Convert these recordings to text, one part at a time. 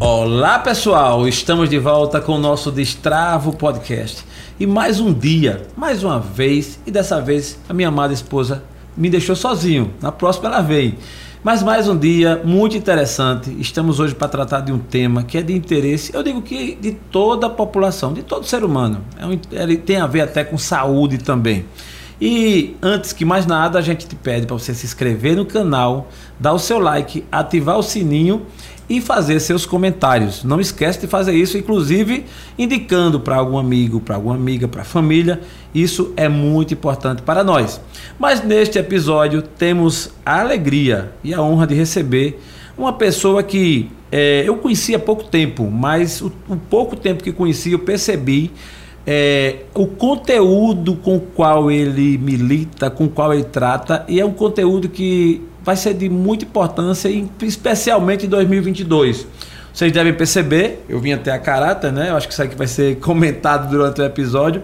Olá pessoal, estamos de volta com o nosso Destravo Podcast. E mais um dia, mais uma vez, e dessa vez a minha amada esposa me deixou sozinho. Na próxima ela vem. Mas mais um dia muito interessante. Estamos hoje para tratar de um tema que é de interesse, eu digo que de toda a população, de todo ser humano. É um, ele tem a ver até com saúde também. E antes que mais nada, a gente te pede para você se inscrever no canal, dar o seu like, ativar o sininho e fazer seus comentários. Não esquece de fazer isso, inclusive indicando para algum amigo, para alguma amiga, para a família. Isso é muito importante para nós. Mas neste episódio temos a alegria e a honra de receber uma pessoa que é, eu conheci há pouco tempo, mas o, o pouco tempo que conheci eu percebi é, o conteúdo com o qual ele milita, com o qual ele trata, e é um conteúdo que vai ser de muita importância, especialmente em 2022. Vocês devem perceber, eu vim até a caráter, né? Eu acho que isso aqui vai ser comentado durante o episódio.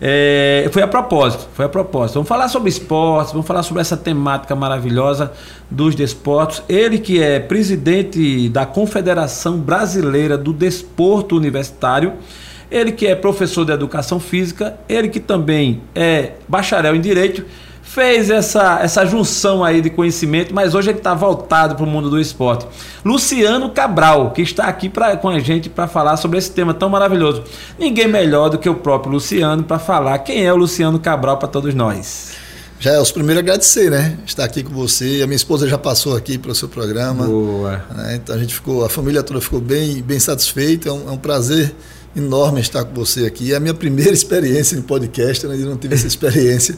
É, foi a propósito, foi a propósito. Vamos falar sobre esportes, vamos falar sobre essa temática maravilhosa dos desportos. Ele que é presidente da Confederação Brasileira do Desporto Universitário, ele que é professor de educação física, ele que também é bacharel em direito fez essa, essa junção aí de conhecimento, mas hoje ele está voltado para o mundo do esporte. Luciano Cabral, que está aqui pra, com a gente para falar sobre esse tema tão maravilhoso. Ninguém melhor do que o próprio Luciano para falar quem é o Luciano Cabral para todos nós. Já é os primeiros agradecer, né? Estar aqui com você. A minha esposa já passou aqui para o seu programa. Boa. Né? Então a gente ficou, a família toda ficou bem, bem satisfeita. É um, é um prazer enorme estar com você aqui. É a minha primeira experiência em podcast, eu ainda não tive essa experiência.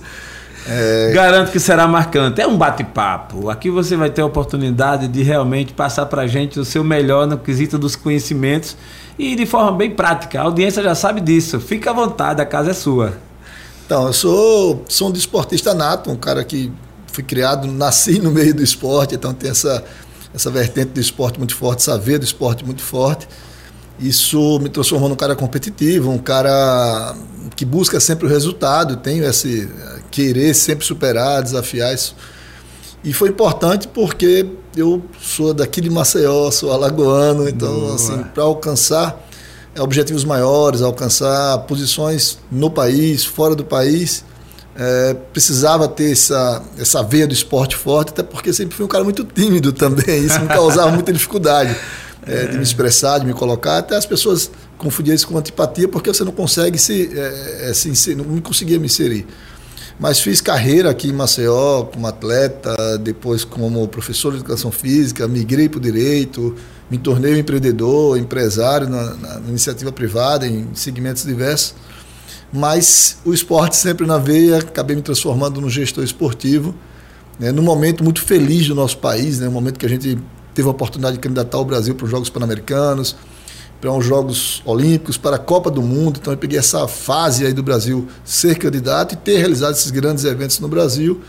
É... Garanto que será marcante. É um bate-papo. Aqui você vai ter a oportunidade de realmente passar para a gente o seu melhor no quesito dos conhecimentos e de forma bem prática. A audiência já sabe disso. Fica à vontade, a casa é sua. Então, eu sou, sou um desportista nato, um cara que fui criado, nasci no meio do esporte, então tem essa, essa vertente do esporte muito forte, essa veia do esporte muito forte. Isso me transformou num cara competitivo, um cara que busca sempre o resultado, tenho esse querer sempre superar, desafiar isso. E foi importante porque eu sou daqui de Maceió, sou alagoano, então Boa. assim, para alcançar objetivos maiores, alcançar posições no país, fora do país, é, precisava ter essa, essa veia do esporte forte, até porque sempre fui um cara muito tímido também, isso me causava muita dificuldade é, de me expressar, de me colocar. Até as pessoas confundiam isso com antipatia, porque você não consegue se, é, é se inserir, não conseguia me inserir. Mas fiz carreira aqui em Maceió como atleta, depois como professor de educação física, migrei para o direito, me tornei um empreendedor, empresário na, na, iniciativa privada, em segmentos diversos. Mas o esporte sempre na veia, acabei me transformando no gestor esportivo, né, num momento muito feliz do nosso país, né, um momento que a gente teve a oportunidade de candidatar o Brasil para os Jogos Pan-Americanos, para os Jogos Olímpicos, para a Copa do Mundo. Então eu peguei essa fase aí do Brasil ser candidato e ter realizado esses grandes eventos no Brasil,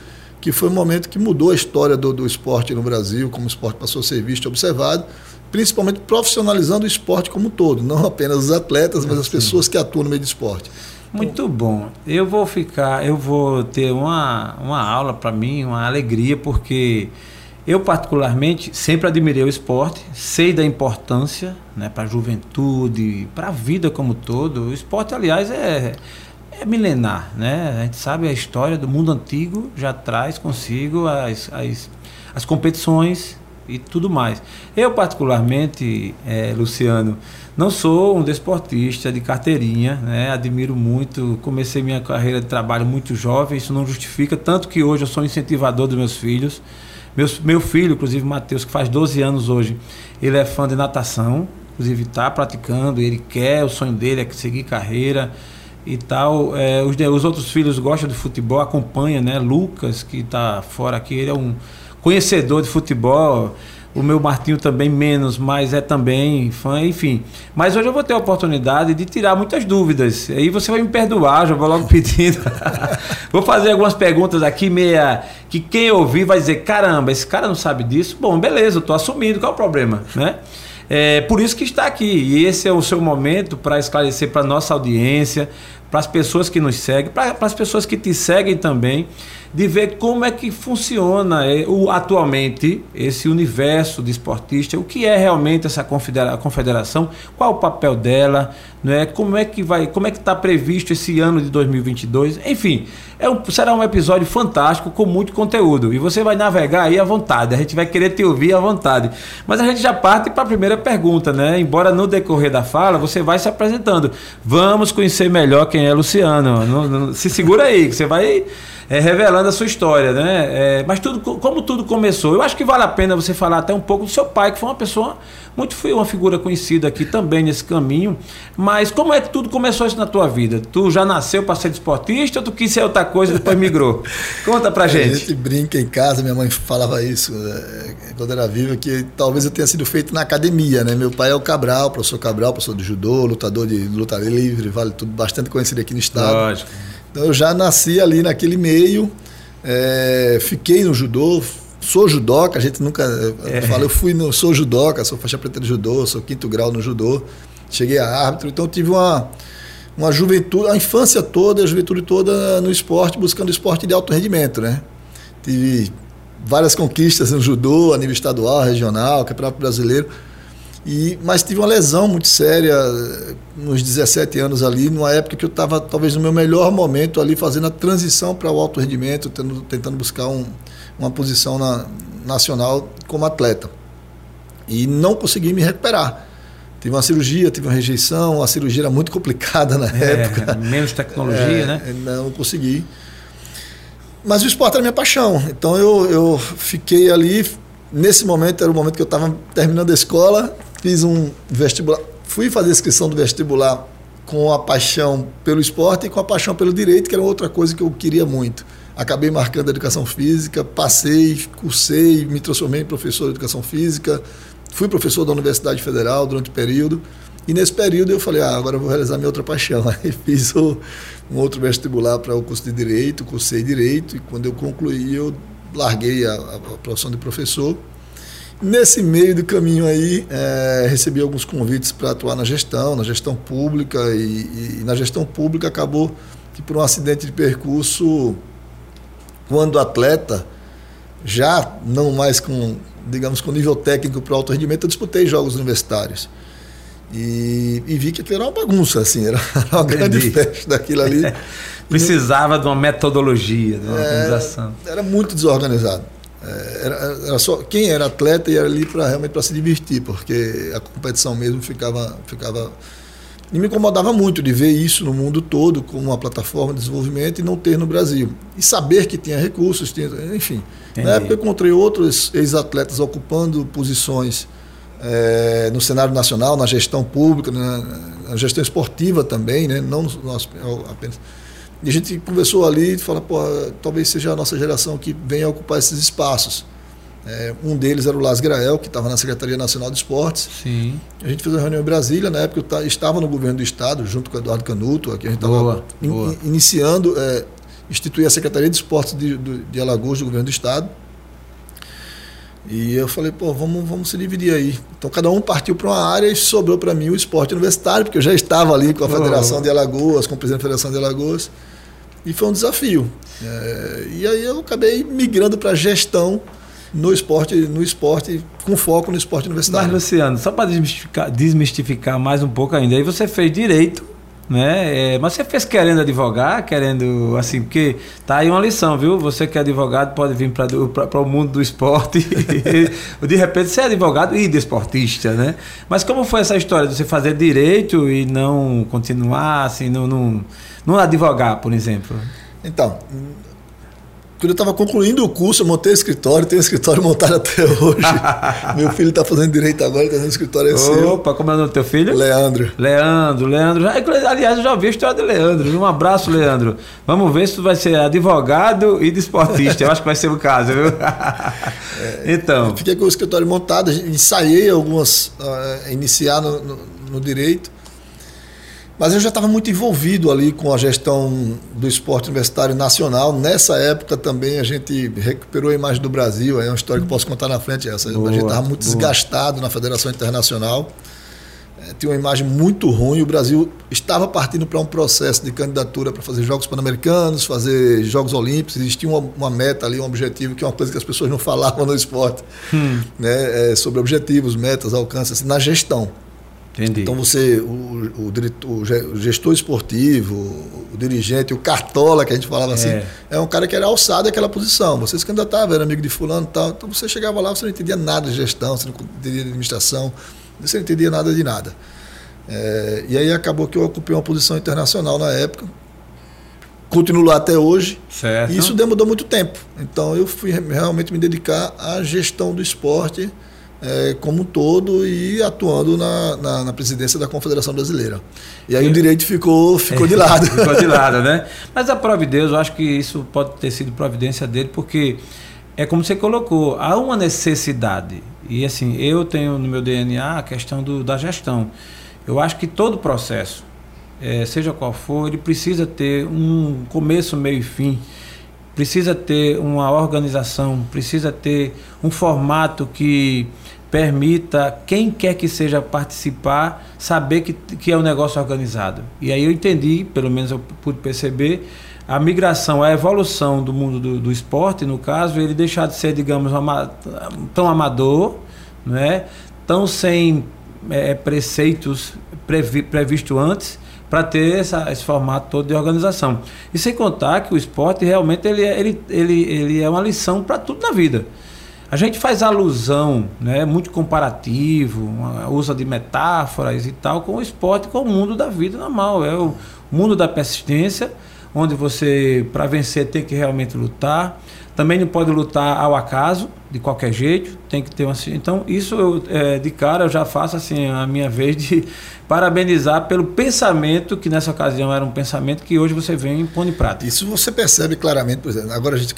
que foi um momento que mudou a história do, do esporte no Brasil, como o esporte passou a ser visto e observado, principalmente profissionalizando o esporte como um todo, não apenas os atletas, mas as pessoas que atuam no meio do esporte. Muito bom. Eu vou ficar, eu vou ter uma, uma aula para mim, uma alegria, porque eu, particularmente, sempre admirei o esporte, sei da importância né, para a juventude, para a vida como todo. O esporte, aliás, é, é milenar. Né? A gente sabe a história do mundo antigo, já traz consigo as, as, as competições e tudo mais. Eu, particularmente, é, Luciano, não sou um desportista de carteirinha, né? admiro muito, comecei minha carreira de trabalho muito jovem, isso não justifica, tanto que hoje eu sou incentivador dos meus filhos. Meu, meu filho, inclusive Matheus, que faz 12 anos hoje, ele é fã de natação, inclusive está praticando, ele quer, o sonho dele é seguir carreira e tal. É, os, os outros filhos gostam de futebol, acompanha, né? Lucas, que está fora aqui, ele é um conhecedor de futebol. O meu Martinho também menos, mas é também fã, enfim. Mas hoje eu vou ter a oportunidade de tirar muitas dúvidas. Aí você vai me perdoar, já vou logo pedindo. vou fazer algumas perguntas aqui, meia. Que quem ouvir vai dizer: caramba, esse cara não sabe disso. Bom, beleza, eu estou assumindo, qual é o problema? Né? É por isso que está aqui. E esse é o seu momento para esclarecer para nossa audiência, para as pessoas que nos seguem, para as pessoas que te seguem também, de ver como é que funciona é, o, atualmente esse universo de esportista, o que é realmente essa confederação, qual o papel dela, não é? Como é que vai, como é que está previsto esse ano de 2022? Enfim, é um, será um episódio fantástico com muito conteúdo e você vai navegar aí à vontade. A gente vai querer te ouvir à vontade. Mas a gente já parte para a primeira pergunta, né? Embora no decorrer da fala você vai se apresentando. Vamos conhecer melhor quem é Luciano. Não, não, se segura aí, que você vai é, revelando a sua história, né? É, mas tudo, como tudo começou, eu acho que vale a pena você falar até um pouco do seu pai, que foi uma pessoa muito foi uma figura conhecida aqui também nesse caminho. Mas como é que tudo começou isso na tua vida? Tu já nasceu para ser desportista ou tu quis ser outra coisa e depois migrou? Conta pra gente. A gente brinca em casa, minha mãe falava isso é, quando era viva, que talvez eu tenha sido feito na academia, né? Meu pai é o Cabral, professor Cabral, professor de judô, lutador de luta livre, vale tudo bastante conhecido aqui no estado. Lógico. Então eu já nasci ali naquele meio, é, fiquei no judô, sou judoca, a gente nunca é. fala, eu fui no, sou judoca, sou faixa preta de judô, sou quinto grau no judô, cheguei a árbitro, então eu tive uma, uma juventude, a infância toda, a juventude toda no esporte, buscando esporte de alto rendimento, né? Tive várias conquistas no judô, a nível estadual, regional, campeonato brasileiro. E, mas tive uma lesão muito séria nos 17 anos ali, numa época que eu estava talvez no meu melhor momento ali, fazendo a transição para o alto rendimento, tendo, tentando buscar um, uma posição na, nacional como atleta. E não consegui me recuperar. Tive uma cirurgia, tive uma rejeição, a cirurgia era muito complicada na é, época. Menos tecnologia, é, né? Não consegui. Mas o esporte era minha paixão. Então eu, eu fiquei ali. Nesse momento era o momento que eu estava terminando a escola, fiz um vestibular, fui fazer a inscrição do vestibular com a paixão pelo esporte e com a paixão pelo direito, que era outra coisa que eu queria muito. Acabei marcando a educação física, passei, cursei, me transformei em professor de educação física, fui professor da Universidade Federal durante o período. E nesse período eu falei, ah, agora eu vou realizar minha outra paixão. Aí fiz o, um outro vestibular para o curso de Direito, cursei Direito, e quando eu concluí eu larguei a, a profissão de professor Nesse meio do caminho aí, é, recebi alguns convites para atuar na gestão, na gestão pública, e, e, na gestão pública acabou que por um acidente de percurso, quando atleta, já não mais com, digamos, com nível técnico para alto rendimento, eu disputei jogos universitários. E, e, vi que aquilo era uma bagunça, assim, era uma Entendi. grande festa daquilo ali. Precisava de uma metodologia, de uma é, organização. Era muito desorganizado. É, era, era, só quem era atleta ia ali para realmente para se divertir, porque a competição mesmo ficava ficava e me incomodava muito de ver isso no mundo todo como uma plataforma de desenvolvimento e não ter no Brasil. E saber que tinha recursos, tinha, enfim. Entendi. Na época eu encontrei outros ex-atletas ocupando posições é, no cenário nacional, na gestão pública, na, na gestão esportiva também, né? não no, no, apenas e a gente conversou ali e falou, pô, talvez seja a nossa geração que venha ocupar esses espaços. É, um deles era o Las Grael, que estava na Secretaria Nacional de Esportes. Sim. A gente fez uma reunião em Brasília, na época eu estava no governo do Estado, junto com o Eduardo Canuto, aqui a gente estava in, iniciando, é, instituir a Secretaria de Esportes de, de, de Alagoas, do governo do Estado. E eu falei, pô, vamos, vamos se dividir aí. Então cada um partiu para uma área e sobrou para mim o esporte universitário, porque eu já estava ali com a Federação de Alagoas, com o presidente da Federação de Alagoas. E foi um desafio. É, e aí eu acabei migrando para gestão no esporte, no esporte, com foco no esporte universitário. Mas, Luciano, só para desmistificar, desmistificar mais um pouco ainda, aí você fez direito né? É, mas você fez querendo advogar, querendo assim, porque tá aí uma lição, viu? Você que é advogado pode vir para o mundo do esporte, de repente ser é advogado e desportista, né? Mas como foi essa história de você fazer direito e não continuar, assim, não, não, não advogar, por exemplo? Então, quando eu estava concluindo o curso, eu montei o escritório, tenho o escritório montado até hoje. Meu filho está fazendo direito agora, está no escritório é seu. Opa, como é o nome do teu filho? Leandro. Leandro, Leandro. Aliás, eu já ouvi a história de Leandro. Um abraço, Leandro. Vamos ver se tu vai ser advogado e desportista. Eu acho que vai ser o caso, viu? É, então. Fiquei com o escritório montado, ensaiei algumas, uh, iniciar no, no, no direito. Mas eu já estava muito envolvido ali com a gestão do esporte universitário nacional. Nessa época também a gente recuperou a imagem do Brasil. É uma história que posso contar na frente. Essa. Boa, a gente estava muito boa. desgastado na Federação Internacional. é, tinha uma imagem muito ruim. O Brasil estava partindo para um processo de candidatura para fazer Jogos Pan-Americanos, fazer Jogos Olímpicos. Existia uma, uma, meta ali, um objetivo, que é uma coisa que as pessoas não falavam no esporte, hum. né? É, sobre objetivos, metas, alcances, assim, na gestão. Entendi. Então você, o, o, o gestor esportivo, o dirigente, o cartola que a gente falava assim, é. é um cara que era alçado àquela posição. Você se candidatava, era amigo de fulano e tal. Então você chegava lá, você não entendia nada de gestão, você não entendia de administração, você não entendia nada de nada. É, e aí acabou que eu ocupei uma posição internacional na época. Continuo lá até hoje. Certo. E isso demorou muito tempo. Então eu fui realmente me dedicar à gestão do esporte é, como um todo e atuando na, na, na, presidência da Confederação Brasileira. E aí o direito ficou, ficou de lado. ficou de lado, né? Mas a prova de Deus, eu acho que isso pode ter sido providência dele, porque é como você colocou, há uma necessidade. E assim, eu tenho no meu DNA a questão do, da gestão. Eu acho que todo processo, é, seja qual for, ele precisa ter um começo, meio e fim precisa ter uma organização, precisa ter um formato que permita quem quer que seja participar saber que, que é um negócio organizado. E aí eu entendi, pelo menos eu pude perceber, a migração, a evolução do mundo do, do esporte, no caso, ele deixar de ser, digamos, tão amador, né? tão sem é, preceitos previ, previsto antes, para ter essa, esse formato todo de organização. E sem contar que o esporte realmente ele, é, ele, ele, ele é uma lição para tudo na vida. A gente faz alusão, né, muito comparativo, usa de metáforas e tal, com o esporte, com o mundo da vida normal. É o mundo da persistência, onde você, para vencer, tem que realmente lutar. Também não pode lutar ao acaso, de qualquer jeito, tem que ter uma. Então, isso eu, é, de cara eu já faço assim, a minha vez de parabenizar pelo pensamento, que nessa ocasião era um pensamento que hoje você vem pondo em prática. Isso você percebe claramente, por exemplo, agora a gente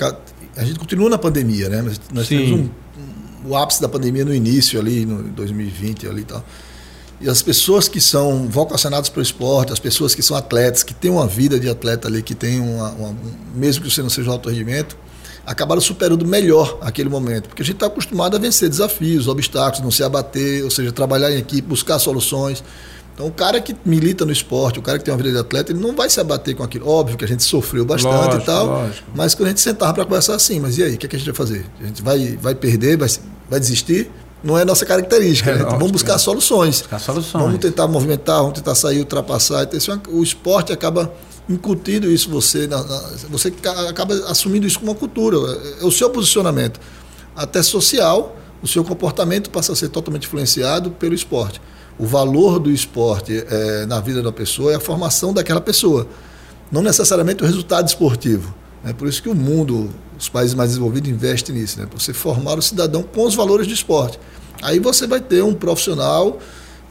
a gente continua na pandemia, né? Nós, nós temos um, um, o ápice da pandemia no início ali, no 2020 ali e tal. E as pessoas que são vocacionadas para o esporte, as pessoas que são atletas, que têm uma vida de atleta ali, que tem uma, uma mesmo que você não seja alto rendimento, acabaram superando melhor aquele momento, porque a gente está acostumado a vencer desafios, obstáculos, não se abater, ou seja, trabalhar em equipe, buscar soluções. Então, o cara que milita no esporte, o cara que tem uma vida de atleta, ele não vai se abater com aquilo. Óbvio que a gente sofreu bastante lógico, e tal, lógico. mas quando a gente sentar para conversar assim, mas e aí, o que, é que, a gente vai fazer? A gente vai, vai perder, vai, vai desistir? Não é nossa característica. É, né? então, vamos buscar é. soluções. Buscar soluções. Vamos tentar movimentar, vamos tentar sair, ultrapassar. Então, é o esporte acaba incutindo isso você, na, na, você acaba assumindo isso como uma cultura. É, é o seu posicionamento, até social, o seu comportamento passa a ser totalmente influenciado pelo esporte o valor do esporte é, na vida da pessoa é a formação daquela pessoa, não necessariamente o resultado esportivo. É por isso que o mundo, os países mais desenvolvidos, investem nisso, né? você formar o cidadão com os valores do esporte. Aí você vai ter um profissional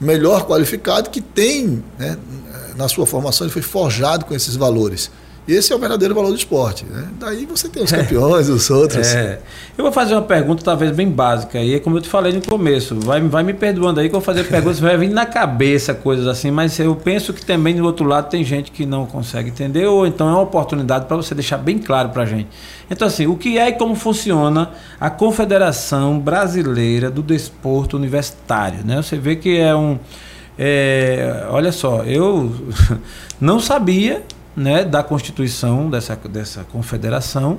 melhor qualificado que tem, né, na sua formação, ele foi forjado com esses valores. Esse é o verdadeiro valor do esporte. Né? Daí você tem os campeões, é. os outros. É. Eu vou fazer uma pergunta talvez bem básica. E é como eu te falei no começo, vai, vai me perdoando aí que eu vou fazer perguntas, vai vir na cabeça coisas assim, mas eu penso que também do outro lado tem gente que não consegue entender, ou então é uma oportunidade para você deixar bem claro para a gente. Então, assim, o que é e como funciona a Confederação Brasileira do Desporto Universitário? Né? Você vê que é um. É, olha só, eu não sabia né, da constituição dessa, dessa confederação.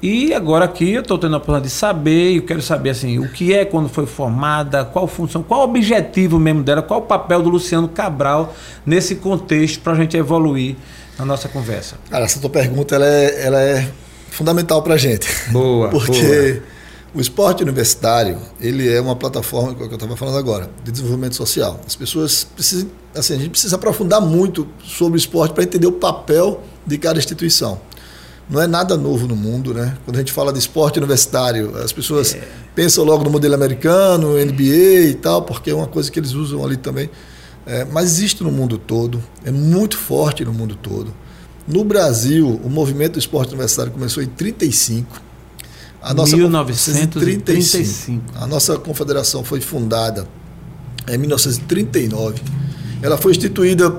E agora aqui eu estou tendo a oportunidade de saber, eu quero saber assim, o que é quando foi formada, qual função, qual o objetivo mesmo dela, qual o papel do Luciano Cabral nesse contexto para a gente evoluir na nossa conversa. Cara, essa tua pergunta ela é, ela é fundamental para a gente. Boa. Porque boa. O esporte universitário ele é uma plataforma, que eu estava falando agora, de desenvolvimento social. As pessoas precisam assim, a gente precisa aprofundar muito sobre o esporte para entender o papel de cada instituição. Não é nada novo no mundo, né? Quando a gente fala de esporte universitário, as pessoas é. pensam logo no modelo americano, NBA e tal, porque é uma coisa que eles usam ali também. É, mas existe no mundo todo, é muito forte no mundo todo. No Brasil, o movimento do esporte universitário começou em 35. A nossa 1935. A nossa confederação foi fundada em 1939 ela foi instituída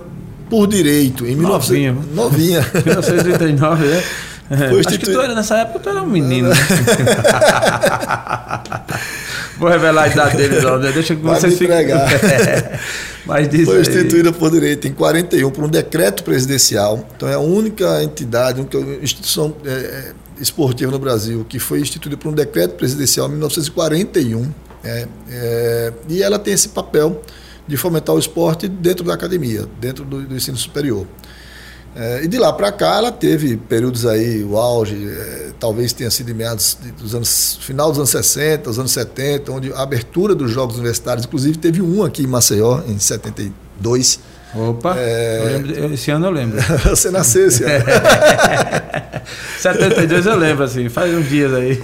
por direito em novinha. 19... novinha. 1939, né? Foi instituída... Acho que tu era, nessa época tu era um menino. Né? vou revelar a idade dele, não, né? Deixa que Vai vocês entregar. É. Mas diz Foi aí. instituída por direito em 41 por um decreto presidencial. Então é a única entidade, a única instituição é, é, esportiva no Brasil que foi instituída por um decreto presidencial em 1941. é, é, e ela tem esse papel de fomentar o esporte dentro da academia, dentro do, do ensino superior. É, e de lá para cá ela teve períodos aí, o auge, é, talvez tenha sido em meados de- dos anos, final dos anos 60, os anos 70, onde a abertura dos Jogos Universitários, inclusive teve um aqui em Maceió, em 72. Opa, É. lembro- esse ano eu lembro. Você nasceu esse ano. 72 eu lembro, assim, faz uns dias aí.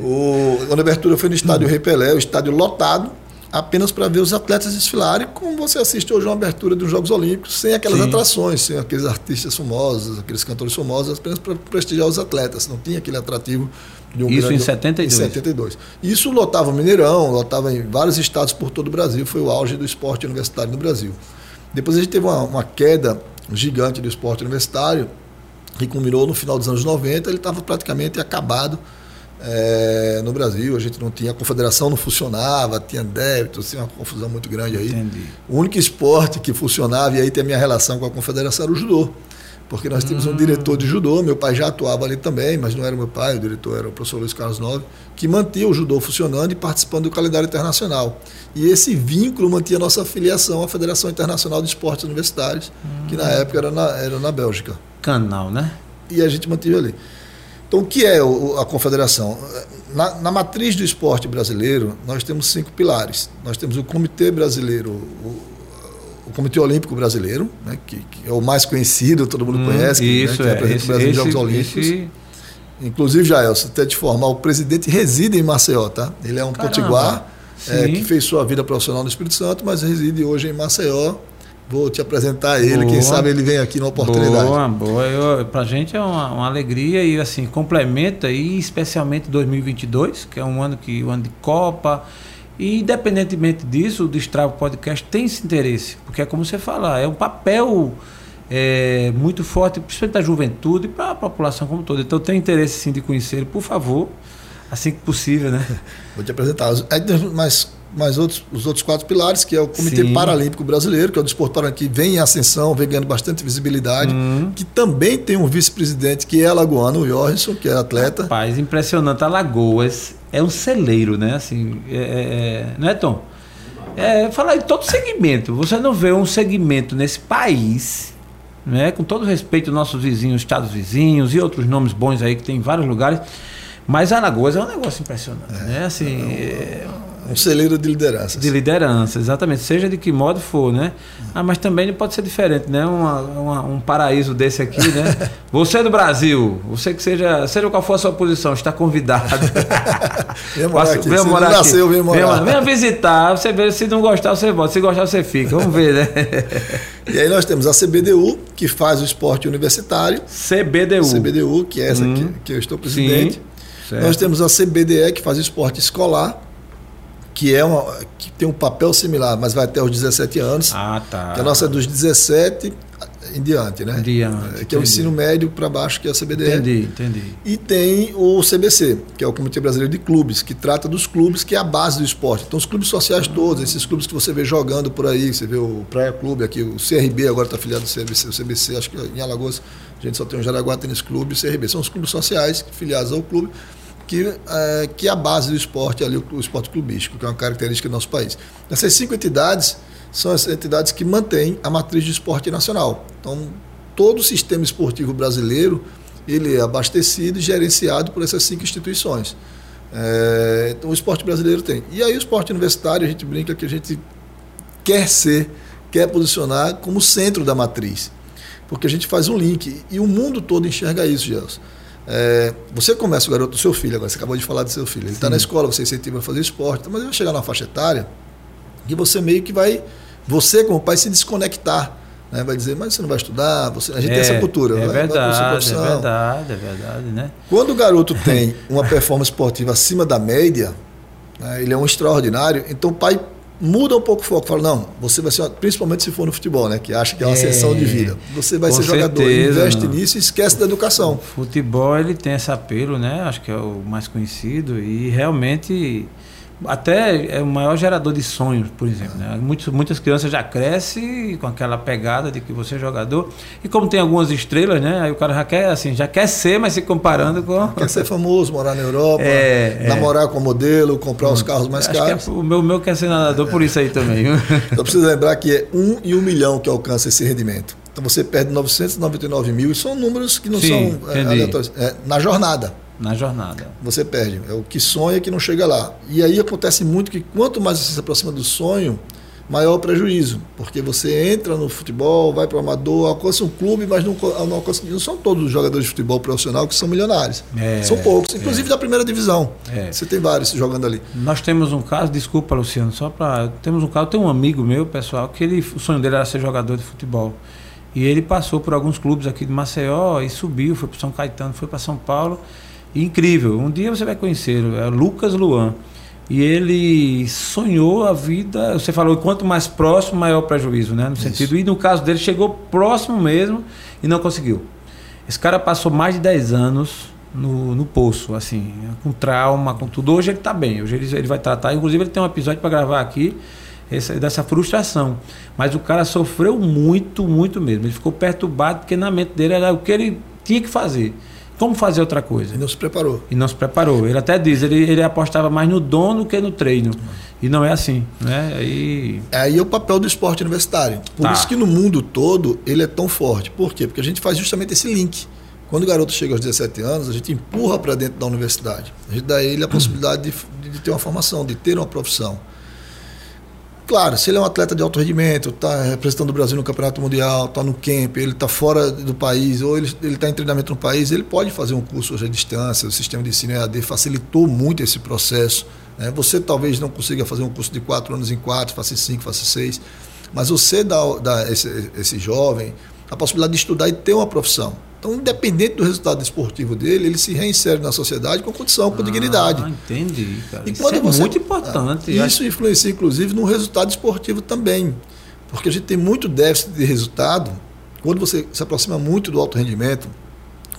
O, quando a abertura foi no estádio Rei Pelé, o estádio lotado, apenas para ver os atletas desfilarem, como você assiste hoje uma abertura dos Jogos Olímpicos, sem aquelas Sim. atrações, sem aqueles artistas famosos, aqueles cantores famosos, apenas para prestigiar os atletas. Não tinha aquele atrativo de um Isso grande- em 72. Em 72. Isso lotava o Mineirão, lotava em vários estados por todo o Brasil, foi o auge do esporte universitário no Brasil. Depois a gente teve uma, uma queda gigante do esporte universitário, que culminou no final dos anos 90, ele estava praticamente acabado eh, no Brasil. A gente não tinha, a confederação não funcionava, tinha débitos, tinha uma confusão muito grande aí. Entendi. O único esporte que funcionava, e aí tem a minha relação com a confederação, era o judô. Porque nós tínhamos um diretor de judô, meu pai já atuava ali também, mas não era meu pai, o diretor era o professor Luiz Carlos Nove, que mantinha o judô funcionando e participando do calendário internacional. E esse vínculo mantinha a nossa filiação à Federação Internacional de Esportes Universitários, que na época era na, era na Bélgica Canal, né? e a gente mantive ali. Então, o que é o- a confederação? Na, na matriz do esporte brasileiro, nós temos cinco pilares. Nós temos o Comitê Brasileiro, o, o Comitê Olímpico Brasileiro, né, que, que é o mais conhecido, todo mundo Hum, conhece, que, né, isso que é. representa Esse, o Brasil nos Jogos Olímpicos. esse- Inclusive, Jaelson, até te formar, o presidente reside em Maceió, tá? Ele é um Caramba. potiguar é, que fez sua vida profissional no Espírito Santo, mas reside hoje em Maceió. Vou te apresentar ele, quem Boa. sabe ele vem aqui numa oportunidade. Boa, boa. Eu, pra gente é uma, uma alegria e assim, complementa aí, especialmente 2022, que é um ano que um ano de Copa. E independentemente disso, o Destravo Podcast tem esse interesse, porque é como você fala, é um papel é, muito forte, principalmente da juventude e para a população como toda. Então tem interesse sim de conhecer ele, por favor, assim que possível, né? Vou te apresentar. Tem mais, outros, os outros quatro pilares, que é o Comitê Sim. Paralímpico Brasileiro, que é o desporto paralímpico, que vem em ascensão, vem ganhando bastante visibilidade, Hum. que também tem um vice-presidente que é alagoano, o Jorgenson, que é atleta. Rapaz, impressionante. Alagoas é um celeiro, né? Assim, é, é- é- não é, Tom? É, falar em todo segmento. Você não vê um segmento nesse país, né? Com todo respeito aos nossos vizinhos, estados vizinhos e outros nomes bons aí que tem em vários lugares. Mas Alagoas é um negócio impressionante, né? Assim, é, Um celeiro de lideranças. de liderança, exatamente. Seja de que modo for, né? Ah, mas também não pode ser diferente, né? Uma- uma- um paraíso desse aqui, né? Você é do Brasil, você que seja, seja qual for a sua posição, está convidado. Venha morar Passa- aqui. Se morar aqui. nasceu, vem morar. Venha, venha visitar, você vê, se não gostar, você volta. Se gostar, você fica. Vamos ver, né? E aí nós temos a CBDU, que faz o esporte universitário. CBDU. CBDU, que é essa Hum. que, que eu estou presidente. Sim. certo. Nós temos a CBDE, que faz o esporte escolar, que, é uma, que tem um papel similar, mas vai até os 17 anos. Ah, tá. Que a nossa é dos 17 em diante, né? Em diante, É, que é o entendi. ensino médio para baixo, que é a CBDE. Entendi, entendi. E tem o CBC, que é o Comitê Brasileiro de Clubes, que trata dos clubes, que é a base do esporte. Então, os clubes sociais todos, esses clubes que você vê jogando por aí, você vê o Praia Clube aqui, o CRB agora está afiliado ao CBC, o CBC, acho que em Alagoas a gente só tem o Jaraguá Tênis Clube e o CRB. São os clubes sociais filiados ao clube, que é, que é a base do esporte ali, o esporte clubístico, que é uma característica do nosso país. Essas cinco entidades são as entidades que mantêm a matriz de esporte nacional. Então, todo o sistema esportivo brasileiro ele é abastecido e gerenciado por essas cinco instituições. É, então, o esporte brasileiro tem. E aí, o esporte universitário, a gente brinca que a gente quer ser, quer posicionar como centro da matriz. Porque a gente faz um link. E o mundo todo enxerga isso, Gelson. É, você começa o garoto do seu filho agora, você acabou de falar do seu filho. Ele está na escola, você incentiva a fazer esporte, mas ele vai chegar numa faixa etária que você meio que vai, você como pai, se desconectar. Né? Vai dizer, mas você não vai estudar, você, a gente tem essa cultura. É vai- vai verdade, é profissão. verdade, é verdade, né? Quando o garoto tem uma performance esportiva acima da média, né, ele é um extraordinário, então o pai muda um pouco o foco, fala, não, você vai ser, principalmente se for no futebol, né, que acha que é uma É, ascensão de vida. Você vai ser jogador, certeza, investe não. nisso e esquece da educação. Futebol ele tem esse apelo, né? Acho que é o mais conhecido e realmente até é o maior gerador de sonhos, por exemplo. Né? Muitos, muitas crianças já crescem com aquela pegada de que você é jogador. E como tem algumas estrelas, né? Aí o cara já quer, assim, já quer ser, mas se comparando com. Quer ser famoso, morar na Europa, é, namorar é. com modelo, comprar os carros mais Acho caros. Que é, o meu, meu quer ser nadador por isso aí também. Então precisa lembrar que é um e um milhão que alcança esse rendimento. Então você perde 999 mil, e são números que não Sim, são é, aleatórios. É, na jornada. Na jornada. Você perde. É o que sonha que não chega lá. E aí acontece muito que quanto mais você se aproxima do sonho, maior o prejuízo. Porque você entra no futebol, vai para o amador, alcança um clube, mas não, não, alcança, não são todos os jogadores de futebol profissional que são milionários. É, são poucos, inclusive é. da primeira divisão. É. Você tem vários jogando ali. Nós temos um caso, desculpa, Luciano, só para. Temos um caso, tem um amigo meu, pessoal, que ele, o sonho dele era ser jogador de futebol. E ele passou por alguns clubes aqui de Maceió e subiu, foi para São Caetano, foi para São Paulo incrível. Um dia você vai conhecer, é Lucas Luan. E ele sonhou a vida. Você falou quanto mais próximo, maior o prejuízo, né? No Isso. sentido. E no caso dele, chegou próximo mesmo e não conseguiu. Esse cara passou mais de 10 anos no, no poço, assim, com trauma, com tudo. Hoje ele está bem, hoje ele, ele vai tratar. Inclusive, ele tem um episódio para gravar aqui essa, dessa frustração. Mas o cara sofreu muito, muito mesmo. Ele ficou perturbado porque na mente dele era o que ele tinha que fazer. Como fazer outra coisa? E não se preparou. E não se preparou. Ele até diz, ele, ele apostava mais no dono que no treino. E não é assim. Né? Aí... Aí é o papel do esporte universitário. Por tá. isso que no mundo todo ele é tão forte. Por quê? Porque a gente faz justamente esse link. Quando o garoto chega aos 17 anos, a gente empurra para dentro da universidade. A gente dá a ele a possibilidade de, de ter uma formação, de ter uma profissão. Claro, se ele é um atleta de alto rendimento, está representando o Brasil no Campeonato Mundial, está no camp, ele está fora do país, ou ele está em treinamento no país, ele pode fazer um curso hoje à distância. O sistema de ensino EAD facilitou muito esse processo. Né? Você talvez não consiga fazer um curso de quatro anos em quatro, faça cinco, faça seis, mas você dá, dá esse, esse jovem a possibilidade de estudar e ter uma profissão. Então, independente do resultado esportivo dele, ele se reinsere na sociedade com condição, com ah, dignidade. Entendi, cara. E isso quando é você, muito importante. Isso acho... influencia, inclusive, no resultado esportivo também. Porque a gente tem muito déficit de resultado. Quando você se aproxima muito do alto rendimento,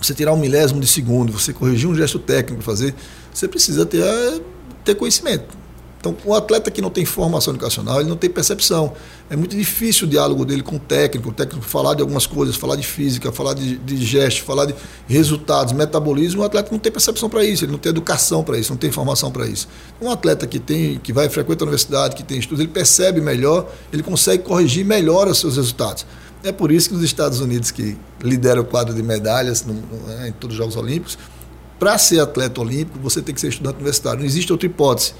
você tirar um milésimo de segundo, você corrigir um gesto técnico para fazer, você precisa ter, ter conhecimento. Então, o atleta que não tem formação educacional, ele não tem percepção. É muito difícil o diálogo dele com o técnico, o técnico falar de algumas coisas, falar de física, falar de, de gestos, falar de resultados, metabolismo. O atleta não tem percepção para isso, ele não tem educação para isso, não tem formação para isso. Um atleta que tem, que vai frequenta a universidade, que tem estudos, ele percebe melhor, ele consegue corrigir melhor os seus resultados. É por isso que os Estados Unidos, que lidera o quadro de medalhas no, no, né, em todos os Jogos Olímpicos, para ser atleta olímpico, você tem que ser estudante universitário. Não existe outra hipótese.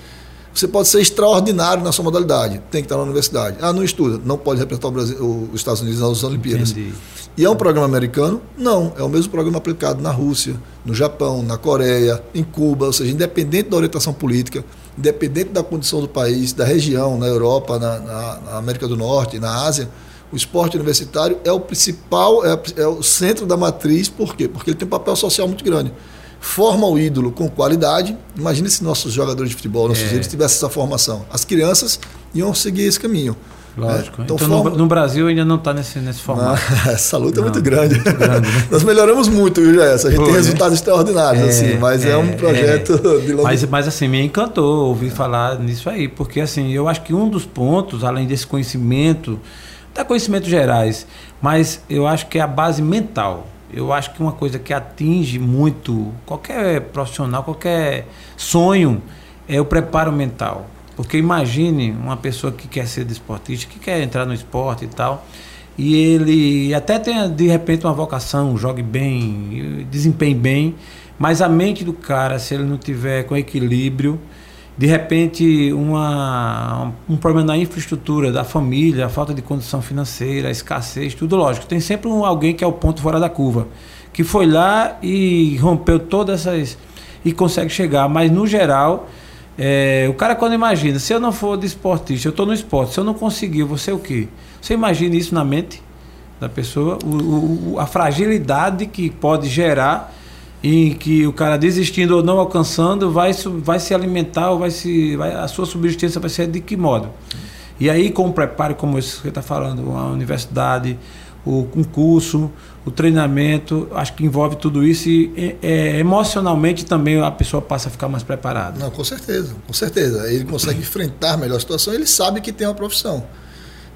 Você pode ser extraordinário na sua modalidade, tem que estar na universidade. Ah, não estuda, não pode representar o Brasil, os Estados Unidos nas Olimpíadas. Entendi. E é um programa americano? Não, é o mesmo programa aplicado na Rússia, no Japão, na Coreia, em Cuba, ou seja, independente da orientação política, independente da condição do país, da região, na Europa, na, na, na América do Norte, na Ásia, o esporte universitário é o principal, é, é o centro da matriz, por quê? Porque ele tem um papel social muito grande forma o ídolo com qualidade. Imagine se nossos jogadores de futebol, nossos é. ídolos, tivessem essa formação. As crianças iam seguir esse caminho. Lógico. É, então, então forma... no, no, Brasil ainda não está nesse, nesse formato. Não, essa luta não, é muito grande. Muito grande né? Nós melhoramos muito, viu, Jess? A gente Foi, tem resultados né? extraordinários, é, assim, mas é, é um projeto é. de longo mas, mas assim, me encantou ouvir falar nisso aí, porque assim, eu acho que um dos pontos, além desse conhecimento, da conhecimentos gerais, mas eu acho que é a base mental eu acho que uma coisa que atinge muito qualquer profissional, qualquer sonho, é o preparo mental. Porque imagine uma pessoa que quer ser desportista, que quer entrar no esporte e tal, e ele até tenha de repente uma vocação, jogue bem, desempenhe bem, mas a mente do cara, se ele não tiver com equilíbrio, de repente uma, um problema na infraestrutura da família, a falta de condição financeira, a escassez, tudo lógico. Tem sempre um, alguém que é o ponto fora da curva, que foi lá e rompeu todas essas e consegue chegar, mas no geral, é, o cara quando imagina, se eu não for de esportista, eu estou no esporte, se eu não conseguir, você o quê? Você imagina isso na mente da pessoa, o, o, a fragilidade que pode gerar em que o cara desistindo ou não alcançando vai, vai se alimentar ou vai se vai, a sua subsistência vai ser de que modo e aí com o preparo como você está falando a universidade o concurso, o treinamento, acho que envolve tudo isso e é, emocionalmente também a pessoa passa a ficar mais preparada. Não, com certeza, com certeza. Ele consegue enfrentar melhor a situação, ele sabe que tem uma profissão.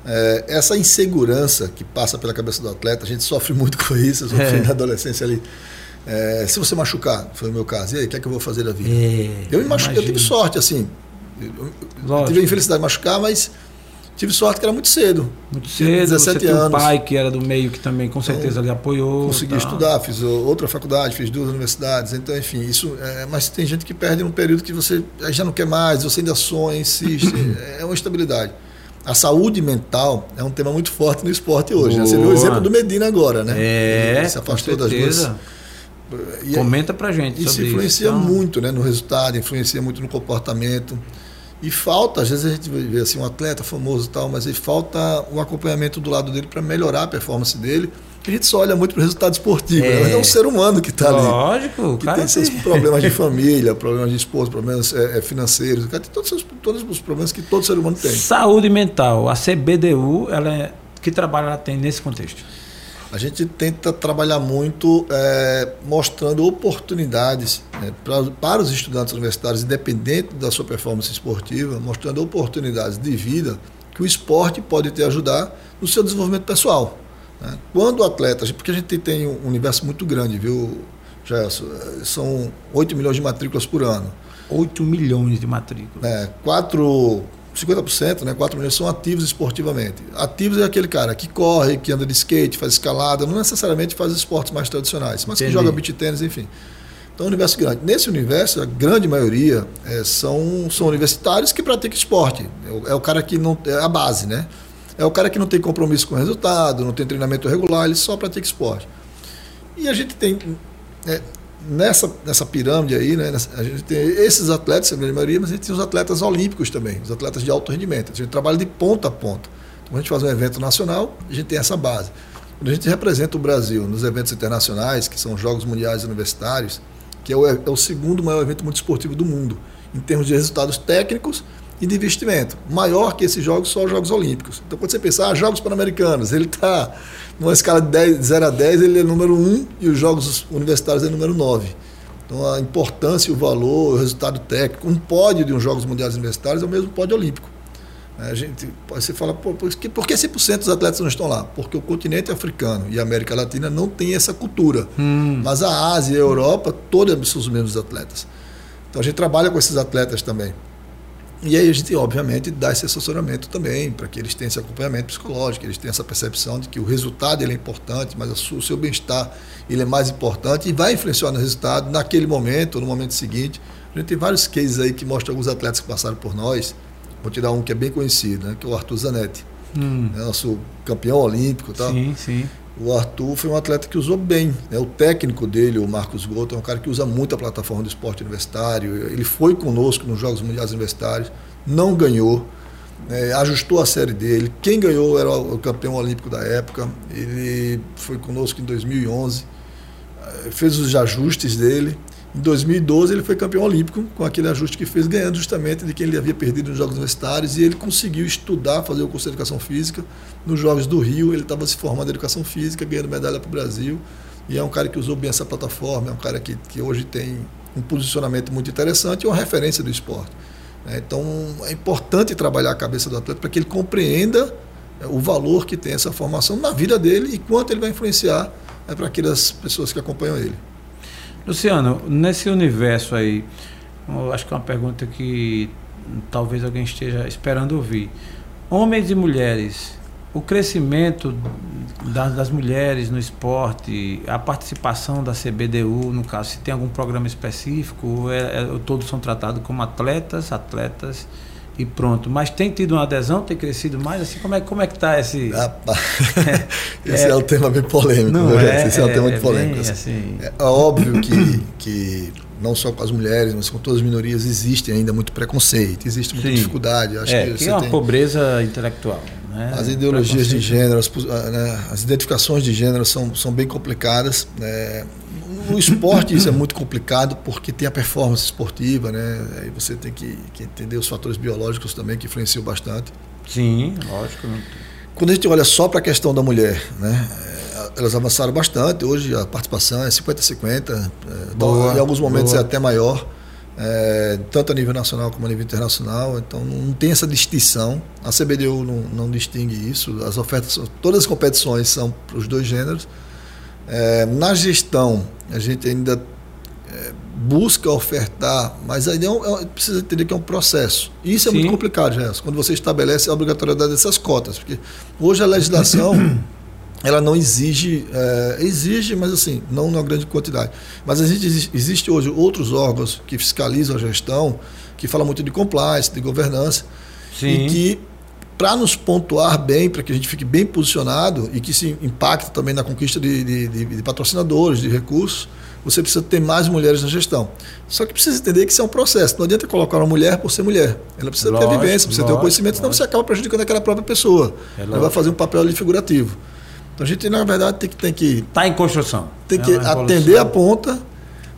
É, essa insegurança que passa pela cabeça do atleta, a gente sofre muito com isso, eu sofri é. na adolescência ali. É, se você machucar, foi o meu caso, e aí, o que é que eu vou fazer da vida? É, eu me machuquei, eu tive sorte, assim. Eu, eu tive a infelicidade de machucar, mas tive sorte que era muito cedo. Muito cedo, 17 você anos. um pai que era do meio que também com certeza então, lhe apoiou. Consegui tá. estudar, fiz outra faculdade, fiz duas universidades, então enfim, isso. É, mas tem gente que perde num período que você já não quer mais, você ainda sonha, insiste, é uma instabilidade. A saúde mental é um tema muito forte no esporte hoje. Né? Você viu o exemplo do Medina agora, né? É. Ele se afastou das duas. E, Comenta pra gente. Isso influencia isso, então. muito né, no resultado, influencia muito no comportamento. E falta, às vezes a gente vê assim, um atleta famoso e tal, mas aí falta um acompanhamento do lado dele para melhorar a performance dele a gente só olha muito para o resultado esportivo, é, né? é um ser humano que está ali. Lógico, que cara. tem seus problemas de família, problemas de esposa, problemas é, é financeiros, cara, tem todos, todos os problemas que todo ser humano tem. Saúde mental, a CBDU, ela é, que trabalho ela tem nesse contexto? A gente tenta trabalhar muito é, mostrando oportunidades né, pra, para os estudantes universitários, independente da sua performance esportiva, mostrando oportunidades de vida que o esporte pode te ajudar no seu desenvolvimento pessoal. Né? Quando o atleta, porque a gente tem um universo muito grande, viu, Gerson? São 8 milhões de matrículas por ano. 8 milhões de matrículas. É, 4, 50%, né, 4 milhões são ativos esportivamente. Ativos é aquele cara que corre, que anda de skate, faz escalada, não necessariamente faz esportes mais tradicionais, mas Entendi. que joga beach tênis, enfim. Então, é um universo grande. Nesse universo, a grande maioria é, são, são universitários que praticam esporte. É o, é o cara que não. É a base, né? É o cara que não tem compromisso com o resultado, não tem treinamento regular, ele só pratica esporte. E a gente tem, é, nessa, nessa pirâmide aí, né, a gente tem esses atletas, a grande maioria, mas a gente tem os atletas olímpicos também, os atletas de alto rendimento. A gente trabalha de ponta a ponta. Então, a gente faz um evento nacional, a gente tem essa base. Quando a gente representa o Brasil nos eventos internacionais, que são os Jogos Mundiais Universitários, que é o, é o segundo maior evento multiesportivo do mundo, em termos de resultados técnicos e de investimento. Maior que esses jogos, só os Jogos Olímpicos. Então, quando você pensar, ah, Jogos Pan-Americanos, ele está numa escala de 10, 0 a 10, ele é número 1 e os Jogos Universitários é número 9. Então, a importância, o valor, o resultado técnico. Um pódio de uns Jogos Mundiais Universitários é o mesmo pódio olímpico. A gente, você fala, por, que, por que 100% dos atletas não estão lá? Porque o continente africano e a América Latina não tem essa cultura. Hum. Mas a Ásia e a Europa, todos são os mesmos atletas. Então a gente trabalha com esses atletas também. E aí a gente, obviamente, dá esse assessoramento também, para que eles tenham esse acompanhamento psicológico, eles tenham essa percepção de que o resultado ele é importante, mas o seu bem-estar ele é mais importante e vai influenciar no resultado naquele momento ou no momento seguinte. A gente tem vários cases aí que mostram alguns atletas que passaram por nós. Vou tirar um que é bem conhecido, né, que é o Arthur Zanetti, hum. né, nosso campeão olímpico. Tá? Sim, sim. O Arthur foi um atleta que usou bem. Né? O técnico dele, o Marcos Goto, é um cara que usa muito a plataforma do esporte universitário. Ele foi conosco nos Jogos Mundiais Universitários, não ganhou, né? ajustou a série dele. Quem ganhou era o campeão olímpico da época. Ele foi conosco em 2011, eh, fez os ajustes dele em 2012 ele foi campeão olímpico com aquele ajuste que fez, ganhando justamente de quem ele havia perdido nos Jogos Universitários e ele conseguiu estudar, fazer o curso de Educação Física. Nos Jogos do Rio ele estava se formando em Educação Física, ganhando medalha para o Brasil e é um cara que usou bem essa plataforma, é um cara que, que hoje tem um posicionamento muito interessante e uma referência do esporte. É, então é importante trabalhar a cabeça do atleta para que ele compreenda é, o valor que tem essa formação na vida dele e quanto ele vai influenciar é, para aquelas pessoas que acompanham ele. Luciano, nesse universo aí, acho que é uma pergunta que talvez alguém esteja esperando ouvir. Homens e mulheres, o crescimento das, das, mulheres no esporte, a participação da CBDU, no caso, se tem algum programa específico, é, é, todos são tratados como atletas, atletas e pronto. Mas tem tido uma adesão, tem crescido mais? Assim, como é, como é que está esse. esse é, é, um tema bem polêmico, não né? é, esse é um tema muito é polêmico. Assim. Assim... É óbvio que, que não só com as mulheres, mas com todas as minorias, existe ainda muito preconceito, existe muita Sim. dificuldade. Acho é, que, que é uma tem... pobreza intelectual. Né? As ideologias de gênero, as, né? as, identificações de gênero são, são bem complicadas. Né? No esporte isso é muito complicado porque tem a performance esportiva, né? Aí você tem que, que entender os fatores biológicos também que influenciam bastante. Sim, lógico. quando a gente olha só para a questão da mulher, né? elas avançaram bastante. Hoje a participação é 50-50, é, em alguns momentos boa. é até maior, é, tanto a nível nacional como a nível internacional. Então não tem essa distinção. A CBDU não, não distingue isso. As ofertas, todas as competições são para os dois gêneros. É, na gestão, a gente ainda é, busca ofertar, mas aí é, precisa entender que é um processo. Isso é Sim. muito complicado, Gerson, quando você estabelece a obrigatoriedade dessas cotas. Porque hoje a legislação ela não exige, é, exige, mas assim, não na grande quantidade. Mas existe, existe hoje outros órgãos que fiscalizam a gestão, que falam muito de compliance, de governança, Sim. e que para nos pontuar bem, para que a gente fique bem posicionado e que se impacte também na conquista de, de, de, de, patrocinadores, de recursos, você precisa ter mais mulheres na gestão. Só que precisa entender que isso é um processo. Não adianta colocar uma mulher por ser mulher. Ela precisa lógico, ter a vivência, precisa lógico, ter o conhecimento, senão você acaba prejudicando aquela própria pessoa. É Ela vai fazer um papel ali figurativo. Então a gente, na verdade, tem que. Tem que está em construção. Tem é que atender a ponta,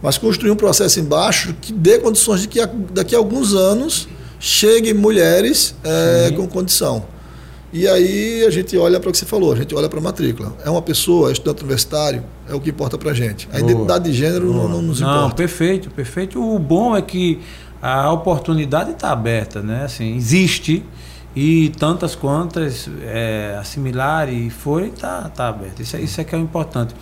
mas construir um processo embaixo que dê condições de que daqui a alguns anos cheguem mulheres é, com condição. E aí a gente olha para o que você falou, a gente olha para a matrícula. É uma pessoa, é estudante universitário, é o que importa para a gente. A Boa. identidade de gênero não, não, nos importa. Não, perfeito, perfeito. O bom é que a oportunidade está aberta, né? Assim, existe e tantas quantas é, assimilar e forem, está tá aberta. Isso, é, isso é que é o importante.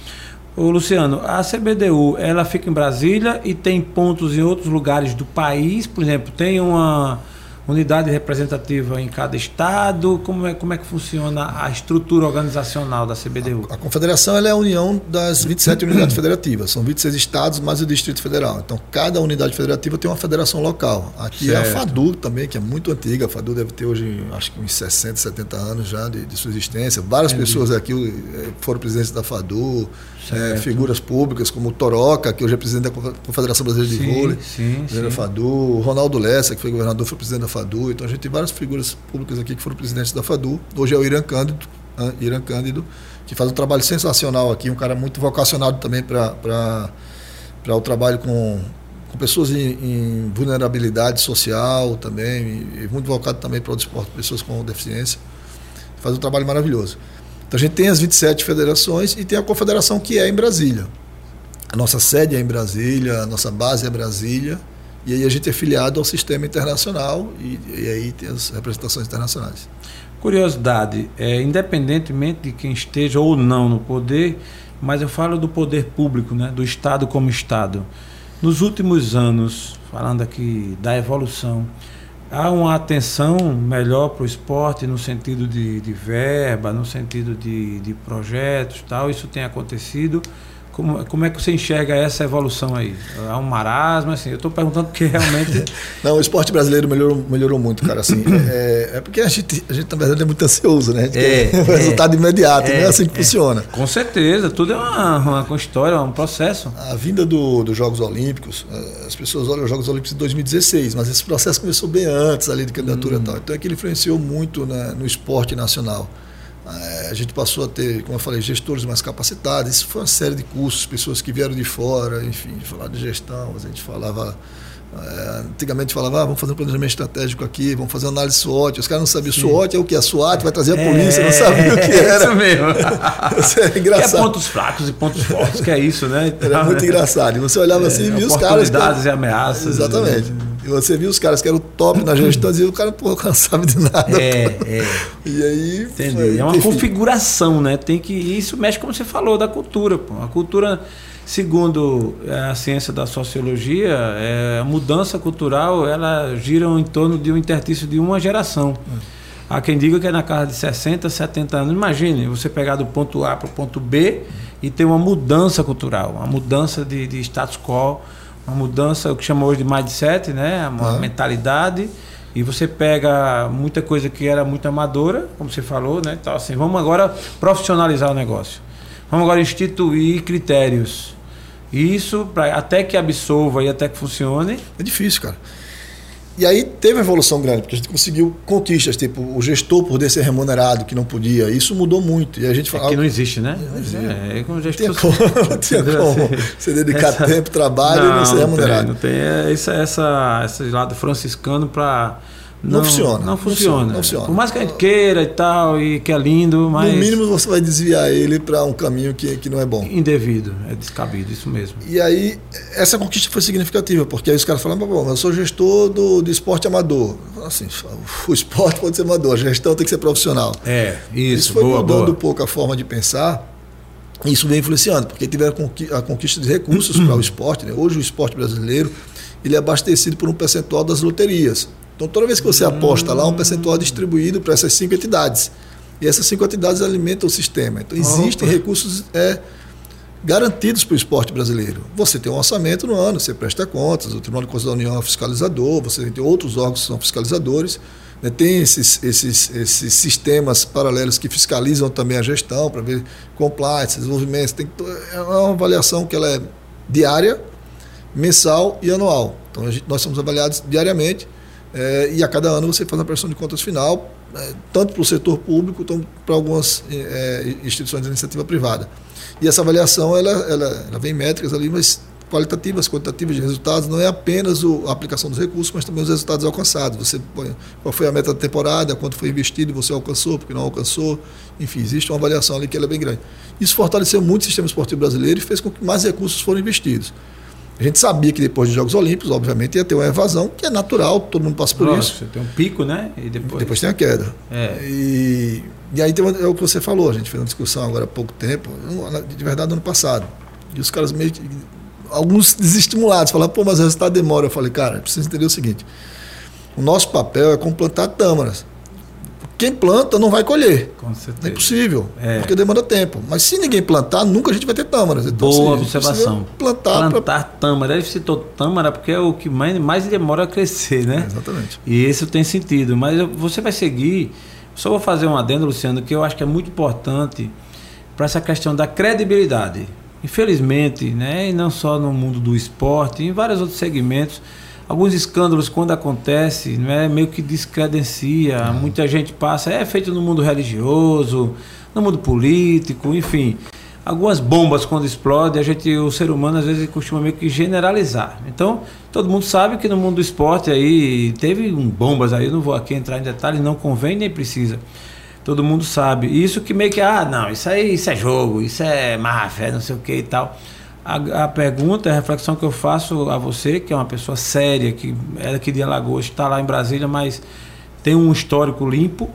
Ô, Luciano, a CBDU ela fica em Brasília e tem pontos em outros lugares do país, por exemplo, tem uma unidade representativa em cada estado? Como é, como é que funciona a estrutura organizacional da CBDU? A, a confederação é a união das 27 unidades federativas. São 26 estados mais o Distrito Federal. Então, cada unidade federativa tem uma federação local. Aqui certo. é a FADU também, que é muito antiga. A FADU deve ter hoje, acho que uns 60, 70 anos já de, de sua existência. Várias Entendi. pessoas aqui eh, foram presidentes da FADU é, figuras públicas como o Toroca, que hoje é presidente da Confederação Brasileira de Vôlei, sim, sim. da FADU, Ronaldo Lessa, que foi governador, foi presidente da FADU. Então a gente tem várias figuras públicas aqui que foram presidentes da FADU. Hoje é o Irã Cândido, Irã Cândido que faz um trabalho sensacional aqui, um cara muito vocacionado também para o trabalho com, com pessoas em, em, vulnerabilidade social também, e muito voltado também para o desporto, pessoas com deficiência. Faz um trabalho maravilhoso. Então a gente tem as 27 federações e tem a confederação que é em Brasília. A nossa sede é em Brasília, a nossa base é Brasília, e aí a gente é filiado ao sistema internacional e, e aí tem as representações internacionais. Curiosidade, é, independentemente de quem esteja ou não no poder, mas eu falo do poder público, né, do Estado como Estado. Nos últimos anos, falando aqui da evolução, há uma atenção melhor para o esporte no sentido de, de verba, no sentido de, de projetos tal. Isso tem acontecido. Como, como é que você enxerga essa evolução aí? Há um marasmo, assim, eu estou perguntando porque realmente... Não, o esporte brasileiro melhorou, melhorou muito, cara, assim, é, é porque a gente, a gente, na verdade, é muito ansioso, né? A gente é, quer um é, resultado imediato, é, não é assim que é. funciona. Com certeza, tudo é uma, uma, uma história, um processo. A vinda do, dos Jogos Olímpicos, eh, as pessoas olham os Jogos Olímpicos de 2016, mas esse processo começou bem antes ali de candidatura hum. e tal, então é que ele influenciou muito né, no esporte nacional. É, a gente passou a ter, como eu falei, gestores mais capacitados. Isso foi uma série de cursos, pessoas que vieram de fora, enfim, falar de gestão. A gente falava. É, antigamente falava, ah, vamos fazer um planejamento estratégico aqui, vamos fazer uma análise SWOT. Os caras não sabiam Sim. SWOT é o que? A SWAT vai trazer a é, polícia, não sabia o que era. Isso mesmo. isso é engraçado. É pontos fracos e pontos fortes, que é isso, né? Então, era muito engraçado. E você olhava assim e via os caras. Oportunidades e ameaças. Exatamente. Né? E você viu os caras que eram top na gestão e o cara, pô, não sabe de nada. É, é. E aí. Entendi. é uma enfim. configuração, né? Tem que. Isso mexe, como você falou, da cultura. Pô. A cultura, segundo a ciência da sociologia, é, a mudança cultural ela gira em torno de um interstício de uma geração. Há quem diga que é na casa de 60, 70 anos. Imagine você pegar do ponto A para o ponto B e ter uma mudança cultural, uma mudança de, de status quo uma mudança, o que chama hoje de mindset, né? Uma uhum. mentalidade. E você pega muita coisa que era muito amadora, como você falou, né? Então, assim, vamos agora profissionalizar o negócio. Vamos agora instituir critérios. Isso, pra, até que absolva e até que funcione. É difícil, cara. E aí teve uma evolução grande, porque a gente conseguiu conquistas, tipo o gestor poder ser remunerado, que não podia. Isso mudou muito. E a gente falava. É que não existe, né? Não existe. É, é como gestor. Tinha como, tinha como você dedicar essa... tempo, trabalho não, e não ser remunerado. Não tem, não tem essa, essa, esse lado franciscano para Não, não, funciona. Não funciona. Não funciona. Por mais que a gente queira e tal, e que é lindo, mas. No mínimo você vai desviar ele para um caminho que, que não é bom. Indevido, é descabido, isso mesmo. E aí, essa conquista foi significativa, porque aí os caras falam, bom, eu sou gestor do, do esporte amador. Assim, o esporte pode ser amador, a gestão tem que ser profissional. É, isso. Isso foi boa, mudando boa. um pouco a forma de pensar. E isso vem influenciando, porque tiveram a conquista de recursos para o esporte. Né? Hoje o esporte brasileiro ele é abastecido por um percentual das loterias. Então, toda vez que você aposta lá, um percentual é distribuído para essas cinco entidades. E essas cinco entidades alimentam o sistema. Então, existem Opa. recursos é, garantidos para o esporte brasileiro. Você tem um orçamento no ano, você presta contas, o Tribunal de Contas da União é fiscalizador, você tem outros órgãos que são fiscalizadores. Né? Tem esses, esses, esses sistemas paralelos que fiscalizam também a gestão para ver compliance, desenvolvimento. Tem, é uma avaliação que ela é diária, mensal e anual. Então, gente, nós somos avaliados diariamente é, e a cada ano você faz uma prestação de contas final, é, tanto para o setor público, quanto para algumas é, instituições de iniciativa privada. E essa avaliação, ela, ela, ela vem em métricas ali, mas qualitativas, quantitativas de resultados, não é apenas o, a aplicação dos recursos, mas também os resultados alcançados. Você põe qual foi a meta da temporada, quanto foi investido, você alcançou, porque não alcançou. Enfim, existe uma avaliação ali que é bem grande. Isso fortaleceu muito o sistema esportivo brasileiro e fez com que mais recursos foram investidos. A gente sabia que depois dos Jogos Olímpicos, obviamente, ia ter uma evasão, que é natural, todo mundo passa por Nossa, isso. Tem um pico, né? E depois, depois tem a queda. É. E, e aí tem uma, é o que você falou, a gente fez uma discussão agora há pouco tempo, de verdade, no ano passado. E os caras meio que. Alguns desestimulados, falaram, pô, mas o resultado demora. Eu falei, cara, precisa entender o seguinte: o nosso papel é complantar tâmaras quem planta não vai colher. Com certeza. Não é possível, é. porque demanda tempo. Mas se ninguém plantar, nunca a gente vai ter tâmaras. Então, Boa assim, observação. Plantar, plantar pra... tâmara. Ele citou tâmara porque é o que mais, mais demora a crescer, né? exatamente. E isso tem sentido. Mas você vai seguir. Só vou fazer um adendo, Luciano, que eu acho que é muito importante para essa questão da credibilidade. Infelizmente, né, e não só no mundo do esporte, em vários outros segmentos, alguns escândalos quando acontece, é meio que descredencia, uhum. muita gente passa, é feito no mundo religioso, no mundo político, enfim. Algumas bombas quando explodem, a gente, o ser humano às vezes costuma meio que generalizar. Então, todo mundo sabe que no mundo do esporte aí teve um bombas aí, eu não vou aqui entrar em detalhes, não convém nem precisa. Todo mundo sabe. Isso que meio que, ah, não, isso aí isso é jogo, isso é máfia, não sei o que e tal. A, a, pergunta, a reflexão que eu faço a você, que é uma pessoa séria, que é daqui de Alagoas, está lá em Brasília, mas tem um histórico limpo.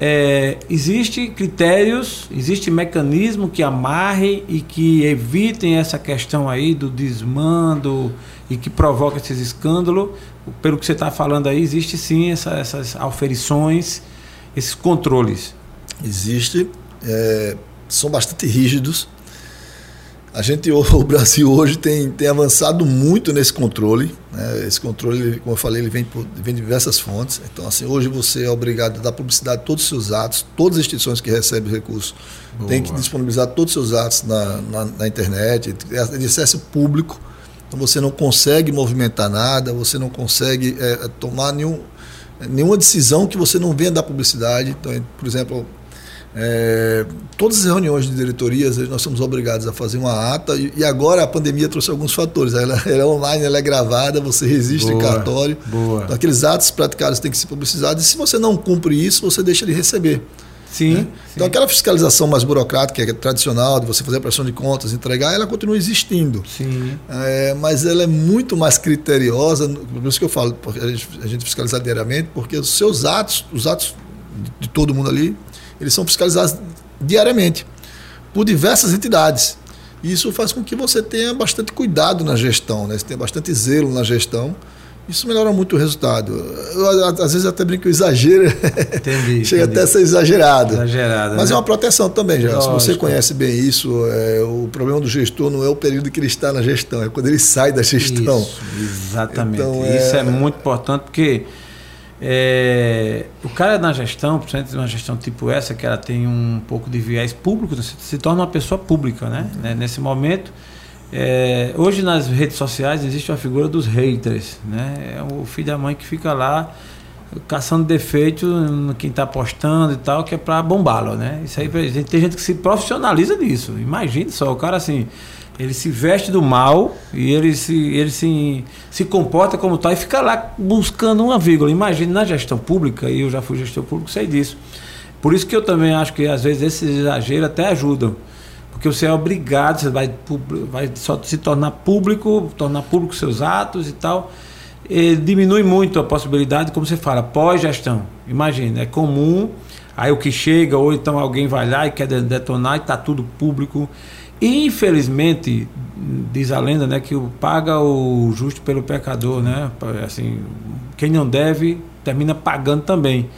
É, existe critérios, existe mecanismo que amarrem e que evitem essa questão aí do desmando e que provoca esses escândalos. Pelo que você está falando aí, existe sim essa, essas auferições, esses controles. Existe, é, são bastante rígidos a gente, o Brasil hoje tem, tem avançado muito nesse controle. Né? Esse controle, como eu falei, ele vem, por, vem de diversas fontes. Então, assim, hoje você é obrigado a dar publicidade a todos os seus atos, todas as instituições que recebem recursos têm que disponibilizar todos os seus atos na, na, na internet, é de acesso público. Então, você não consegue movimentar nada, você não consegue é, tomar nenhum, nenhuma decisão que você não venha dar publicidade. Então, por exemplo, é, todas as reuniões de diretorias nós somos obrigados a fazer uma ata e, agora a pandemia trouxe alguns fatores. Ela, ela, é online, ela é gravada, você resiste boa, em cartório. Boa. Então, aqueles atos praticados têm que ser publicizados e se você não cumpre isso, você deixa de receber. Sim, né? sim. Então aquela fiscalização mais burocrática, que é tradicional, de você fazer a pressão de contas, entregar, ela continua existindo. Sim. É, mas ela é muito mais criteriosa, por isso que eu falo, a gente, a gente fiscaliza diariamente, porque os seus atos, os atos de todo mundo ali, eles são fiscalizados diariamente por diversas entidades. Isso faz com que você tenha bastante cuidado na gestão, né? você tenha bastante zelo na gestão. Isso melhora muito o resultado. Eu, às vezes até brinco exagero entendi, chega entendi. até a ser exagerado. exagerado Mas né? é uma proteção também, já. Se você conhece bem isso, é, o problema do gestor não é o período que ele está na gestão, é quando ele sai da gestão. Isso, exatamente. Então, é... Isso é muito importante porque é, o cara na gestão, principalmente uma gestão tipo essa, que ela tem um pouco de viés público, se, se torna uma pessoa pública, né? Uhum. Nesse momento, é, hoje nas redes sociais existe a figura dos haters, né? É o filho da mãe que fica lá caçando defeito no quem está postando e tal, que é para bombá-lo, né? Isso aí tem gente que se profissionaliza nisso. Imagine só, o cara assim Ele se veste do mal e ele se, ele se, se comporta como tal e fica lá buscando uma vírgula. Imagine na gestão pública, e eu já fui gestor público, sei disso. Por isso que eu também acho que às vezes esses exageros até ajudam. Porque você é obrigado, você vai, vai só se tornar público, tornar público seus atos e tal. E diminui muito a possibilidade, como você fala, pós-gestão. Imagina, é comum, aí o que chega, ou então alguém vai lá e quer detonar e está tudo público. E, infelizmente, diz a lenda, né, que paga o justo pelo pecador, né? Assim, quem não deve termina pagando também.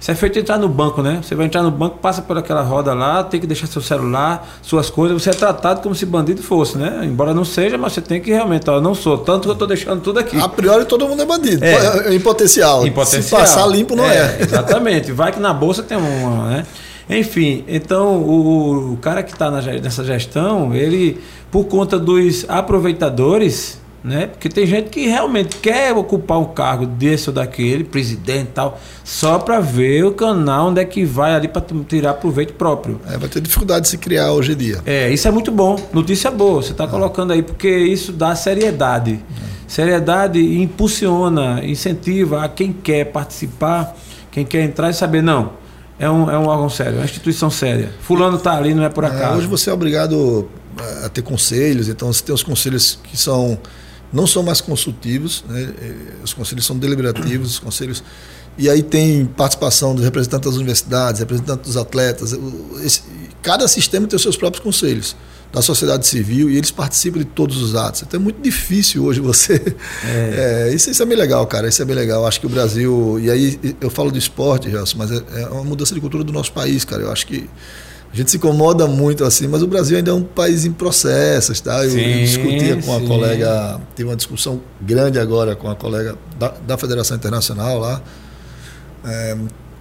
Isso é feito entrar no banco, né? Você vai entrar no banco, passa por aquela roda lá, tem que deixar seu celular, suas coisas, você é tratado como se bandido fosse, né? Embora não seja, mas você tem que realmente, ó, eu não sou, tanto que eu estou deixando tudo aqui. A priori todo mundo é bandido, é. em potencial. Em potencial. Se passar limpo não é. é. Exatamente. Vai que na bolsa tem uma, né? Enfim, então o, o cara que está nessa gestão, ele, por conta dos aproveitadores, né? Porque tem gente que realmente quer ocupar um cargo desse ou daquele, presidente e tal, só para ver o canal onde é que vai ali para tirar proveito próprio. É, vai ter dificuldade de se criar hoje em dia. É, isso é muito bom. Notícia boa, você está é. colocando aí, porque isso dá seriedade. É. Seriedade impulsiona, incentiva a quem quer participar, quem quer entrar e saber, não, é um, é um órgão sério, é uma instituição séria. Fulano está ali, não é por é, acaso. É, hoje você é obrigado a ter conselhos, então você tem os conselhos que são não são mais consultivos, né? Eh, os conselhos são deliberativos, os conselhos e aí tem participação dos representantes das universidades, representantes dos atletas. Esse, cada sistema tem os seus próprios conselhos da sociedade civil e eles participam de todos os atos. Então é muito difícil hoje você. É. É, isso, isso, é bem legal, cara. Isso é bem legal. Acho que o Brasil. E aí eu falo do esporte, Gelson, mas é, é uma mudança de cultura do nosso país, cara. Eu acho que a gente se incomoda muito assim, mas o Brasil ainda é um país em processos, tá? Eu, sim, eu discutia com a colega, tive uma discussão grande agora com a colega da, da Federação Internacional lá.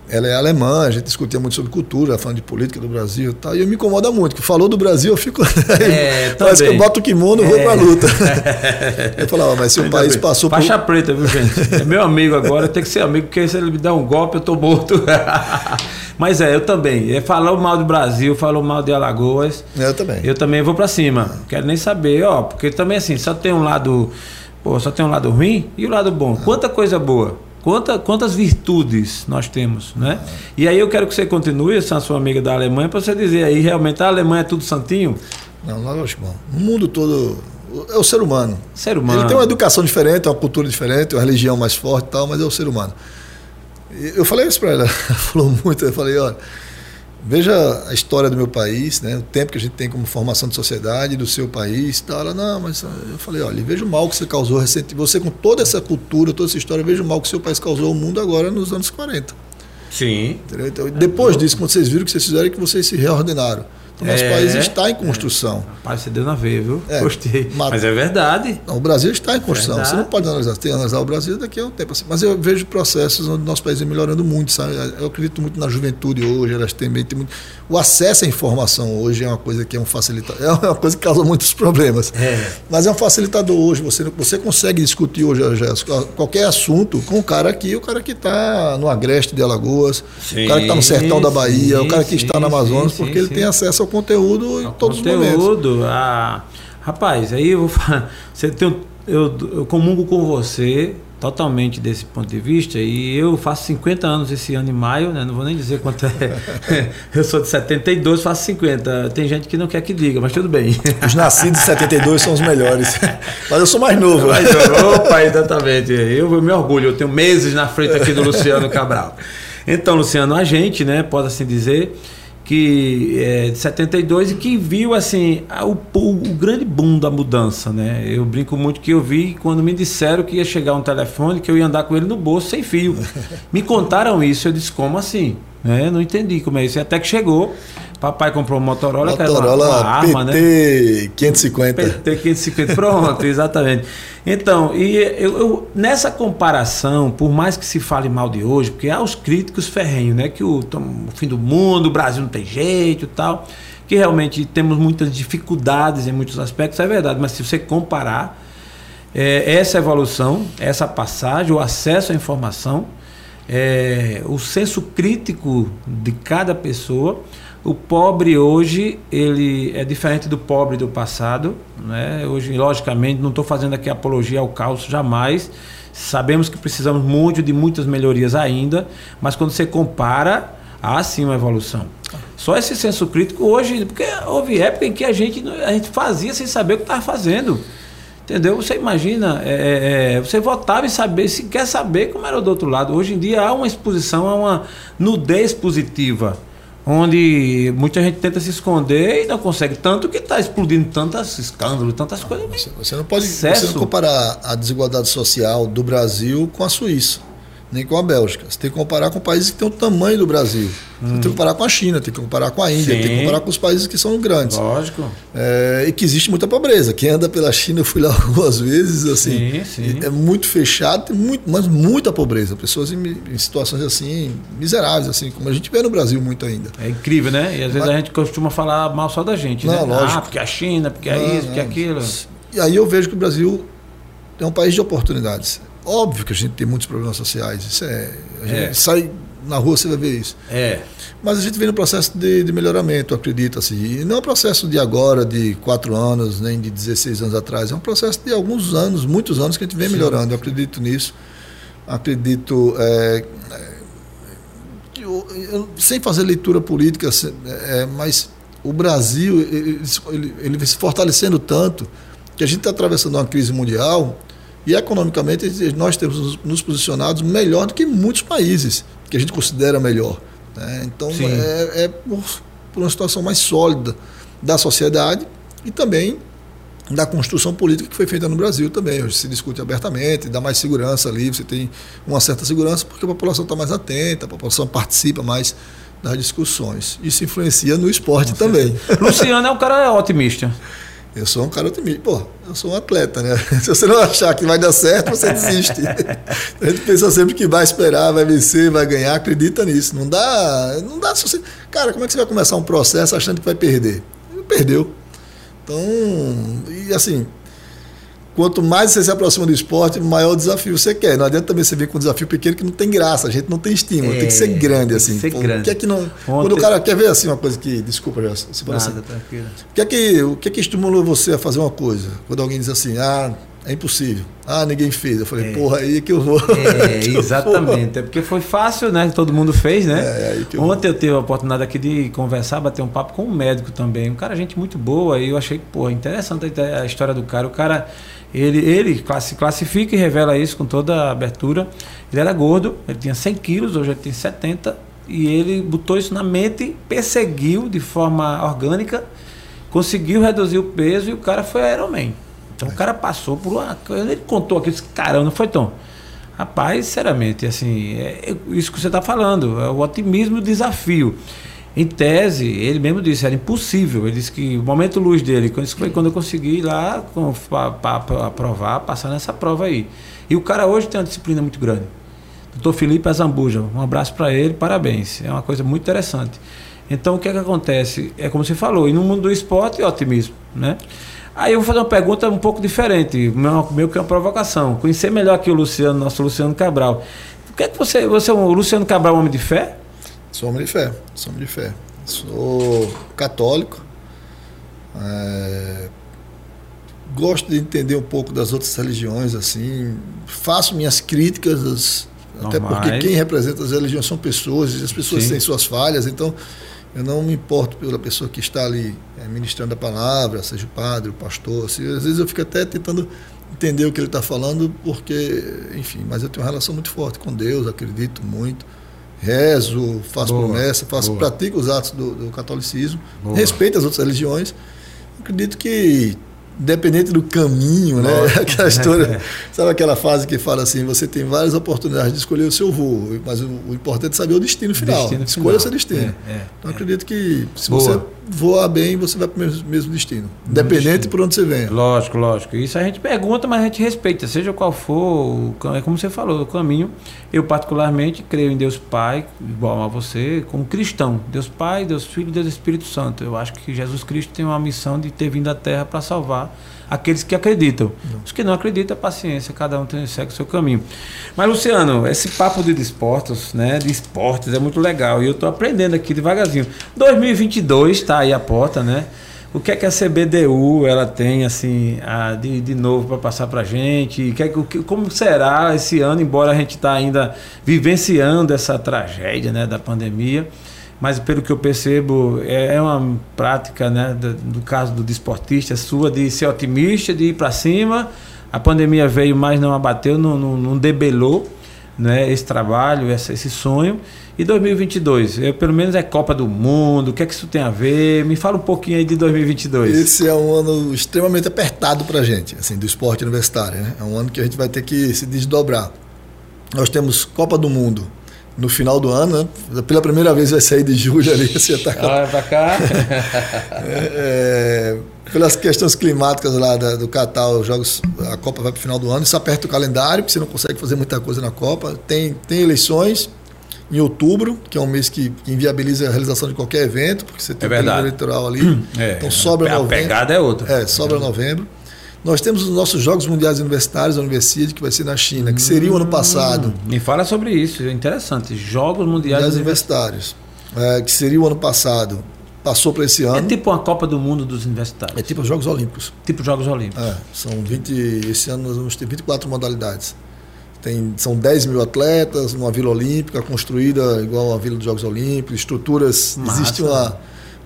É, ela é alemã, a gente discutia muito sobre cultura, falando de política do Brasil e tal. E eu me incomoda muito, que falou do Brasil, eu fico. É, Parece que eu boto o kimono e vou é. pra luta. eu falava, mas se o país bem. passou Faixa por. preta, viu, gente? É meu amigo agora, tem que ser amigo, porque se ele me der um golpe, eu tô morto. mas é, eu também. É, falou mal do Brasil, falou mal de Alagoas. Eu também. Eu também vou pra cima. Quero nem saber, ó, porque também assim, só tem um lado. Pô, só tem um lado ruim e o lado bom. Quanta coisa boa. Quanta, quantas virtudes nós temos, né? E aí eu quero que você continue, essa sua amiga da Alemanha, para você dizer aí realmente a Alemanha é tudo santinho? Não, bom. O mundo todo é o ser humano. Ser humano. Ele tem uma educação diferente, uma cultura diferente, uma religião mais forte e tal, mas é o ser humano. Eu falei isso para ela, ela falou muito, eu falei, olha, veja a história do meu país, né, o tempo que a gente tem como formação de sociedade do seu país, tal. Ela não, mas eu falei, olha, veja o mal que você causou recentemente, você com toda essa cultura, toda essa história, veja o mal que seu país causou ao mundo agora nos anos 40. Sim. Então, depois disso, quando vocês viram que vocês fizeram, é que vocês se reordenaram. O nosso é, país está em construção. É. Rapaz, você deu na veia, viu? É, Gostei. Mas, mas, é verdade. Não, o Brasil está em construção. Verdade. Você não pode analisar. Tem que analisar o Brasil daqui a um tempo. Assim. Mas eu vejo processos onde o nosso país vem melhorando muito. Sabe? Eu acredito muito na juventude hoje. Elas têm, tem muito... O acesso à informação hoje é uma coisa que é um facilitador. É uma coisa que causa muitos problemas. É. Mas é um facilitador hoje. Você, você consegue discutir hoje, Jéssica, qualquer assunto com o cara aqui, o cara que está no Agreste de Alagoas, sim, o cara que está no sertão da Bahia, sim, o cara que sim, está no Amazonas, porque ele tem acesso ao conteúdo em todos conteúdo, os momentos. Conteúdo, ah, rapaz, aí eu vou falar, você tem, eu, eu comungo com você totalmente desse ponto de vista e eu faço 50 anos esse ano em maio, né? não vou nem dizer quanto é. eu sou de 72, faço 50. Tem gente que não quer que diga, mas tudo bem. Os nascidos de 72 são os melhores. Mas eu sou mais novo. Mais novo. Opa, exatamente. Eu, eu me orgulho, eu tenho meses na frente aqui do Luciano Cabral. Então, Luciano, a gente, né, pode assim dizer, que é, de 72 e que viu assim o, o, o, grande boom da mudança, né? Eu brinco muito que eu vi quando me disseram que ia chegar um telefone que eu ia andar com ele no bolso sem fio. me contaram isso, eu disse como assim? É, não entendi como é isso. Até que chegou, papai comprou um Motorola, Motorola que era uma, uma arma, PT né? 550. PT 550, pronto, exatamente. Então, e eu, eu, nessa comparação, por mais que se fale mal de hoje, porque há os críticos ferrenhos, né? Que o, o fim do mundo, o Brasil não tem jeito e tal, que realmente temos muitas dificuldades em muitos aspectos, é verdade, mas se você comparar é, essa evolução, essa passagem, o acesso à informação, é, o senso crítico de cada pessoa. O pobre hoje ele é diferente do pobre do passado, né? Hoje, logicamente, não estou fazendo aqui apologia ao caos jamais. Sabemos que precisamos muito de muitas melhorias ainda, mas quando você compara, há sim uma evolução. Só esse senso crítico hoje, porque houve época em que a gente, a gente fazia sem saber o que estava fazendo. Entendeu? Você imagina, é, é, é, você votava e saber, se quer saber como era do outro lado. Hoje em dia há uma exposição, há uma nudez positiva, onde muita gente tenta se esconder e não consegue. Tanto que está explodindo tantos escândalos, tantas coisas. Você, você não pode você não comparar a desigualdade social do Brasil com a Suíça nem com a Bélgica. Você tem que comparar com países que têm o tamanho do Brasil. Hum. Você tem que comparar com a China, tem que comparar com a Índia, Sim. tem que comparar com os países que são grandes. Lógico. É, e que existe muita pobreza. Quem anda pela China, eu fui lá algumas vezes, assim, sim, sim. é muito fechado, tem muito, mas muita pobreza. Pessoas em, em, situações assim, miseráveis, assim, como a gente vê no Brasil muito ainda. É incrível, né? E às vezes mas, a gente costuma falar mal só da gente, não, né? Lógico. Ah, porque a China, porque é não, isso, porque é aquilo. E aí eu vejo que o Brasil é um país de oportunidades. Óbvio que a gente tem muitos problemas sociais. Isso é. A gente é. sai na rua, você vai ver isso. É. Mas a gente vem no processo de, de melhoramento, acredito assim. E não é um processo de agora, de quatro anos, nem de 16 anos atrás. É um processo de alguns anos, muitos anos que a gente vem Sim. melhorando. Eu acredito nisso. Acredito. É, eu, eu, sem fazer leitura política, é, mas o Brasil ele, ele, ele se fortalecendo tanto que a gente está atravessando uma crise mundial e economicamente nós temos nos posicionados melhor do que muitos países que a gente considera melhor. Né? Então é, é por, por, uma situação mais sólida da sociedade e também da construção política que foi feita no Brasil também. Hoje se discute abertamente, dá mais segurança ali, você tem uma certa segurança porque a população está mais atenta, a população participa mais das discussões. Isso influencia no esporte também. Luciano é um cara otimista. Eu sou um cara otimista. Pô, eu sou um atleta, né? Se você não achar que vai dar certo, você desiste. a gente pensa sempre que vai esperar, vai vencer, vai ganhar, acredita nisso. Não dá. Não dá. Você... Cara, como é que você vai começar um processo achando que vai perder? Perdeu. Então, e assim, quanto mais você se aproxima do esporte, maior o desafio você quer. Não adianta também você vir com um desafio pequeno que não tem graça, a gente não tem estímulo, é, tem que ser grande, assim. Ser Pô, grande. Que é que não, Ontem... Quando o cara quer ver assim uma coisa que. Desculpa, já, se Nada, assim, o que, é que, o que é que estimulou você a fazer uma coisa? Quando alguém diz assim, ah, é impossível. Ah, ninguém fez. Eu falei, é. porra, aí que eu vou. É, exatamente. É porque foi fácil, né? Todo mundo fez, né? É, que eu Ontem vou. eu tive a oportunidade aqui de conversar, bater um papo com um médico também. Um cara, gente muito boa. E eu achei, porra, interessante a história do cara. O cara ele, ele se classifica e revela isso com toda a abertura. Ele era gordo, ele tinha 100 quilos, hoje ele tem 70, e ele botou isso na mente, perseguiu de forma orgânica, conseguiu reduzir o peso e o cara foi Ironman. Então o cara passou por uma ele contou aquilo, disse, caramba, não foi tão. Rapaz, sinceramente, assim, é isso que você está falando, é o otimismo e o desafio. Em tese, ele mesmo disse, era impossível. Ele disse que o momento luz dele, quando eu consegui ir lá para aprovar, passar nessa prova aí. E o cara hoje tem uma disciplina muito grande. Doutor Felipe Azambuja, um abraço para ele, parabéns. É uma coisa muito interessante. Então, o que é que acontece? É como você falou, e no mundo do esporte, otimismo, né? Aí eu vou fazer uma pergunta um pouco diferente, meio que uma provocação. Conhecer melhor aqui o Luciano, nosso Luciano Cabral. O que é que você, você, o Luciano Cabral é um homem de fé? Sou homem de fé, sou homem de fé. Sou católico. É, gosto de entender um pouco das outras religiões, assim. Faço minhas críticas, até porque quem representa as religiões são pessoas, e as pessoas Sim. têm suas falhas, então eu não me importo pela pessoa que está ali é, ministrando a palavra, seja o padre, o pastor. Assim, às vezes eu fico até tentando entender o que ele está falando, porque, enfim, mas eu tenho uma relação muito forte com Deus, acredito muito rezo, faço boa, promessa, faço, boa. pratico os atos do, do catolicismo, boa. respeito as outras religiões. Acredito que, independente do caminho, né? aquela história, é. sabe aquela fase que fala assim: você tem várias oportunidades de escolher o seu voo, mas o, o importante é saber o destino final. Destino Escolha o seu destino. É, é, então, acredito que se você voar bem, você vai para o mesmo, destino. Independente por onde você venha. Lógico, lógico. Isso a gente pergunta, mas a gente respeita, seja qual for, é como você falou, o caminho. Eu, particularmente, creio em Deus Pai, igual a você, como cristão. Deus Pai, Deus Filho, Deus Espírito Santo. Eu acho que Jesus Cristo tem uma missão de ter vindo à Terra para salvar aqueles que acreditam. Não. Os que não acreditam, paciência, cada um tem, segue o seu caminho. Mas, Luciano, esse papo de esportes, né, de esportes é muito legal e eu estou aprendendo aqui devagarzinho. 2022 está aí a porta, né? O que é que a CBDU ela tem assim a, de, de novo para passar para a gente? Que é, que, como será esse ano, embora a gente está ainda vivenciando essa tragédia né, da pandemia? Mas pelo que eu percebo, é, é uma prática, né, do, do caso do desportista sua, de ser otimista, de ir para cima. A pandemia veio, mas não abateu, não, não, não debelou né, esse trabalho, esse, esse sonho. E 2022, eu, pelo menos é Copa do Mundo, o que é que isso tem a ver? Me fala um pouquinho aí de 2022. Esse é um ano extremamente apertado para a gente, assim, do esporte universitário. Né? É um ano que a gente vai ter que se desdobrar. Nós temos Copa do Mundo, no final do ano, né? pela primeira vez vai sair de julho ali. Você tá Olha para cá. é, é, pelas questões climáticas lá da, do Catar, os jogos, a Copa vai para o final do ano, isso aperta o calendário, porque você não consegue fazer muita coisa na Copa. Tem, tem eleições em outubro, que é um mês que, que inviabiliza a realização de qualquer evento, porque você tem é o eleitoral ali. É, então sobra a novembro. A pegada é outra. É, sobra é. novembro. Nós temos os nossos Jogos Mundiais Universitários, a Universidade, que vai ser na China, que seria o ano passado. Hum, me fala sobre isso, é interessante. Jogos Mundiais, Mundiais Universitários, é, que seria o ano passado. Passou para esse ano. É tipo uma Copa do Mundo dos Universitários. É tipo os Jogos Olímpicos. Tipo Jogos Olímpicos. É, são 20. Esse ano nós vamos ter 24 modalidades. Tem, são 10 mil atletas numa Vila Olímpica, construída igual a Vila dos Jogos Olímpicos, estruturas. Massa. Existe uma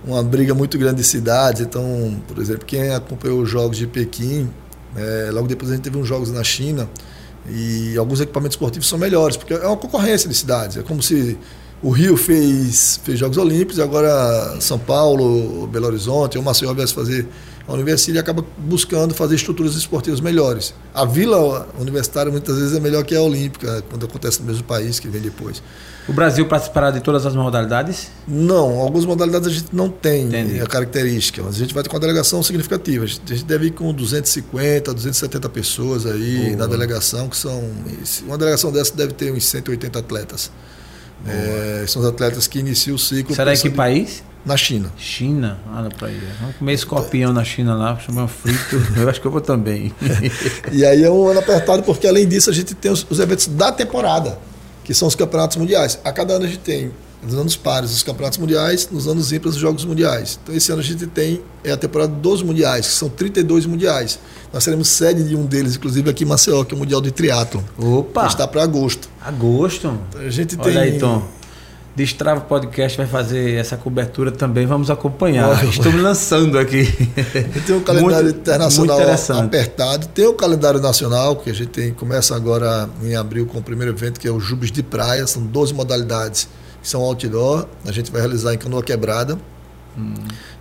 uma briga muito grande de cidades. Então, por exemplo, quem acompanhou os Jogos de Pequim, é, logo depois a gente teve uns Jogos na China e alguns equipamentos esportivos são melhores, porque é uma concorrência de cidades. É como se o Rio fez, fez Jogos Olímpicos e agora São Paulo, Belo Horizonte, ou Maceió viesse fazer a universidade acaba buscando fazer estruturas esportivas melhores. A vila universitária muitas vezes é melhor que a olímpica, quando acontece no mesmo país que vem depois. O Brasil participará de todas as modalidades? Não, algumas modalidades a gente não tem Entendi. a característica, mas a gente vai ter uma delegação significativa. A gente deve ir com 250, 270 pessoas aí na delegação, que são. Uma delegação dessa deve ter uns 180 atletas. É, são os atletas que iniciam o ciclo. Será em que país? Na China. China? Olha para aí. Vamos comer escorpião na China lá, chamar frito. eu acho que eu vou também. e aí é um ano apertado, porque além disso a gente tem os, os eventos da temporada que são os campeonatos mundiais. A cada ano a gente tem, nos anos pares, os campeonatos mundiais, nos anos ímpares, os jogos mundiais. Então, esse ano a gente tem é a temporada dos mundiais, que são 32 mundiais. Nós seremos sede de um deles, inclusive aqui em Maceió, que é o Mundial de Triatlo. Opa! Que está para agosto. Agosto? Então, a gente Olha tem. Aí, Tom. Destrava Podcast vai fazer essa cobertura também, vamos acompanhar. Estou me lançando aqui. Tem um calendário muito, internacional muito apertado, tem o calendário nacional, que a gente tem, começa agora em abril com o primeiro evento, que é o Jubes de Praia, são 12 modalidades que são outdoor, a gente vai realizar em Canoa Quebrada, hum.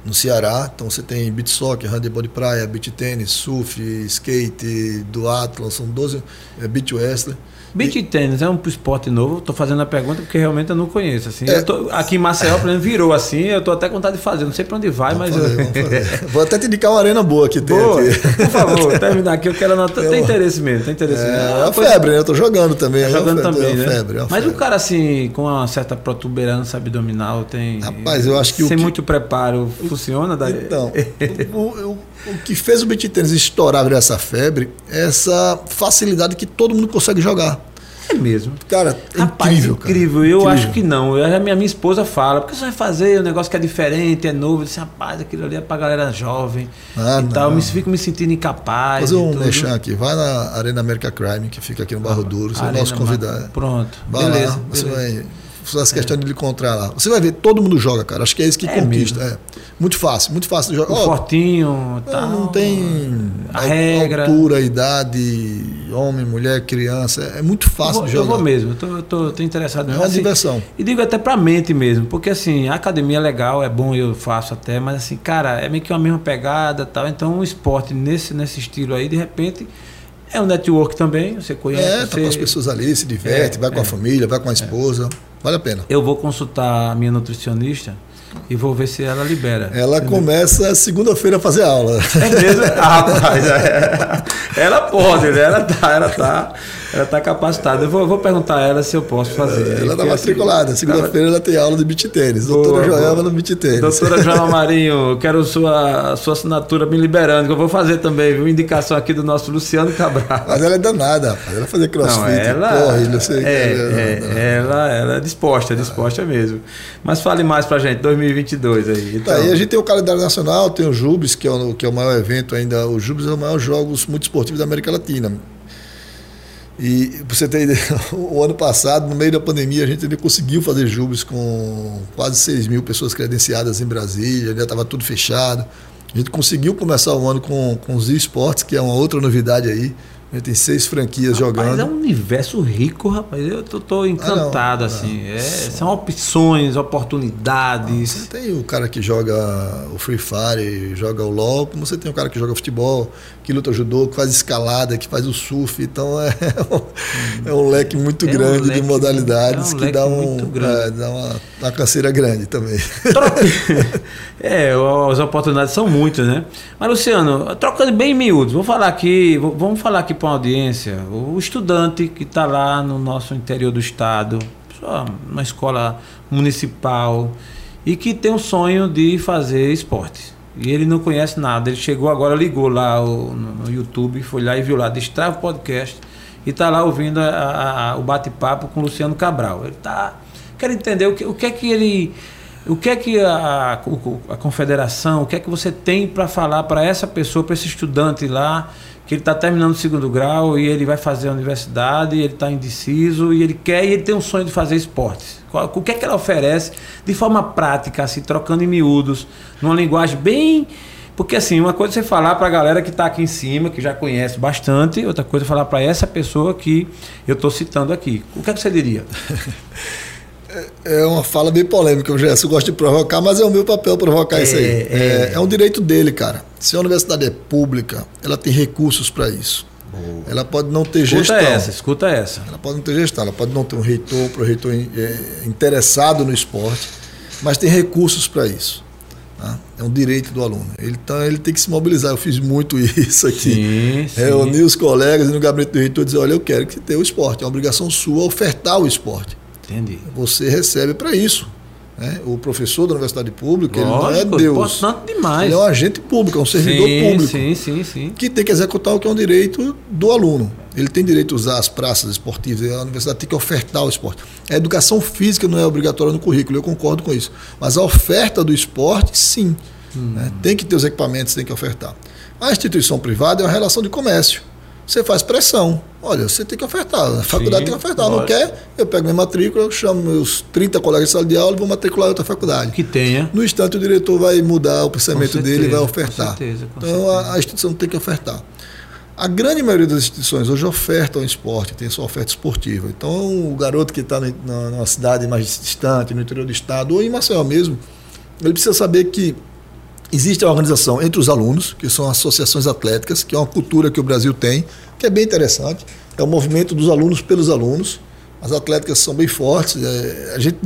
no Ceará. Então você tem beach soccer, handebol de praia, beach tênis, surf, skate, duathlon, são 12, é, beach wrestling. Beach tênis é um esporte novo? Estou fazendo a pergunta porque realmente eu não conheço. Assim. É. Tô, aqui em Maceió, por exemplo, virou assim. Eu estou até com vontade de fazer. Não sei para onde vai, vamos mas. Fazer, eu... Vou até te indicar uma arena boa que tem boa. aqui. Por favor, terminar aqui. Eu quero anotar. Tem interesse mesmo. Tem interesse é, mesmo. É uma febre, né? Eu estou jogando também. Tá jogando é também, né? Febre, é mas febre. o cara, assim, com uma certa protuberância abdominal, tem. Rapaz, eu acho que. Sem que... muito preparo, funciona daí? Então, o, o, o, que fez o beat tênis estourar essa febre é essa facilidade que todo mundo consegue jogar. É mesmo. Cara, é Rapaz, incrível. Incrível. Cara. Eu incrível. acho que não. Eu, a minha, minha esposa fala, porque você vai fazer um negócio que é diferente, é novo. Eu disse, rapaz, aquilo ali é pra galera jovem ah, e não. tal. Eu me, fico me sentindo incapaz. Fazer um mexão aqui. Vai na Arena America Crime, que fica aqui no Barro Duro. Você é o nosso convidado. Pronto. Vai beleza. Lá, beleza. Você vai questão é. de lhe encontrar lá. Você vai ver, todo mundo joga, cara. Acho que é isso que é conquista. É. Muito fácil, muito fácil de jogar. O oh, fortinho, tal. Não tem a regra. altura, idade, homem, mulher, criança. É muito fácil vou, de jogar. Eu vou mesmo, eu tô, eu tô, tô interessado É uma assim, diversão. E digo até pra mente mesmo, porque assim, a academia é legal, é bom, eu faço até, mas assim, cara, é meio que uma mesma pegada tal. Então, um esporte nesse, nesse estilo aí, de repente. É um network também, você conhece. É, tá você... com as pessoas ali, se diverte, é, vai com é, a família, vai com a esposa. Vale a pena. Eu vou consultar a minha nutricionista E vou ver se ela libera. Ela Entendeu? começa segunda-feira a fazer aula. É mesmo? Ah, rapaz, é. ela pode, né? Ela tá, ela tá. Ela está capacitada. Eu vou, vou, perguntar a ela se eu posso fazer. Ela está matriculada. Segunda-feira ela tem aula de beat tênis. Doutora Joelma no beat tênis. Doutora Joelma Marinho, quero sua, sua assinatura me liberando, que eu vou fazer também, viu? Indicação aqui do nosso Luciano Cabral. Mas ela é danada, rapaz. Ela fazer crossfit, não, ela, corre, não sei é, ela, é, ela, ela é disposta, é disposta mesmo. Mas fale mais pra gente, 2022 aí. Então. Tá, aí a gente tem o calendário nacional, tem o Jubes, que é o, que é o maior evento ainda. O Jubes é o maior jogos muito esportivos da América Latina. E você ter ideia, o ano passado, no meio da pandemia, a gente ainda conseguiu fazer jubes com quase 6 mil pessoas credenciadas em Brasília, ainda estava tudo fechado. A gente conseguiu começar o ano com, com os esportes, que é uma outra novidade aí. A gente tem seis franquias rapaz, jogando. É um universo rico, rapaz. Eu tô, tô encantado, ah, não, assim. Não, é, são opções, oportunidades. Você tem o cara que joga o Free Fire, joga o LOL, como você tem o cara que joga futebol, que luta judô, que faz escalada, que faz o surf. Então é um, é um leque muito é grande um leque, de modalidades é um que dá, um, é, dá uma, uma canseira grande também. é, as oportunidades são muitas, né? Mas, Luciano, trocando bem miúdos, vou falar aqui, vamos falar aqui para a audiência, o estudante que está lá no nosso interior do estado, uma escola municipal, e que tem um sonho de fazer esporte. E ele não conhece nada. Ele chegou agora, ligou lá o, no, YouTube, foi lá e viu lá, Destrava Podcast, e está lá ouvindo a, a, o bate-papo com o Luciano Cabral. Ele está. Quer entender o que, o que é que ele. O que é que a, a, a confederação, o que é que você tem para falar para essa pessoa, para esse estudante lá, que ele está terminando o segundo grau e ele vai fazer a universidade, ele está indeciso e ele quer e ele tem um sonho de fazer esportes. O que é que ela oferece de forma prática, assim, trocando em miúdos, numa linguagem bem. Porque assim, uma coisa é você falar para a galera que está aqui em cima, que já conhece bastante, outra coisa é falar para essa pessoa que eu estou citando aqui. O que é que você diria? É uma fala bem polêmica, o Gerson gosta de provocar, mas é o meu papel provocar é, isso aí. É, é, é, um direito dele, cara. Se a universidade é pública, ela tem recursos para isso. Boa. Ela pode não ter escuta gestão. Escuta essa, escuta essa. Ela pode não ter gestão, ela pode não ter um reitor, para o reitor é, interessado no esporte, mas tem recursos para isso. Tá? É um direito do aluno. Ele, tá, ele tem que se mobilizar. Eu fiz muito isso aqui. Sim, Reunir sim. os colegas no gabinete do reitor e dizer: olha, eu quero que tenha o esporte. É uma obrigação sua ofertar o esporte. Entendi. Você recebe para isso. Né? O professor da universidade pública, Lógico, ele não é Deus. Importante demais. Ele é um agente público, é um servidor sim, público. Sim, sim, sim. Que tem que executar o que é um direito do aluno. Ele tem direito a usar as praças esportivas, a universidade tem que ofertar o esporte. A educação física não é obrigatória no currículo, eu concordo com isso. Mas a oferta do esporte, sim. Hum. Né? Tem que ter os equipamentos, tem que ofertar. A instituição privada é uma relação de comércio você faz pressão. Olha, você tem que ofertar. A faculdade Sim, tem que ofertar. Lógico. Não quer? Eu pego minha matrícula, chamo meus 30 colegas de sala de aula e vou matricular em outra faculdade. Que tenha. No instante, o diretor vai mudar o pensamento certeza, dele e vai ofertar. Com certeza, com então, a, a, instituição tem que ofertar. A grande maioria das instituições hoje ofertam esporte, tem sua oferta esportiva. Então, o garoto que está numa cidade mais distante, no interior do estado, ou em Maceió mesmo, ele precisa saber que Existe a organização entre os alunos, que são associações atléticas, que é uma cultura que o Brasil tem, que é bem interessante. É o movimento dos alunos pelos alunos. As atléticas são bem fortes, é, a gente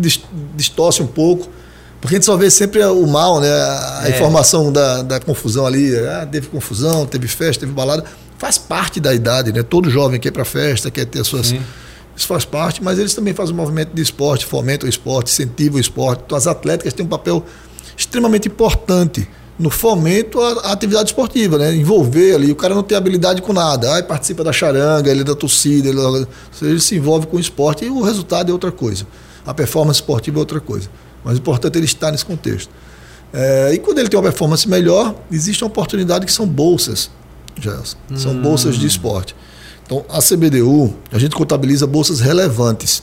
distorce um pouco, porque a gente só vê sempre o mal, né? a é. informação da, da confusão ali. Ah, teve confusão, teve festa, teve balada. Faz parte da idade, né? Todo jovem quer ir para festa, quer ter as suas. Sim. Isso faz parte, mas eles também fazem um movimento de esporte, fomentam o esporte, incentivam o esporte. Então, as atléticas têm um papel extremamente importante no fomento à, atividade esportiva, né? Envolver ali, o cara não tem habilidade com nada, aí participa da charanga, ele é da torcida, ele, ele se envolve com o esporte e o resultado é outra coisa. A performance esportiva é outra coisa. Mas o importante é ele estar nesse contexto. É, e quando ele tem uma performance melhor, existe uma oportunidade que são bolsas, Gelson. São hum. bolsas de esporte. Então, a CBDU, a gente contabiliza bolsas relevantes.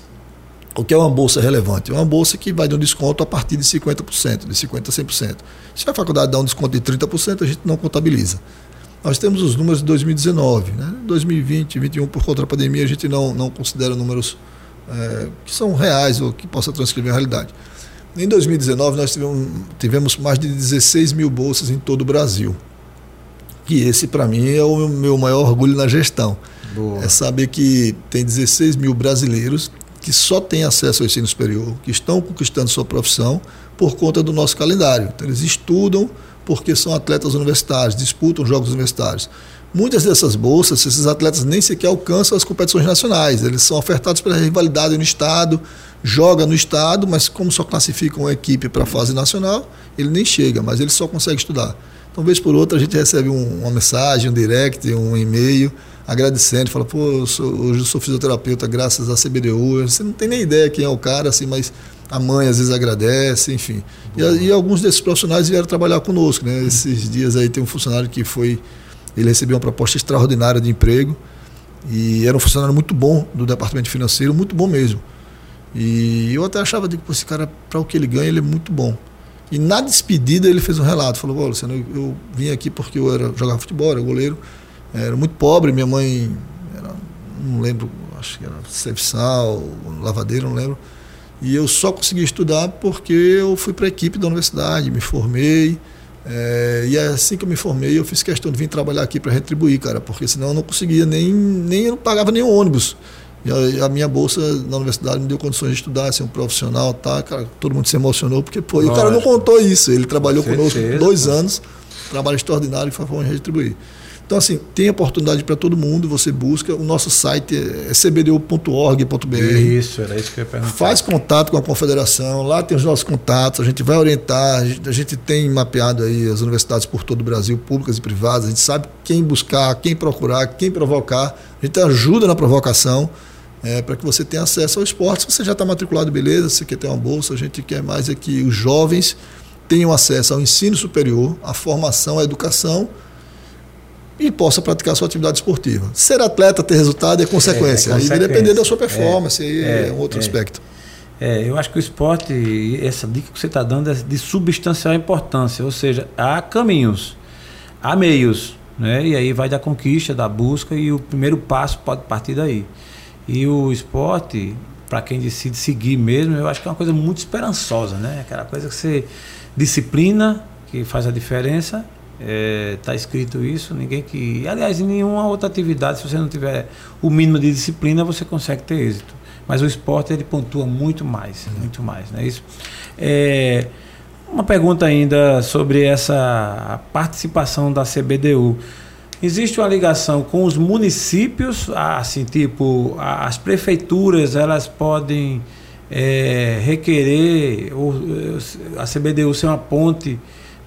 O que é uma bolsa relevante? É uma bolsa que vai dar um desconto a partir de 50%, de 50% a 100%. Se a faculdade dá um desconto de 30%, a gente não contabiliza. Nós temos os números de 2019. Né? 2020, 2021, por conta da pandemia, a gente não, não considera números é, que são reais ou que possa transcrever a realidade. Em 2019, nós tivemos, tivemos mais de 16 mil bolsas em todo o Brasil. Que esse, para mim, é o meu maior orgulho na gestão. Boa. É saber que tem 16 mil brasileiros que só têm acesso ao ensino superior, que estão conquistando sua profissão por conta do nosso calendário. Então, eles estudam porque são atletas universitários, disputam jogos universitários. Muitas dessas bolsas, esses atletas nem sequer alcançam as competições nacionais. Eles são ofertados pela rivalidade no Estado, joga no Estado, mas como só classificam a equipe para a fase nacional, ele nem chega, mas ele só consegue estudar. Então, vez por outra, a gente recebe um, uma mensagem, um direct, um e-mail, agradecendo, fala, pô, eu sou, hoje eu sou fisioterapeuta graças à CBDU. Você não tem nem ideia quem é o cara, assim, mas a mãe às vezes agradece, enfim. E, e, alguns desses profissionais vieram trabalhar conosco, né? Esses dias aí tem um funcionário que foi ele recebeu uma proposta extraordinária de emprego e era um funcionário muito bom do departamento financeiro, muito bom mesmo. E eu até achava que esse cara, para o que ele ganha, ele é muito bom. E na despedida ele fez um relato, falou, Luciano, eu, eu vim aqui porque eu era jogava futebol, era goleiro, era muito pobre, minha mãe era, não lembro, acho que era serviçal, lavadeira, não lembro. E eu só consegui estudar porque eu fui para a equipe da universidade, me formei, é, e assim que eu me formei, eu fiz questão de vir trabalhar aqui para retribuir, cara, porque senão eu não conseguia nem, nem eu não pagava o ônibus. E a, a, minha bolsa na universidade me deu condições de estudar, ser um profissional, tá? Cara, todo mundo se emocionou, porque, pô, e o cara não contou isso. Ele trabalhou conosco dois anos, trabalho extraordinário e foi de retribuir. Então, assim, tem oportunidade para todo mundo, você busca. O nosso site é cbdu.org.br. Isso, era isso que eu ia perguntar. Faz contato com a confederação, lá tem os nossos contatos, a gente vai orientar, a gente, a gente tem mapeado aí as universidades por todo o Brasil, públicas e privadas, a gente sabe quem buscar, quem procurar, quem provocar, a gente ajuda na provocação. É, para que você tenha acesso ao esporte. Se você já está matriculado, beleza, você quer ter uma bolsa, a gente quer mais é que os jovens tenham acesso ao ensino superior, à formação, à educação e possa praticar sua atividade esportiva. Ser atleta, ter resultado é consequência. É, é consequência. E depender da sua performance, é, é, é um outro é. aspecto. É, eu acho que o esporte, essa dica que você está dando é de substancial importância, ou seja, há caminhos, há meios, né? e aí vai da conquista, da busca, e o primeiro passo pode partir daí. E o esporte, para quem decide seguir mesmo, eu acho que é uma coisa muito esperançosa, né? Aquela coisa que você disciplina, que faz a diferença, Está é, tá escrito isso, ninguém que. Aliás, em nenhuma outra atividade, se você não tiver o mínimo de disciplina, você consegue ter êxito. Mas o esporte ele pontua muito mais, uhum. muito mais, não é isso? É, uma pergunta ainda sobre essa participação da CBDU. Existe uma ligação com os municípios, assim, tipo, as prefeituras, elas podem é, requerer, ou, a CBDU ser uma ponte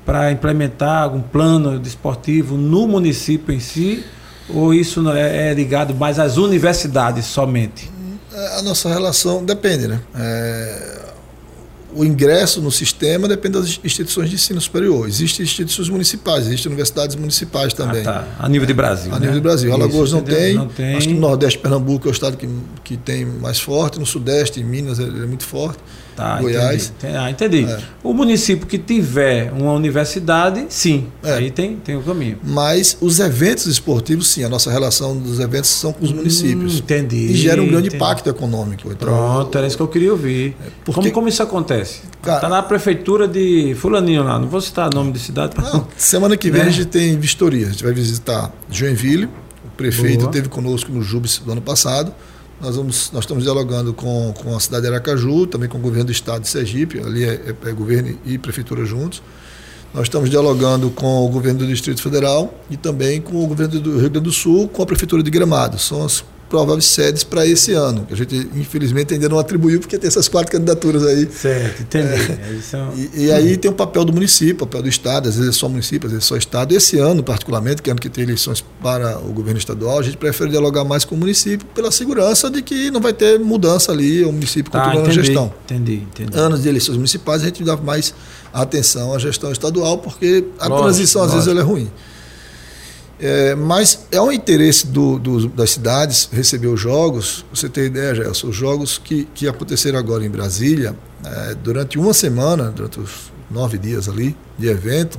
para implementar algum plano desportivo no município em si? Ou isso é, é ligado mais às universidades somente? A nossa relação depende, né? É, o ingresso no sistema depende das instituições de ensino superior. Existem instituições municipais, existem universidades municipais ah, também. Ah, tá. A nível de Brasil. A né? nível de Brasil. Alagoas não tem, não tem. Acho que no Nordeste, Pernambuco é o estado que, que tem mais forte. No Sudeste, em Minas, ele é muito forte. Tá, Goiás. Entendi. Ah, entendi. É. O município que tiver uma universidade, sim, é. aí tem, tem o caminho. Mas os eventos esportivos, sim, a nossa relação dos eventos são com os hum, municípios. entendi. E gera um grande entendi. impacto econômico. Então, Pronto, era isso que eu queria ouvir. É, porque, como, como isso acontece? Está na prefeitura de Fulaninho lá, não vou citar o nome de cidade. Não, semana que vem né? a gente tem vistoria. A gente vai visitar Joinville, o prefeito Boa. esteve conosco no Jubes do ano passado. Nós, vamos, nós estamos dialogando com, com a cidade de Aracaju, também com o governo do estado de Sergipe, ali é, é, é governo e prefeitura juntos. Nós estamos dialogando com o governo do Distrito Federal e também com o governo do Rio Grande do Sul, com a prefeitura de Gramado. São as prováveis sedes para esse ano, que a gente infelizmente ainda não atribuiu, porque tem essas quatro candidaturas aí. Certo, entendi. É, são... e, e, aí tem o papel do município, o papel do Estado, às vezes é só município, às vezes é só Estado. Esse ano, particularmente, que é ano que tem eleições para o governo estadual, a gente prefere dialogar mais com o município pela segurança de que não vai ter mudança ali, o município tá, continuando a gestão. Entendi, entendi. Anos de eleições municipais, a gente dá mais atenção à gestão estadual, porque a lógico, transição às lógico. vezes ela é ruim. É, mas é um interesse do, do, das cidades receber os jogos. Você tem ideia, Gelson? Os jogos que, que aconteceram agora em Brasília, é, durante uma semana, durante os nove dias ali de evento,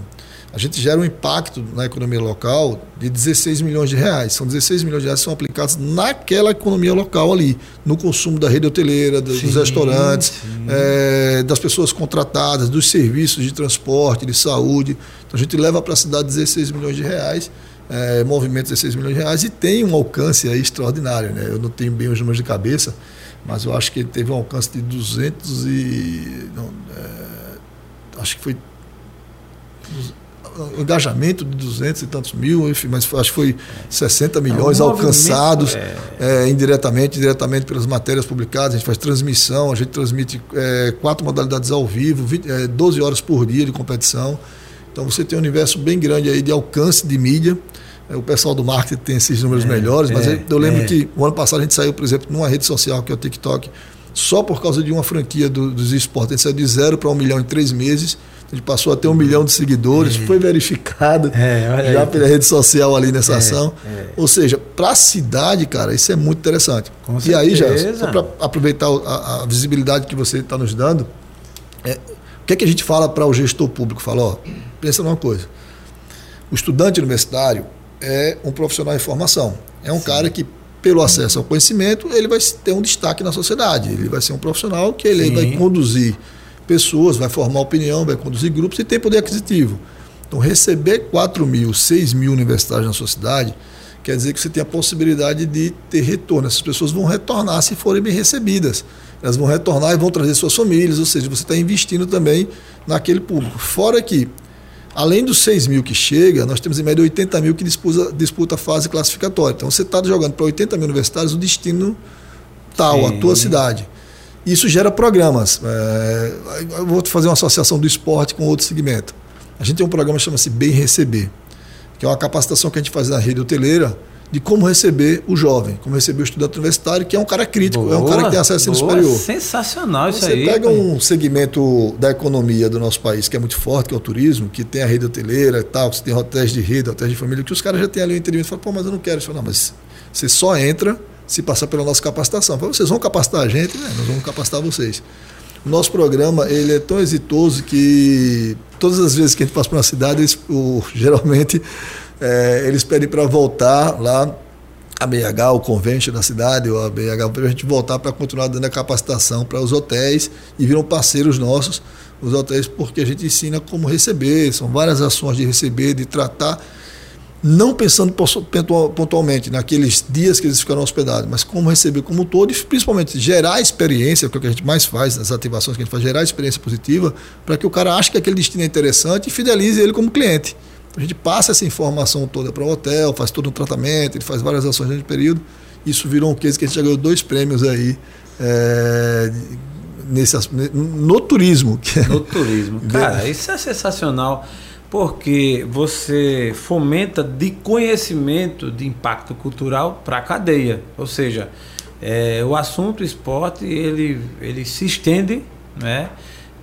a gente gera um impacto na economia local de 16 milhões de reais. São 16 milhões de reais que são aplicados naquela economia local ali, no consumo da rede hoteleira, dos sim, restaurantes, é, das pessoas contratadas, dos serviços de transporte, de saúde. Então a gente leva para a cidade 16 milhões de reais é, movimento de 16 milhões de reais e tem um alcance aí extraordinário. Né? Eu não tenho bem os números de cabeça, mas eu acho que ele teve um alcance de 200 e. Não, é, acho que foi. Um engajamento de 200 e tantos mil, enfim, mas acho que foi 60 milhões é um alcançados é... É, indiretamente, diretamente pelas matérias publicadas. A gente faz transmissão, a gente transmite é, quatro modalidades ao vivo, 20, 12 horas por dia de competição. Então você tem um universo bem grande aí de alcance de mídia. É, o pessoal do marketing tem esses números é, melhores, mas é, eu lembro é. que o ano passado a gente saiu, por exemplo, numa rede social que é o TikTok, só por causa de uma franquia do, dos esportes. A gente saiu de zero para um milhão em três meses. A gente passou a ter um milhão de seguidores, é. foi verificado já aí. pela rede social ali nessa ação. Ou seja, para a cidade, cara, isso é muito interessante. Com e aí, já, para aproveitar a, a, visibilidade que você está nos dando, o que é que a gente fala para o gestor público? Fala, ó, pensa numa coisa. O estudante universitário, é um profissional em formação. É um Sim. cara que, pelo acesso ao conhecimento, ele vai ter um destaque na sociedade. Ele vai ser um profissional que ele vai conduzir pessoas, vai formar opinião, vai conduzir grupos e tem poder aquisitivo. Então, receber 4 mil, 6 mil universitários na sua cidade quer dizer que você tem a possibilidade de ter retorno. Essas pessoas vão retornar se forem bem recebidas. Elas vão retornar e vão trazer suas famílias, ou seja, você está investindo também naquele público. Fora que Além dos 6 mil que chega, nós temos em média 80 mil que disputa, disputa a fase classificatória. Então você está jogando para 80 mil universitários o destino tal, Sim. a tua cidade. Isso gera programas. É, eu vou fazer uma associação do esporte com outro segmento. A gente tem um programa que chama-se Bem Receber, que é uma capacitação que a gente faz na rede hoteleira de como receber o jovem, como receber o estudante universitário, que é um cara crítico, boa, é um cara que tem acesso ao ensino superior. Sensacional isso Você aí. Você pega um segmento da economia do nosso país que é muito forte, que é o turismo, que tem a rede hoteleira e tal, que você tem hotéis de rede, hotéis de família, que os caras já têm ali o entendimento e falam, pô, mas eu não quero isso. Não, mas você só entra se passar pela nossa capacitação. Falo, vocês vão capacitar a gente? Né? Nós vamos capacitar vocês. O nosso programa ele é tão exitoso que todas as vezes que a gente passa por uma cidade, eles, o, geralmente é, eles pedem para voltar lá a BH, o convento da cidade, ou a BH, para a gente voltar para continuar dando a capacitação para os hotéis e viram parceiros nossos, os hotéis, porque a gente ensina como receber, são várias ações de receber, de tratar, não pensando pontualmente naqueles dias que eles ficaram hospedados, mas como receber como um todo e principalmente gerar experiência, que é o que a gente mais faz nas ativações que a gente faz, gerar experiência positiva, para que o cara ache que aquele destino é interessante e fidelize ele como cliente. A gente passa essa informação toda para o hotel, faz todo um tratamento, ele faz várias ações nesse período. Isso virou um case que a gente já ganhou dois prêmios aí é, nesse, no turismo. No turismo. Cara, isso é sensacional porque você fomenta de conhecimento de impacto cultural para a cadeia. Ou seja, é, o assunto esporte ele, ele se estende, né?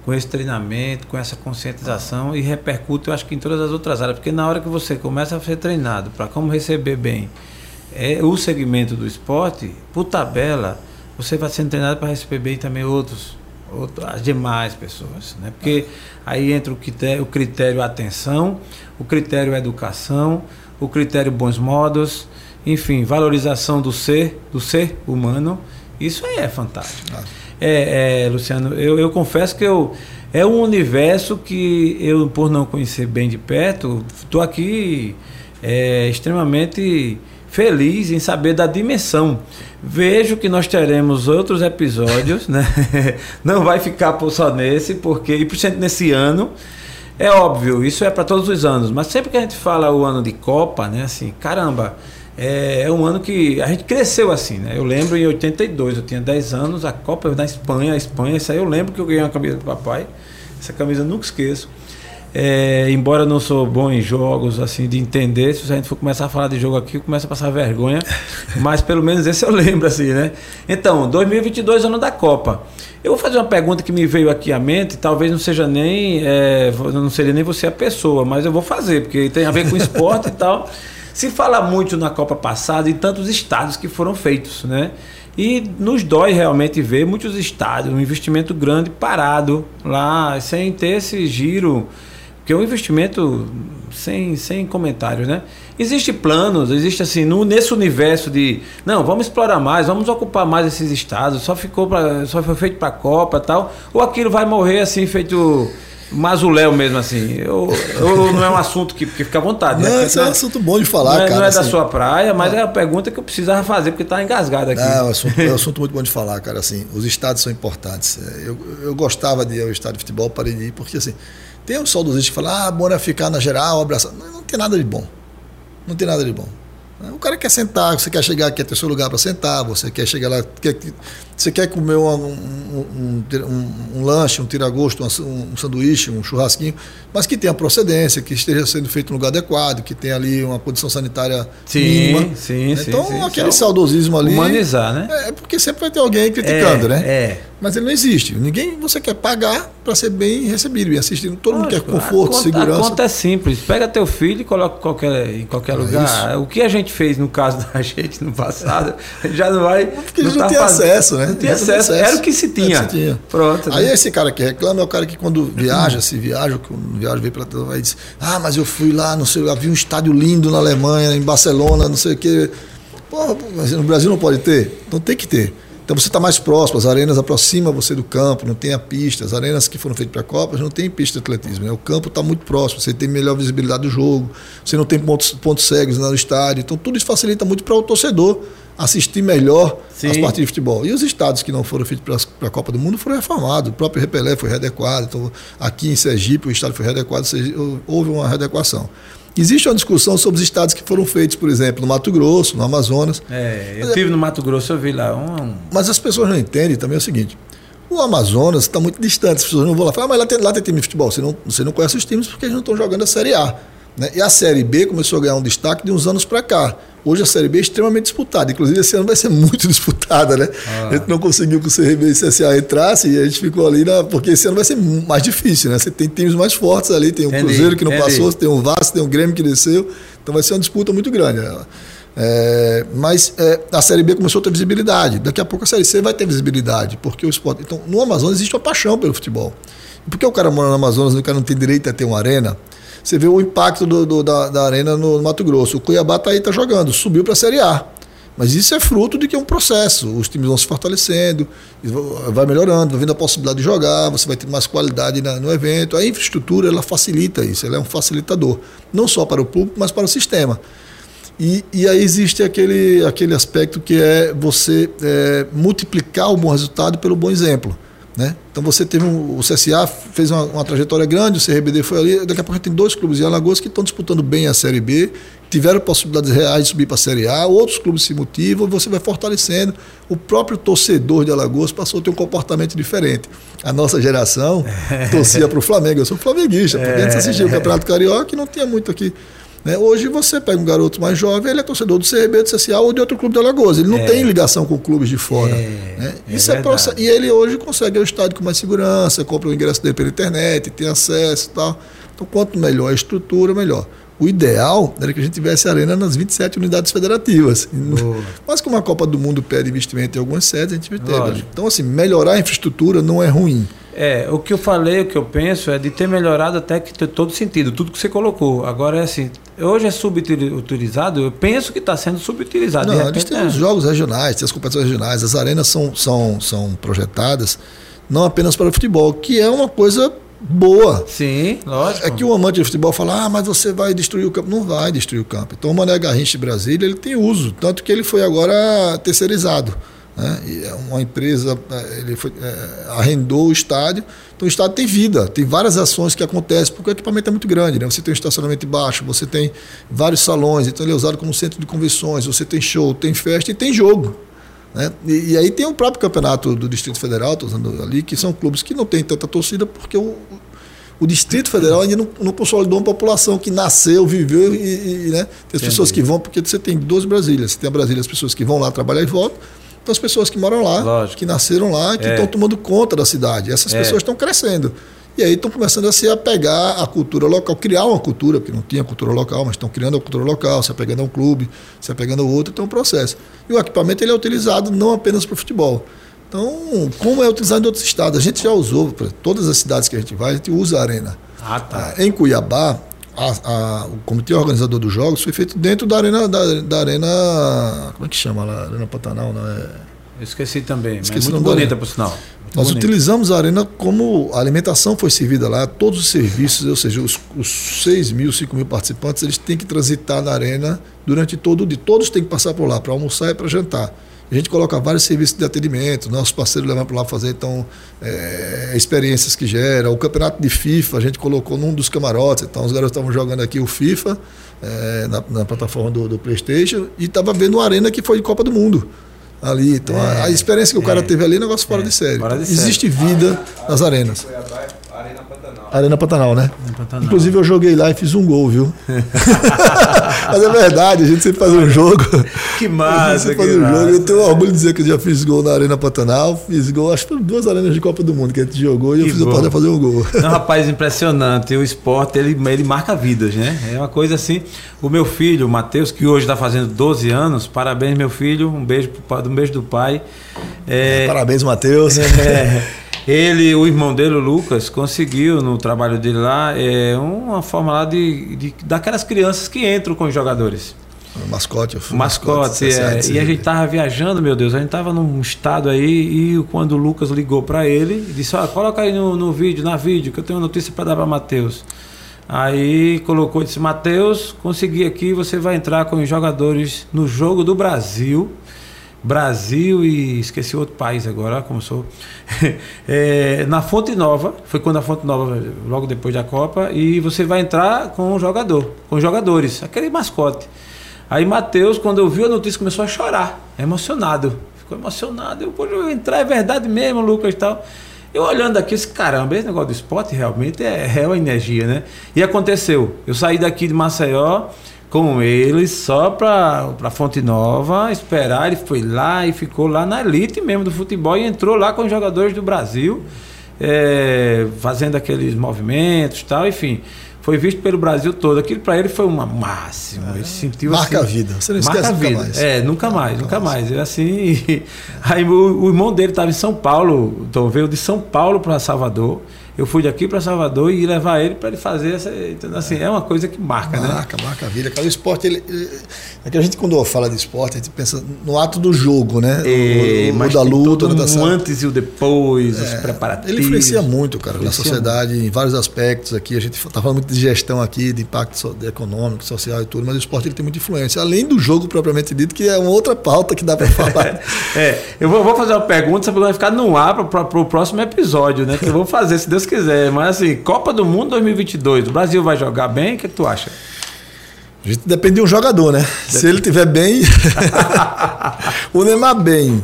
Com esse treinamento, com essa conscientização e repercute, eu acho que em todas as outras áreas, porque na hora que você começa a ser treinado para como receber bem é, o segmento do esporte, por tabela, você vai sendo treinado para receber bem também outros, outros, as demais pessoas, né? Porque aí entra o critério, o critério atenção, o critério educação, o critério bons modos, enfim, valorização do ser, do ser humano, isso aí é fantástico. É, é, Luciano, eu, eu confesso que eu é um universo que eu, por não conhecer bem de perto, estou aqui é, extremamente feliz em saber da dimensão. Vejo que nós teremos outros episódios, né? Não vai ficar só nesse, porque, e principalmente nesse ano, é óbvio, isso é para todos os anos, mas sempre que a gente fala o ano de Copa, né? Assim, caramba, é, é, um ano que a gente cresceu assim, né? Eu lembro em 82, eu tinha 10 anos, a Copa na Espanha, a Espanha, isso aí eu lembro que eu ganhei uma camisa do papai. Essa camisa eu nunca esqueço. É, embora eu não sou bom em jogos, assim, de entender, se a gente for começar a falar de jogo aqui, começa a passar vergonha. mas pelo menos esse eu lembro, assim, né? Então, 2022, ano da Copa. Eu vou fazer uma pergunta que me veio aqui à mente, talvez não seja nem, é, não seria nem você a pessoa, mas eu vou fazer, porque tem a ver com esporte e tal. Se fala muito na Copa passada em tantos estádios que foram feitos, né? E nos dói realmente ver muitos estádios, um investimento grande parado lá, sem ter esse giro, que é um investimento sem, sem comentários, né? Existe planos, existe assim, no, nesse universo de não, vamos explorar mais, vamos ocupar mais esses estados, só ficou para só foi feito para a Copa tal, ou aquilo vai morrer assim feito Mas o Léo mesmo, assim, eu, eu, não é um assunto que, que fica à vontade. Não, né? esse é um assunto bom de falar, não é, cara. Não é da assim. sua praia, mas é a pergunta que eu precisava fazer, porque está engasgado aqui. Não, é um, assunto, é um assunto muito bom de falar, cara. Assim, os estádios são importantes. É, eu, eu gostava de ir ao estádio de futebol, parei de ir, porque assim, tem um saudosista que fala, ah, bom é ficar na geral, abraçar. Não, não tem nada de bom. Não tem nada de bom. O cara quer sentar, você quer chegar aqui, ter seu lugar para sentar, você quer chegar lá, quer, você quer comer um, um, um, um lanche, um tiragosto, um, sanduíche, um churrasquinho, mas que tenha procedência, que esteja sendo feito no lugar adequado, que tenha ali uma condição sanitária sim, mínima. Sim, então, sim, aquele sim. saudosismo ali. Humanizar, né? É porque sempre vai ter alguém criticando, é, né? É. Mas ele não existe. Ninguém você quer pagar para ser bem recebido, bem assistido. Todo mundo quer conforto, a conta, segurança. A conta é simples. Pega teu filho e coloca qualquer, em qualquer é lugar. Isso. O que a gente fez no caso da gente no passado, já não vai. Porque não, não tinha fazendo. acesso, né? Não tinha acesso. acesso. Era o que se tinha. Se tinha. Pronto. Aí né? esse cara que reclama é o cara que quando viaja, se viaja, quando viaja, vem para vai dizer, ah, mas eu fui lá, não sei, eu vi um estádio lindo na Alemanha, em Barcelona, não sei o quê. Porra, mas no Brasil não pode ter? Então tem que ter. Então você está mais próximo, as arenas aproximam você do campo, não tem a pista. As arenas que foram feitas para Copas não tem pista de atletismo. Né? O campo está muito próximo, você tem melhor visibilidade do jogo, você não tem pontos, pontos cegos no estádio. Então tudo isso facilita muito para o torcedor assistir melhor Sim. as partidas de futebol. E os estados que não foram feitos para a Copa do Mundo foram reformados. O próprio Repelé foi readequado. Então, aqui em Sergipe, o estádio foi readequado, houve uma readequação. Existe uma discussão sobre os estados que foram feitos, por exemplo, no Mato Grosso, no Amazonas. É, eu estive no Mato Grosso, eu vi lá. Um... Mas as pessoas não entendem também é o seguinte: o Amazonas está muito distante, as pessoas não vão lá falar, ah, mas lá tem, lá tem time de futebol. Você não, você não conhece os times porque eles não estão jogando a Série A. Né? E a Série B começou a ganhar um destaque de uns anos para cá. Hoje a Série B é extremamente disputada. Inclusive, esse ano vai ser muito disputada, né? Ah. A gente não conseguiu que o CRB e o CSA entrassem e a gente ficou ali, na... porque esse ano vai ser mais difícil, né? Você tem times mais fortes ali, tem o Cruzeiro que não entendi. passou, tem o Vasco, tem o Grêmio que desceu. Então vai ser uma disputa muito grande. É, mas é, a Série B começou a ter visibilidade. Daqui a pouco a Série C vai ter visibilidade, porque o esporte. Então, no Amazonas existe uma paixão pelo futebol. E por que o cara mora no Amazonas e o cara não tem direito a ter uma arena? Você vê o impacto do, do, da, da, arena no, Mato Grosso. O Cuiabá está aí, está jogando, subiu para a Série A. Mas isso é fruto de que é um processo. Os times vão se fortalecendo, vai melhorando, vai vendo a possibilidade de jogar, você vai ter mais qualidade na, no evento. A infraestrutura ela facilita isso, ela é um facilitador, não só para o público, mas para o sistema. E, e aí existe aquele, aquele aspecto que é você é, multiplicar o bom resultado pelo bom exemplo. Né? Então você teve um, o CSA fez uma, uma, trajetória grande, o CRBD foi ali, daqui a pouco tem dois clubes em Alagoas que estão disputando bem a Série B, tiveram possibilidades reais de subir para a Série A, outros clubes se motivam, você vai fortalecendo. O próprio torcedor de Alagoas passou a ter um comportamento diferente. A nossa geração torcia para o Flamengo, eu sou flamenguista, porque antes assistia o Campeonato Carioca e não tinha muito aqui né? Hoje você pega um garoto mais jovem, ele é torcedor do CRB, do CSA ou de outro clube de Alagoas. Ele não é. tem ligação com clubes de fora. É. Né? É Isso é e ele hoje consegue ao estádio com mais segurança, compra o ingresso dele pela internet, tem acesso e tal. Então, quanto melhor a estrutura, melhor. O ideal era que a gente tivesse arena nas 27 unidades federativas. Boa. Mas como a Copa do Mundo pede investimento em algumas sedes, a gente teve. Então, assim, melhorar a infraestrutura não é ruim. É, o que eu falei, o que eu penso é de ter melhorado até que ter todo sentido, tudo que você colocou. Agora é assim, hoje é subutilizado, eu penso que está sendo subutilizado. Não, repente, tem é. os jogos regionais, tem as competições regionais, as arenas são, são, são projetadas não apenas para o futebol, que é uma coisa boa. Sim, lógico. É que o amante de futebol fala, ah, mas você vai destruir o campo. Não vai destruir o campo. Então o Mané Garrincha de Brasília, ele tem uso, tanto que ele foi agora terceirizado. Né? É uma empresa, é, ele foi, é, arrendou o estádio, então o estádio tem vida, tem várias ações que acontecem, porque o equipamento é muito grande. Né? Você tem um estacionamento baixo, você tem vários salões, então ele é usado como centro de convenções, você tem show, tem festa e tem jogo. Né? E, e, aí tem o próprio campeonato do Distrito Federal, estou usando ali, que são clubes que não têm tanta torcida, porque o, o Distrito Federal ainda não, não, consolidou uma população que nasceu, viveu e, e né? tem as Entendi. pessoas que vão, porque você tem duas Brasílias. Você tem a Brasília, as pessoas que vão lá trabalhar e voltam, as pessoas que moram lá, Lógico. que nasceram lá, que é. estão tomando conta da cidade. Essas é. pessoas estão crescendo. E aí estão começando a se apegar à cultura local, criar uma cultura, porque não tinha cultura local, mas estão criando a cultura local, se apegando a um clube, se apegando a outro, então é um processo. E o equipamento ele é utilizado não apenas para o futebol. Então, como é utilizado em outros estados? A gente já usou, para todas as cidades que a gente vai, a gente usa a arena. Ah, tá. Ah, em Cuiabá, a, a, o comitê organizador dos jogos foi feito dentro da arena da, da arena como é que chama lá arena Pantanal não é Eu esqueci também, Esqueci mas muito bonita, por sinal. Muito Nós bonita. utilizamos a arena como a alimentação foi servida lá, todos os serviços, ou seja, os, os 6 mil, 5 mil participantes, eles têm que transitar na arena durante todo o dia. Todos têm que passar por lá para almoçar e para jantar. A gente coloca vários serviços de atendimento, nossos parceiros levam para lá fazer então é, experiências que gera. O campeonato de FIFA a gente colocou num dos camarotes, então os garotos estavam jogando aqui o FIFA é, na, na plataforma do, do PlayStation e estava vendo uma arena que foi de Copa do Mundo ali. Então É, a, a experiência que o cara é, teve ali é um negócio fora é, de série. fora de Então, série. Existe vida nas arenas. Arena Pantanal. Né? Pantanal. Inclusive eu joguei lá e fiz um gol, viu? Mas é verdade, a gente sempre faz um jogo. Que a massa, gente que um massa. jogo. Eu tenho orgulho de dizer que eu já fiz gol na Arena Pantanal, fiz gol, acho que duas arenas de Copa do Mundo que a gente jogou e eu Que fiz o bom. poder fazer um gol. Não, rapaz, impressionante. O esporte, ele, ele marca vidas, né? É uma coisa assim. O meu filho, o Matheus, que hoje está fazendo 12 anos, parabéns, meu filho. Um beijo, um beijo do pai. É, Parabéns, Matheus. é, ele, o irmão dele, o Lucas, conseguiu no trabalho dele lá é, uma forma lá de, de daquelas crianças que entram com os jogadores. Mascote, O mascote, é, e a gente tava viajando, meu Deus, a gente tava num estado aí e quando o Lucas ligou para ele, disse: "Ó, coloca aí no, no vídeo, na vídeo, que eu tenho uma notícia para dar para Matheus". Aí colocou e disse: "Matheus, consegui aqui, você vai entrar com os jogadores no jogo do Brasil". Brasil e esqueci outro país agora, como sou. É, na Fonte Nova, foi quando a Fonte Nova, logo depois da Copa, e você vai entrar com o jogador, com os jogadores, aquele mascote. Aí Matheus, quando ouviu a notícia, começou a chorar, emocionado. Ficou emocionado. Eu vou entrar, é verdade mesmo, Lucas e tal. Eu olhando aqui, esse caramba, esse negócio do esporte realmente é, é uma energia, né? E aconteceu. Eu saí daqui de Maceió com ele só para Fonte Nova esperar. Ele foi lá e ficou lá na elite mesmo do futebol e entrou lá com os jogadores do Brasil, é, fazendo aqueles movimentos e tal, enfim. Foi visto pelo Brasil todo. Aquilo para ele foi uma máxima. Ele sentiu Marca assim, a vida. Você não Marca esquece a nunca vida. mais. É, nunca mais, Nunca nunca mais. mais. É assim. Aí o, o irmão dele estava em São Paulo, então veio de São Paulo para Salvador. Eu fui daqui para Salvador e ia levar ele para ele fazer essa. Então, assim, é uma coisa que marca, né? Marca, marca a vida. Cara, o esporte, ele, é que a gente, quando fala de esporte, a gente pensa no ato do jogo, né? É, o, o da luta, todo natação. um antes e o depois, os preparativos. Ele influencia muito, cara, na Influencia sociedade, em vários aspectos aqui. A gente está falando muito de gestão aqui, de impacto econômico, social e tudo, mas o esporte ele tem muita influência. Além do jogo propriamente dito, que é uma outra pauta que dá para falar. É, eu vou, vou fazer uma pergunta, essa pergunta vai ficar no ar para o próximo episódio, né? Que eu vou fazer, se Deus quiser. Mas assim, Copa do Mundo 2022, o Brasil vai jogar bem? O que, que tu acha? A gente depende de um jogador, né? Se ele tiver bem, o Neymar bem.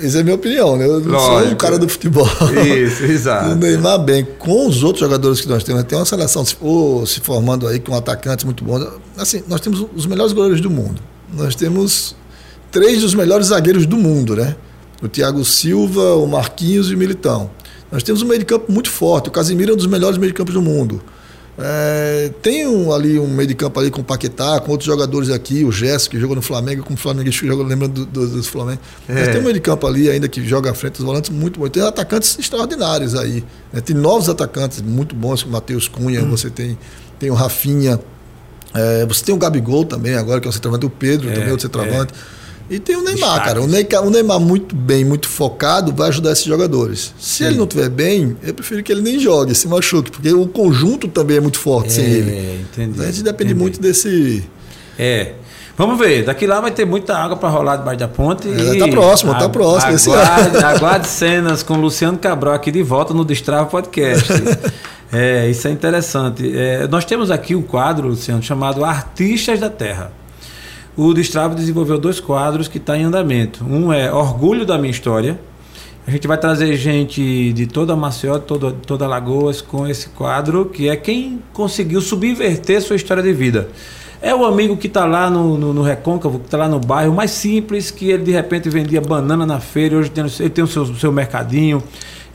Essa é a minha opinião, né? Eu não sou um Lógico. cara do futebol. Isso, O exato. Neymar bem, com os outros jogadores que nós temos, tem uma seleção se, se formando aí com atacantes muito bons. Assim, nós temos os melhores goleiros do mundo. Nós temos três dos melhores zagueiros do mundo, né? O Thiago Silva, o Marquinhos e o Militão. Nós temos um meio de campo muito forte. O Casimiro é um dos melhores meio de campos do mundo. É, tem um, ali um meio de campo ali com o Paquetá, com outros jogadores aqui, o Gesso, que jogou no Flamengo, como o Flamengo que joga, lembrando do, do, dos Flamengo. Mas É. tem um meio de campo ali ainda que joga à frente dos volantes muito bom. Tem atacantes extraordinários aí. né? Tem novos atacantes muito bons, como o Matheus Cunha, você tem, tem o Rafinha, é, você tem o Gabigol também, agora que é o centroavante, o Pedro É, também, outro centroavante. E tem o Neymar, cara. O Neymar, o Neymar muito bem, muito focado, vai ajudar esses jogadores. Se Sim. ele não estiver bem, eu prefiro que ele nem jogue, se machuque, porque o conjunto também é muito forte sem ele. É, entendi. A gente depende entendi. muito desse. É. Vamos ver, daqui lá vai ter muita água para rolar debaixo da ponte. É, e tá próximo, tá próximo, Aguarde, aguarde cenas com Luciano Cabral aqui de volta no Destrava Podcast. é, isso é interessante. É, nós temos aqui um quadro, Luciano, chamado Artistas da Terra. O Destrava desenvolveu dois quadros que estão em andamento. Um é Orgulho da Minha História. A gente vai trazer gente de toda Maceió, toda, toda Lagoas, com esse quadro, que é quem conseguiu subverter sua história de vida. É o amigo que está lá no, no, no Recôncavo, que está lá no bairro mais simples, que ele de repente vendia banana na feira, hoje tem, ele tem o seu, seu mercadinho,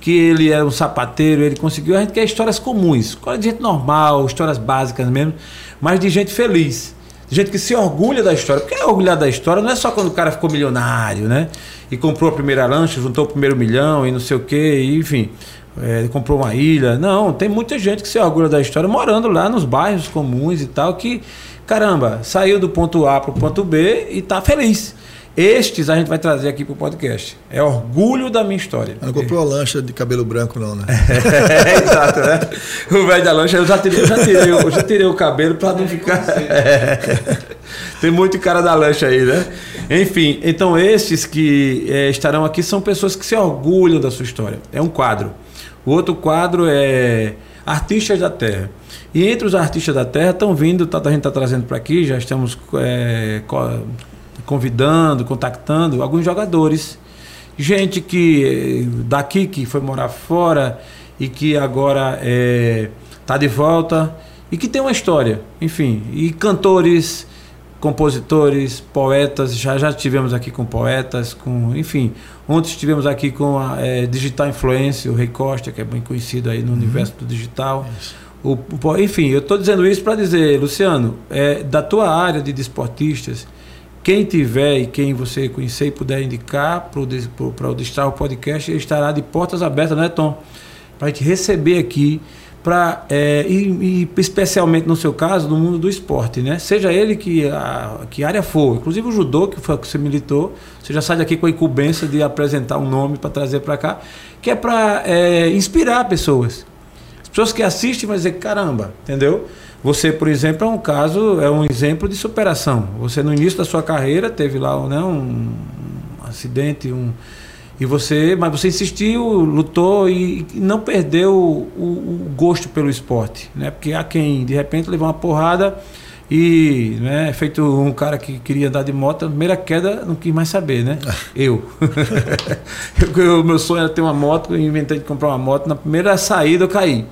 que ele era um sapateiro, ele conseguiu. A gente quer histórias comuns, histórias de gente normal, histórias básicas mesmo, mas de gente feliz. Gente que se orgulha da história. Porque orgulhar da história não é só quando o cara ficou milionário, né? E comprou a primeira lancha, juntou o primeiro milhão e não sei o quê, e, enfim. é, comprou uma ilha. Não, tem muita gente que se orgulha da história morando lá nos bairros comuns e tal, que, caramba, saiu do ponto A para o ponto B e tá feliz. Estes a gente vai trazer aqui para o podcast. É orgulho da minha história. Não comprou uma lancha de cabelo branco, não, né? é, exato, né? O velho da lancha, eu já tirei, eu já tirei, eu já tirei o cabelo para não ficar. É. Tem muito cara da lancha aí, né? Enfim, então estes que é, estarão aqui são pessoas que se orgulham da sua história. É um quadro. O outro quadro é Artistas da Terra. E entre os artistas da Terra estão vindo, tá, a gente está trazendo para aqui, já estamos é, convidando, contactando alguns jogadores. Gente que daqui que foi morar fora e que agora está é, tá de volta e que tem uma história, enfim, e cantores, compositores, poetas, já já tivemos aqui com poetas, com, enfim, ontem estivemos aqui com a é, Digital Influence, o Rei Costa, que é bem conhecido aí no uhum. universo do digital. O, o, enfim, eu estou dizendo isso para dizer, Luciano, é, da tua área de desportistas, quem tiver e quem você conhecer e puder indicar para o Destrava Podcast, ele estará de portas abertas, né, Tom? Para te receber aqui, para é, e, e, especialmente no seu caso, no mundo do esporte, né? Seja ele que, a, que área for, inclusive o judô, que foi que você militou, você já sai daqui com a incumbência de apresentar um nome para trazer para cá, que é para é, inspirar pessoas. As pessoas que assistem vão dizer, caramba, entendeu? Você, por exemplo, é um caso, é um exemplo de superação. Você no início da sua carreira teve lá né, um acidente, um e você, mas você insistiu, lutou e, não perdeu o, o, gosto pelo esporte, né? Porque há quem de repente levou uma porrada e, né, feito um cara que queria andar de moto, a primeira queda não quis mais saber, né? eu. o meu sonho era ter uma moto, eu inventei de comprar uma moto, na primeira saída eu caí.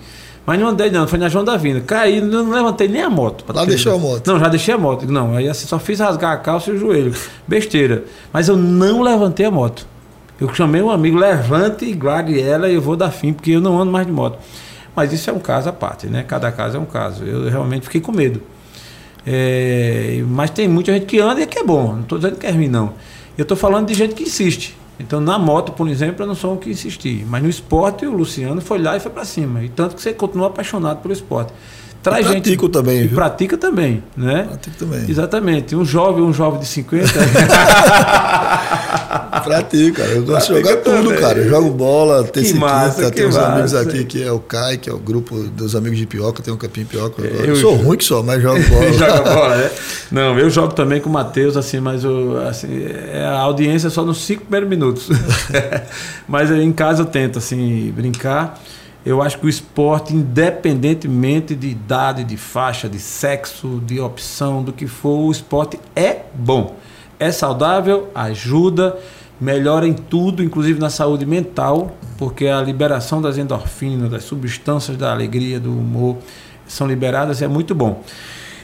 Mas não andei não, foi na João da Vinda. Caí, não levantei nem a moto. Lá deixou a moto? Não, já deixei a moto. Não, aí assim, só fiz rasgar a calça e o joelho. Besteira. Mas eu não levantei a moto. Eu chamei um amigo, levante e guarde ela e eu vou dar fim, porque eu não ando mais de moto. Mas isso é um caso à parte, né? Cada caso é um caso. Eu realmente fiquei com medo. É, mas tem muita gente que anda e que é bom. Não estou dizendo que é ruim, não. Eu estou falando de gente que insiste. Então, na moto, por exemplo, eu não sou um que insistir. Mas no esporte, o Luciano foi lá e foi para cima. E tanto que você continua apaixonado pelo esporte. Traz e pratico gente, também, viu? pratica também, né? Pratico também. Exatamente. Um jovem, um jovem de 50. pratico, cara. Eu gosto de jogar também. tudo, cara. Eu jogo bola, terça quinta, tem uns amigos aqui que é o CAI, que é o grupo dos amigos de Pioca, tem um capim Pioca. Eu, eu sou ruim que só, mas jogo bola. Joga bola, né? Não, eu jogo também com o Matheus, assim, mas eu, assim, é a audiência só nos cinco primeiros minutos. mas em casa eu tento, assim, brincar. Eu acho que o esporte, independentemente de idade, de faixa, de sexo, de opção, do que for, o esporte é bom. É saudável, ajuda, melhora em tudo, inclusive na saúde mental, porque a liberação das endorfinas, das substâncias da alegria, do humor, são liberadas e é muito bom.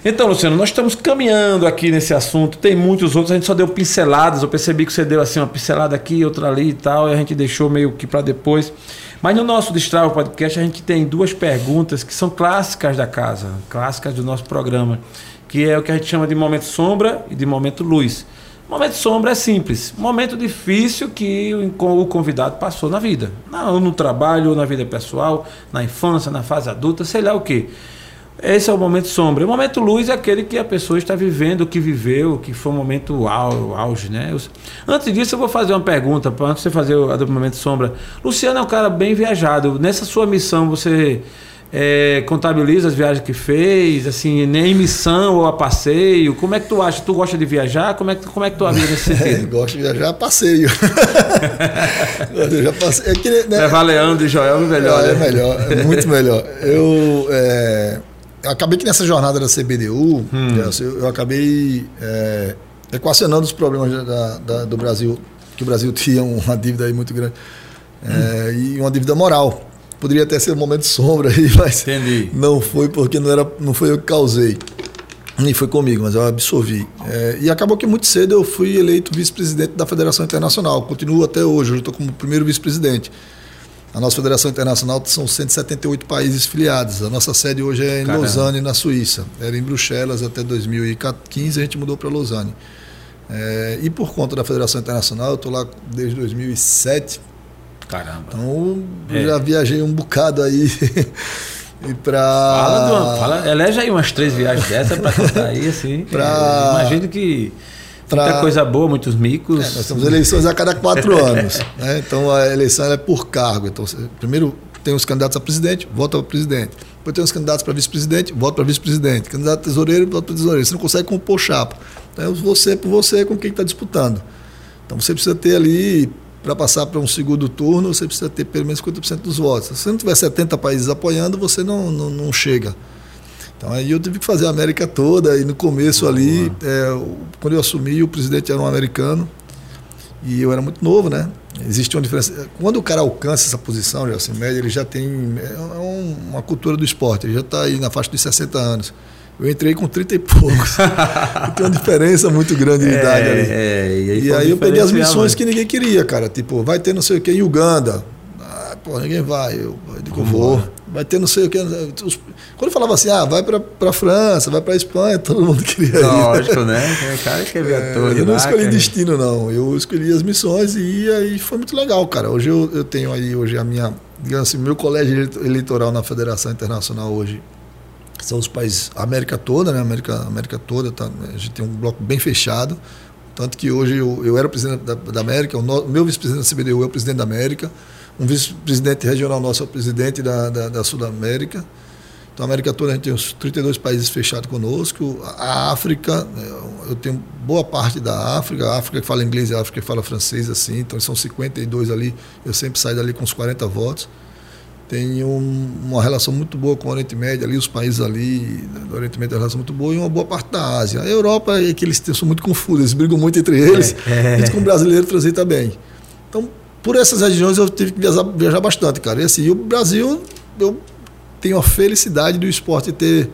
Então, Luciano, nós estamos caminhando aqui nesse assunto. Tem muitos outros, a gente só deu pinceladas. Eu percebi que você deu assim uma pincelada aqui, outra ali e tal, e a gente deixou meio que para depois. Mas no nosso Destrava Podcast a gente tem duas perguntas que são clássicas da casa, clássicas do nosso programa, que é o que a gente chama de momento sombra e de momento luz. Momento sombra é simples, momento difícil que o convidado passou na vida, ou no trabalho, ou na vida pessoal, na infância, na fase adulta, sei lá o que. Esse é o momento sombra. O momento luz é aquele que a pessoa está vivendo, que viveu, que foi um momento auge, né? Antes disso, eu vou fazer uma pergunta, antes de você fazer o momento sombra. Luciano é um cara bem viajado. Nessa sua missão, você é, contabiliza as viagens que fez, assim, nem missão ou a passeio? Como é que tu acha? Tu gosta de viajar? Como é que, como é que tu avisa nesse sentido? Gosto de viajar a passeio. já passei, é que, né? Levar Leandro e Joel é melhor. É, né? é melhor, é muito melhor. Eu. É, eu acabei que nessa jornada da CBDU, hum. eu, eu, acabei é, equacionando os problemas da, da, do Brasil, que o Brasil tinha uma dívida aí muito grande é, hum. e uma dívida moral. Poderia até ser um momento de sombra aí, mas Entendi. não foi porque não, era, não foi eu que causei. Nem foi comigo, mas eu absorvi. É, e acabou que muito cedo eu fui eleito vice-presidente da Federação Internacional. Continuo até hoje, eu estou como primeiro vice-presidente. A nossa Federação Internacional são 178 países filiados. A nossa sede hoje é em Caramba. Lausanne, na Suíça. Era em Bruxelas até 2015, a gente mudou para Lausanne. É, e por conta da Federação Internacional, eu estou lá desde 2007. Caramba. Então, é. já viajei um bocado aí. e pra... Fala, fala, elege aí umas três viagens dessas para contar aí, assim. pra... Imagino que pra- Muita coisa boa, muitos micos. É, nós temos eleições a cada quatro anos. né? Então a eleição é por cargo. Então, você- primeiro tem os candidatos a presidente, vota para presidente. Depois tem os candidatos para vice-presidente, vota para vice-presidente. Candidato a tesoureiro, vota para tesoureiro. Você não consegue compor chapa. Então é você por você com quem está disputando. Então você precisa ter ali, para passar para um segundo turno, você precisa ter pelo menos 50% dos votos. Se você não tiver 70 países apoiando, você não, não, não chega. Então aí eu tive que fazer a América toda e no começo ali, é, quando eu assumi, o presidente era um americano e eu era muito novo, né? Existe uma diferença. Quando o cara alcança essa posição, já assim, média, ele já tem é um- uma cultura do esporte, ele já está aí na faixa dos 60 anos. Eu entrei com 30 e poucos. tem uma diferença muito grande de idade ali. é, e aí, E aí eu peguei as missões né? que ninguém queria, cara. Tipo, vai ter não sei o que em Uganda. Ah, pô, ninguém vai. Eu, eu digo, Vamos vou. Vai ter não sei o que. Os- Quando eu falava assim, ah, vai pra, pra França, vai pra Espanha, todo mundo queria ir. Lógico, né? O cara quer ver É, ator. eu não lá, escolhi quer- destino, não. Eu escolhi as missões e aí foi muito legal, cara. Hoje eu, eu tenho aí hoje a minha, digamos assim, meu colégio eleito- eleitoral na Federação Internacional hoje são os países, a América toda, né? A América, a América toda, tá, a gente tem um bloco bem fechado. Tanto que hoje eu, eu era presidente da, da América, o no- meu vice-presidente da CBDU é o presidente da América, um vice-presidente regional nosso é o presidente da, da, da Sul-América. Então, a América toda, a gente tem os 32 países fechados conosco. A África, né, eu tenho boa parte da África. A África que fala inglês e a África que fala francês, assim. Então, são 52 ali. Eu sempre saio dali com uns 40 votos. Tenho um- uma relação muito boa com o Oriente Médio, ali, os países ali do Oriente Médio, tem uma relação muito boa, e uma boa parte da Ásia. A Europa é que eles são muito confusos, eles brigam muito entre eles. É, é. Eles, com o brasileiro, transita bem. Então, por essas regiões, eu tive que viajar, viajar bastante, cara. E assim, o Brasil, eu tenho a felicidade do esporte ter,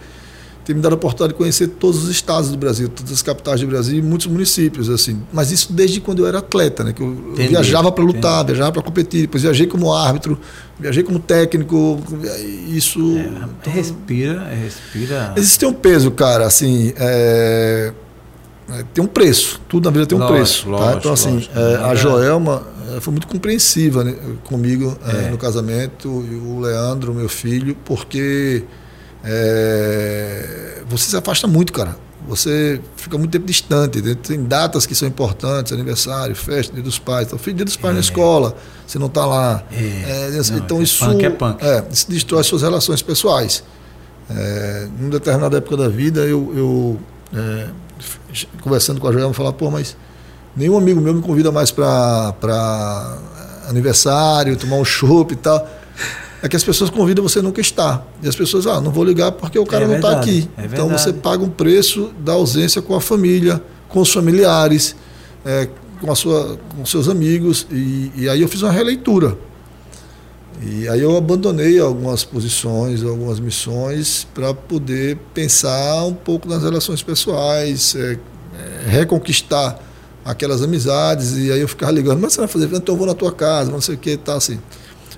ter me dado a oportunidade de conhecer todos os estados do Brasil, todas as capitais do Brasil e muitos municípios, assim. Mas isso desde quando eu era atleta, né? Que eu, Entendi, viajava para lutar, viajava para competir, depois viajei como árbitro, viajei como técnico, isso... É, respira, respira. Existe um peso, cara, assim, é, é, tem um preço, tudo na vida tem um Lógico, preço. tá? lógico, Então, assim, é, a Joelma foi muito compreensiva né, comigo é, É. no casamento, e o Leandro, meu filho, porque é, você se afasta muito, cara. Você fica muito tempo distante. Tem datas que são importantes, aniversário, festa, dia dos pais. Então, filho, dia dos pais na escola, você não está lá. É. É, Não, então é isso, punk, é punk. é, isso destrói suas relações pessoais. É, em uma determinada época da vida, eu, eu, é, conversando com a Joelma, falar, pô, mas nenhum amigo meu me convida mais para aniversário, tomar um chopp e tal. É que as pessoas convidam você nunca está. E as pessoas, ah, não vou ligar porque o cara É não está aqui. é então você paga um preço da ausência com a família, com os familiares, é, com, a sua, com seus amigos. E, e aí eu fiz uma releitura. E aí eu abandonei algumas posições, algumas missões, para poder pensar um pouco nas relações pessoais, é, é, reconquistar aquelas amizades. E aí eu ficava ligando, mas você vai fazer, então eu vou na tua casa, não sei o que, tá assim.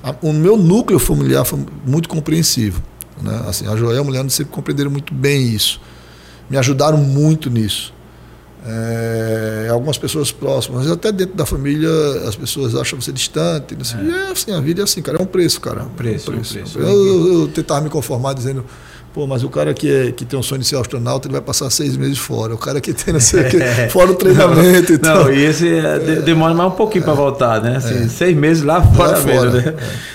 A- o meu núcleo familiar foi muito compreensivo. Né? Assim, a Joel e o Leandro sempre compreenderam muito bem isso. Me ajudaram muito nisso. É, algumas pessoas próximas, mas até dentro da família as pessoas acham você distante. Sei. E é assim, a vida é assim, cara, é um preço, cara. É um preço, é um preço. Eu, eu, eu tentava me conformar dizendo, pô, mas o cara que, é, que tem um sonho de ser astronauta, ele vai passar seis meses fora. O cara que tem não sei o quê, fora o treinamento e tal. Não, e esse é, de- demora mais um pouquinho para voltar, né? Assim, É. Seis meses lá fora, Lá fora, mesmo, né?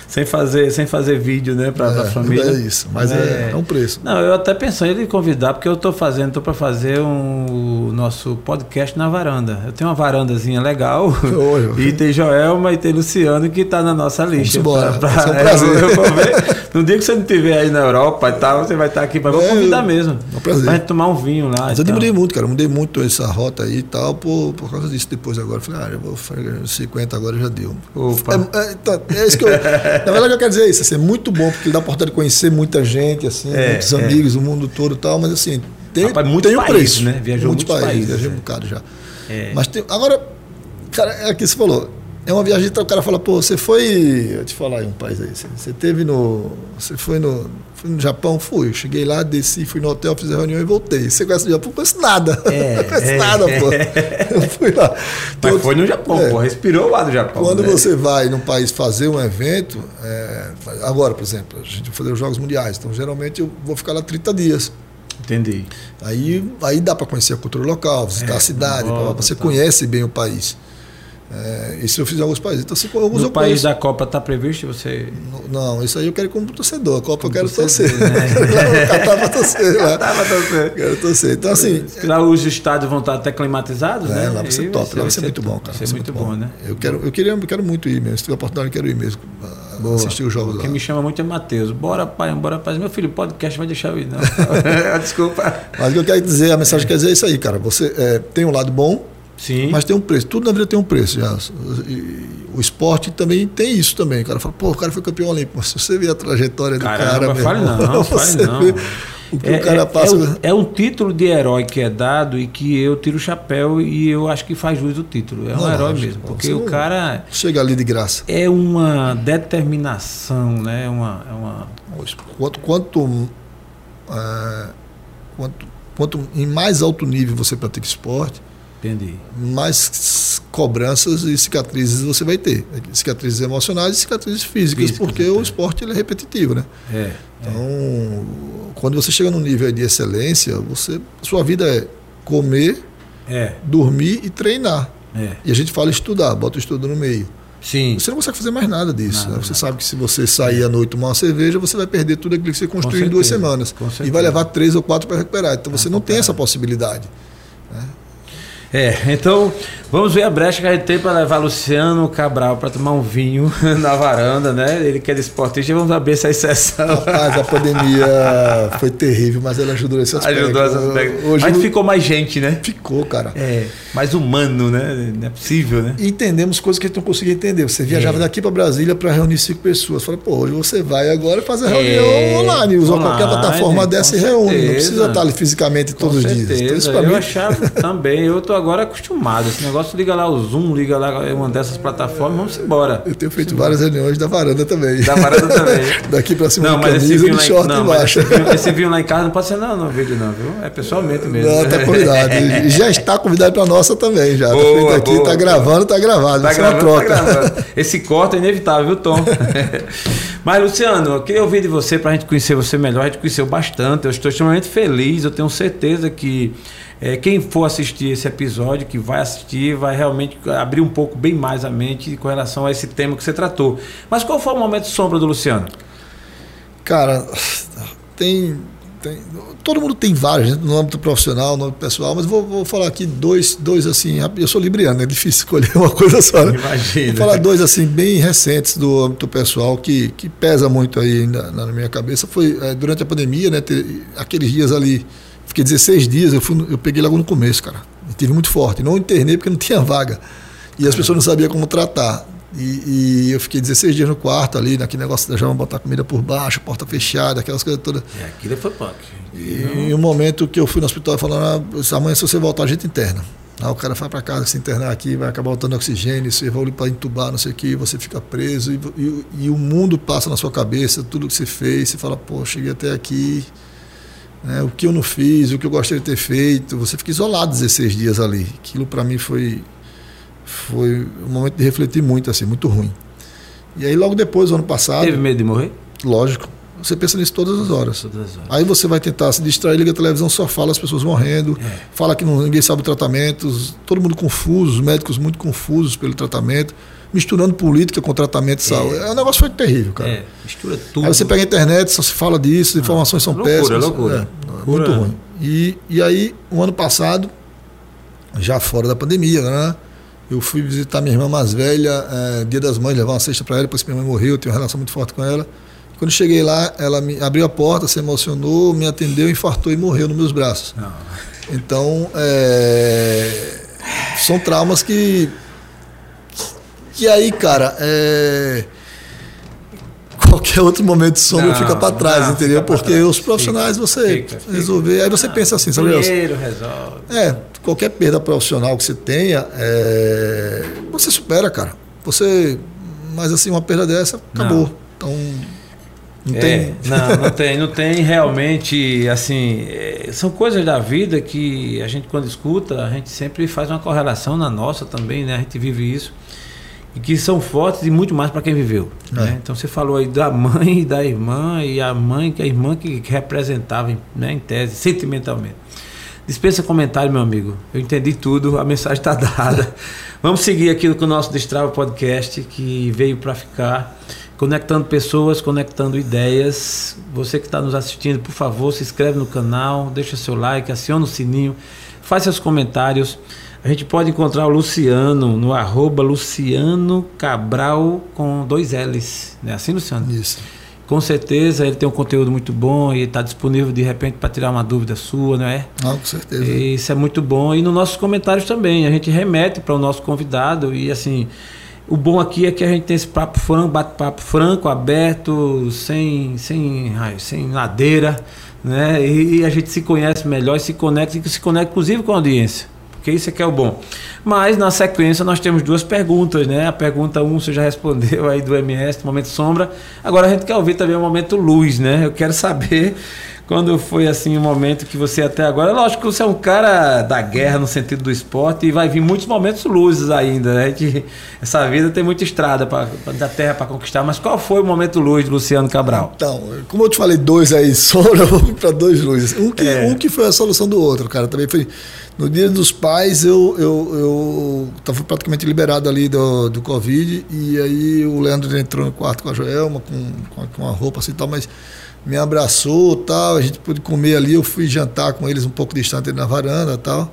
Sem, fazer, sem fazer vídeo, né? Para a É, família. É isso, mas é, é um preço. Não, eu até pensei em convidar, porque eu estou fazendo, estou para fazer um, o nosso podcast na varanda. Eu tenho uma varandazinha legal. Oi. e tem Joelma e tem Luciano que está na nossa lista. embora. Pra- Vai ser um é, prazer. eu ver. No dia que você não estiver aí na Europa e tal, você vai estar aqui. Vou É, convidar mesmo. é um prazer. Pra gente tomar um vinho lá. Mas eu mudei muito, cara. Mudei muito essa rota aí e tal, por, por causa disso depois agora. Falei, ah, eu vou fazer 50 agora já deu. Opa. É, é, então, é isso que eu. na verdade, eu quero dizer é isso. Assim, é muito bom, porque dá a oportunidade de conhecer muita gente, assim, É, muitos é. amigos do mundo todo e tal, mas assim, tem, Rapaz, muitos tem um países, preço. né? Viajou muitos muitos países, Viajei é. um bocado já. É. Mas tem. Agora, cara, é aqui você falou. É uma viagem que o cara fala, pô, você foi. Eu te falar aí um país aí. Você, você teve no. Você foi no. Fui no Japão? Fui. Cheguei lá, desci, fui no hotel, fiz a reunião e voltei. Você conhece o Japão? Não conheço nada. É, não conheço é. nada, pô. Eu fui lá. Então, Mas foi no Japão, É. pô. Respirou lá do Japão. Quando né? você vai num país fazer um evento, é, agora, por exemplo, a gente vai fazer os Jogos Mundiais, então geralmente eu vou ficar lá 30 dias. Entendi. Aí, aí dá para conhecer a cultura local, visitar É, a cidade, volta, você tá. conhece bem o país. É, isso eu fiz em alguns países. Então, assim, alguns No eu país da Copa está previsto você. Não, isso aí eu quero ir como torcedor. A Copa eu quero torcedor, torcer. né? Catar pra torcer lá. Tava torcendo. Quero torcer. Então, assim, Lá os estádios vão estar até climatizados, né? É, lá vai ser top, lá vai ser muito bom, cara. Vai ser muito bom, né? Eu quero, eu queria, eu quero muito ir mesmo. Se tiver oportunidade, eu quero ir mesmo. ah, Boa. Assistir os jogos lá. Quem me chama muito é Matheus. Bora, pai, bora, pai. Meu filho, podcast vai deixar eu ir, não. Desculpa. Mas o que eu quero dizer, a mensagem que quer dizer é isso aí, cara. Você é, tem um lado bom, Sim. mas tem um preço. Tudo na vida tem um preço. Já. E o esporte também tem isso também. O cara fala, pô, o cara foi campeão olímpico. Mas se você vê a trajetória do Caramba, cara, meu fale não, fale não. vê o que É, o cara é- passa. é um- é um título de herói que é dado e que eu tiro o chapéu e eu acho que faz jus o título. É um Não, herói mesmo. Porque o não- cara Chega ali de graça. é uma determinação, né? É uma, é uma. Quanto, quanto, é, quanto, quanto em mais alto nível você pratica esporte, Entendi. mais cobranças e cicatrizes você vai ter. Cicatrizes emocionais e cicatrizes físicas, porque o esporte ele é repetitivo, né? É. Então, quando você chega num nível de excelência, você, sua vida é comer, É. dormir e treinar. É. E a gente fala estudar, bota o estudo no meio. Sim. Você não consegue fazer mais nada disso. Nada, né? Você nada. sabe que se você sair à noite tomar uma cerveja, você vai perder tudo aquilo que você construiu em duas semanas. E vai levar três ou quatro para recuperar. Então você Ah, não tem essa possibilidade. É, então vamos ver a brecha que a gente tem para levar Luciano Cabral para tomar um vinho na varanda, né? Ele que é desportista, vamos abrir essa exceção. Rapaz, a pandemia foi terrível, mas ela ajudou nesse aspecto. Ajudou essa aspecto. Hoje Mas não- ficou mais gente, né? ficou, cara. É, mais humano, né? Não é possível, né? E entendemos coisas que a gente não conseguia entender. Você viajava É. daqui para Brasília para reunir cinco pessoas. Fala, pô, hoje você vai agora fazer reunião É, online. Usa qualquer plataforma dessa e reúne. Não precisa estar ali fisicamente todos os dias. Então, isso eu mim, achava também. Eu tô agora acostumado. Esse negócio liga lá o Zoom, liga lá uma dessas plataformas, vamos embora. eu tenho feito várias reuniões da varanda também. Da varanda também. Daqui para cima Não, mas esse camisa e vinho de lá em, short não, embaixo. esse vinho, esse vinho lá em casa não pode ser não, no vídeo não, viu? É pessoalmente mesmo. Não, tá convidado. Já está convidado para nossa também, já. Boa, tá feito aqui, boa. tá gravando, tá gravado. Tá é gravando, tá troca. gravando. Esse corte é inevitável, viu, Tom? Mas, Luciano, eu queria ouvir de você para a gente conhecer você melhor. A gente conheceu bastante. Eu estou extremamente feliz. Eu tenho certeza que eh, quem for assistir esse episódio, que vai assistir, vai realmente abrir um pouco bem mais a mente com relação a esse tema que você tratou. Mas qual foi o momento sombra do Luciano? Cara, tem, tem- Todo mundo tem vários, né, no âmbito profissional, no âmbito pessoal, mas vou, vou falar aqui dois, dois assim. Eu sou libriano, é difícil escolher uma coisa só. Né? Imagina. Vou falar dois assim, bem recentes do âmbito pessoal, que, que pesa muito aí na, na minha cabeça. Foi eh, durante a pandemia, né? ter- aqueles dias ali, fiquei 16 dias, eu, fui, eu peguei logo no começo, cara. Eu tive muito forte. Não internei porque não tinha vaga. E as pessoas não sabiam como tratar. E, e eu fiquei 16 dias no quarto ali, naquele negócio de já botar comida por baixo, porta fechada, aquelas coisas todas. É, aquilo foi punk. E em um momento que eu fui no hospital falando, ah, amanhã se você voltar, a gente interna. Aí o cara vai para casa se internar aqui, vai acabar botando oxigênio, você vai para entubar, não sei o que, você fica preso e, e- e o mundo passa na sua cabeça, tudo que você fez, você fala, pô, cheguei até aqui, né, o que eu não fiz, o que eu gostaria de ter feito, você fica isolado 16 dias ali. Aquilo para mim foi foi um momento de refletir muito assim, muito ruim. E aí logo depois, ano passado, Teve medo de morrer? lógico, você pensa nisso todas as horas. Todas as horas. Aí você vai tentar se distrair, liga a televisão, só fala as pessoas morrendo, É. fala que não- ninguém sabe o tratamento, todo mundo confuso, os médicos muito confusos pelo tratamento, misturando política com tratamento de saúde. É, o negócio foi terrível, cara. É, mistura tudo. Aí você pega a internet, só se fala disso, as informações são loucura, péssimas. loucura. É, Loucura. muito ruim. E, e aí, o ano passado, já fora da pandemia, né? Eu fui visitar minha irmã mais velha, é, dia das mães, levar uma cesta para ela, depois que minha mãe morreu, eu tenho uma relação muito forte com ela. Quando cheguei lá, ela me abriu a porta, se emocionou, me atendeu, infartou e morreu nos meus braços. Não. Então, é, são traumas que. Que aí, cara, é, qualquer outro momento de Não, fica para trás, não, entendeu? fica Porque trás. os profissionais Fica, você fica, fica. resolver. Aí você pensa assim, sabe? Dinheiro resolve. É, qualquer perda profissional que você tenha, é, você supera, cara. Você. Mas assim, uma perda dessa, acabou. Então. Não É, tem. não, não tem, não tem realmente, assim, é, são coisas da vida que a gente quando escuta, a gente sempre faz uma correlação na nossa também, né? A gente vive isso. E que são fortes e muito mais para quem viveu. É. Né? Então você falou aí da mãe e da irmã, e a mãe, que a irmã que representava, né, em tese, sentimentalmente. Dispensa comentário, meu amigo. Eu entendi tudo, a mensagem está dada. Vamos seguir aqui com o nosso Destrava Podcast, que veio para ficar, conectando pessoas, conectando ideias. Você que está nos assistindo, por favor, se inscreve no canal, deixa seu like, aciona o sininho, faz seus comentários. A gente pode encontrar o Luciano no arroba Luciano Cabral com dois L's. Não é assim, Luciano? Isso. Com certeza ele tem um conteúdo muito bom e está disponível de repente para tirar uma dúvida sua, não é? Não, com certeza. E Isso é muito bom. E nos nossos comentários também, a gente remete para o nosso convidado. E assim, o bom aqui é que a gente tem esse papo franco, bate-papo franco, aberto, sem, sem, sem ladeira, né? E, e a gente se conhece melhor, se conecta, e se conecta inclusive com a audiência. Porque isso é que é o bom. Mas na sequência nós temos duas perguntas, né? A pergunta 1 um, você já respondeu aí do MS, do Momento Sombra. Agora a gente quer ouvir também o Momento Luz, né? Eu quero saber quando foi assim o um momento que você até agora. Lógico que você é um cara da guerra no sentido do esporte e vai vir muitos momentos luzes ainda, né? Que essa vida tem muita estrada pra, da terra para conquistar. Mas qual foi o momento luz de Luciano Cabral? Então, como eu te falei dois aí, sombra, eu vou para dois luzes. Um que, é. um que foi a solução do outro, cara. Também foi. No dia dos pais, eu eu, eu tava praticamente liberado ali do, do Covid, e aí o Leandro entrou no quarto com a Joelma, com, com a roupa assim e tal, mas me abraçou tal, a gente pôde comer ali, eu fui jantar com eles um pouco distante na varanda tal.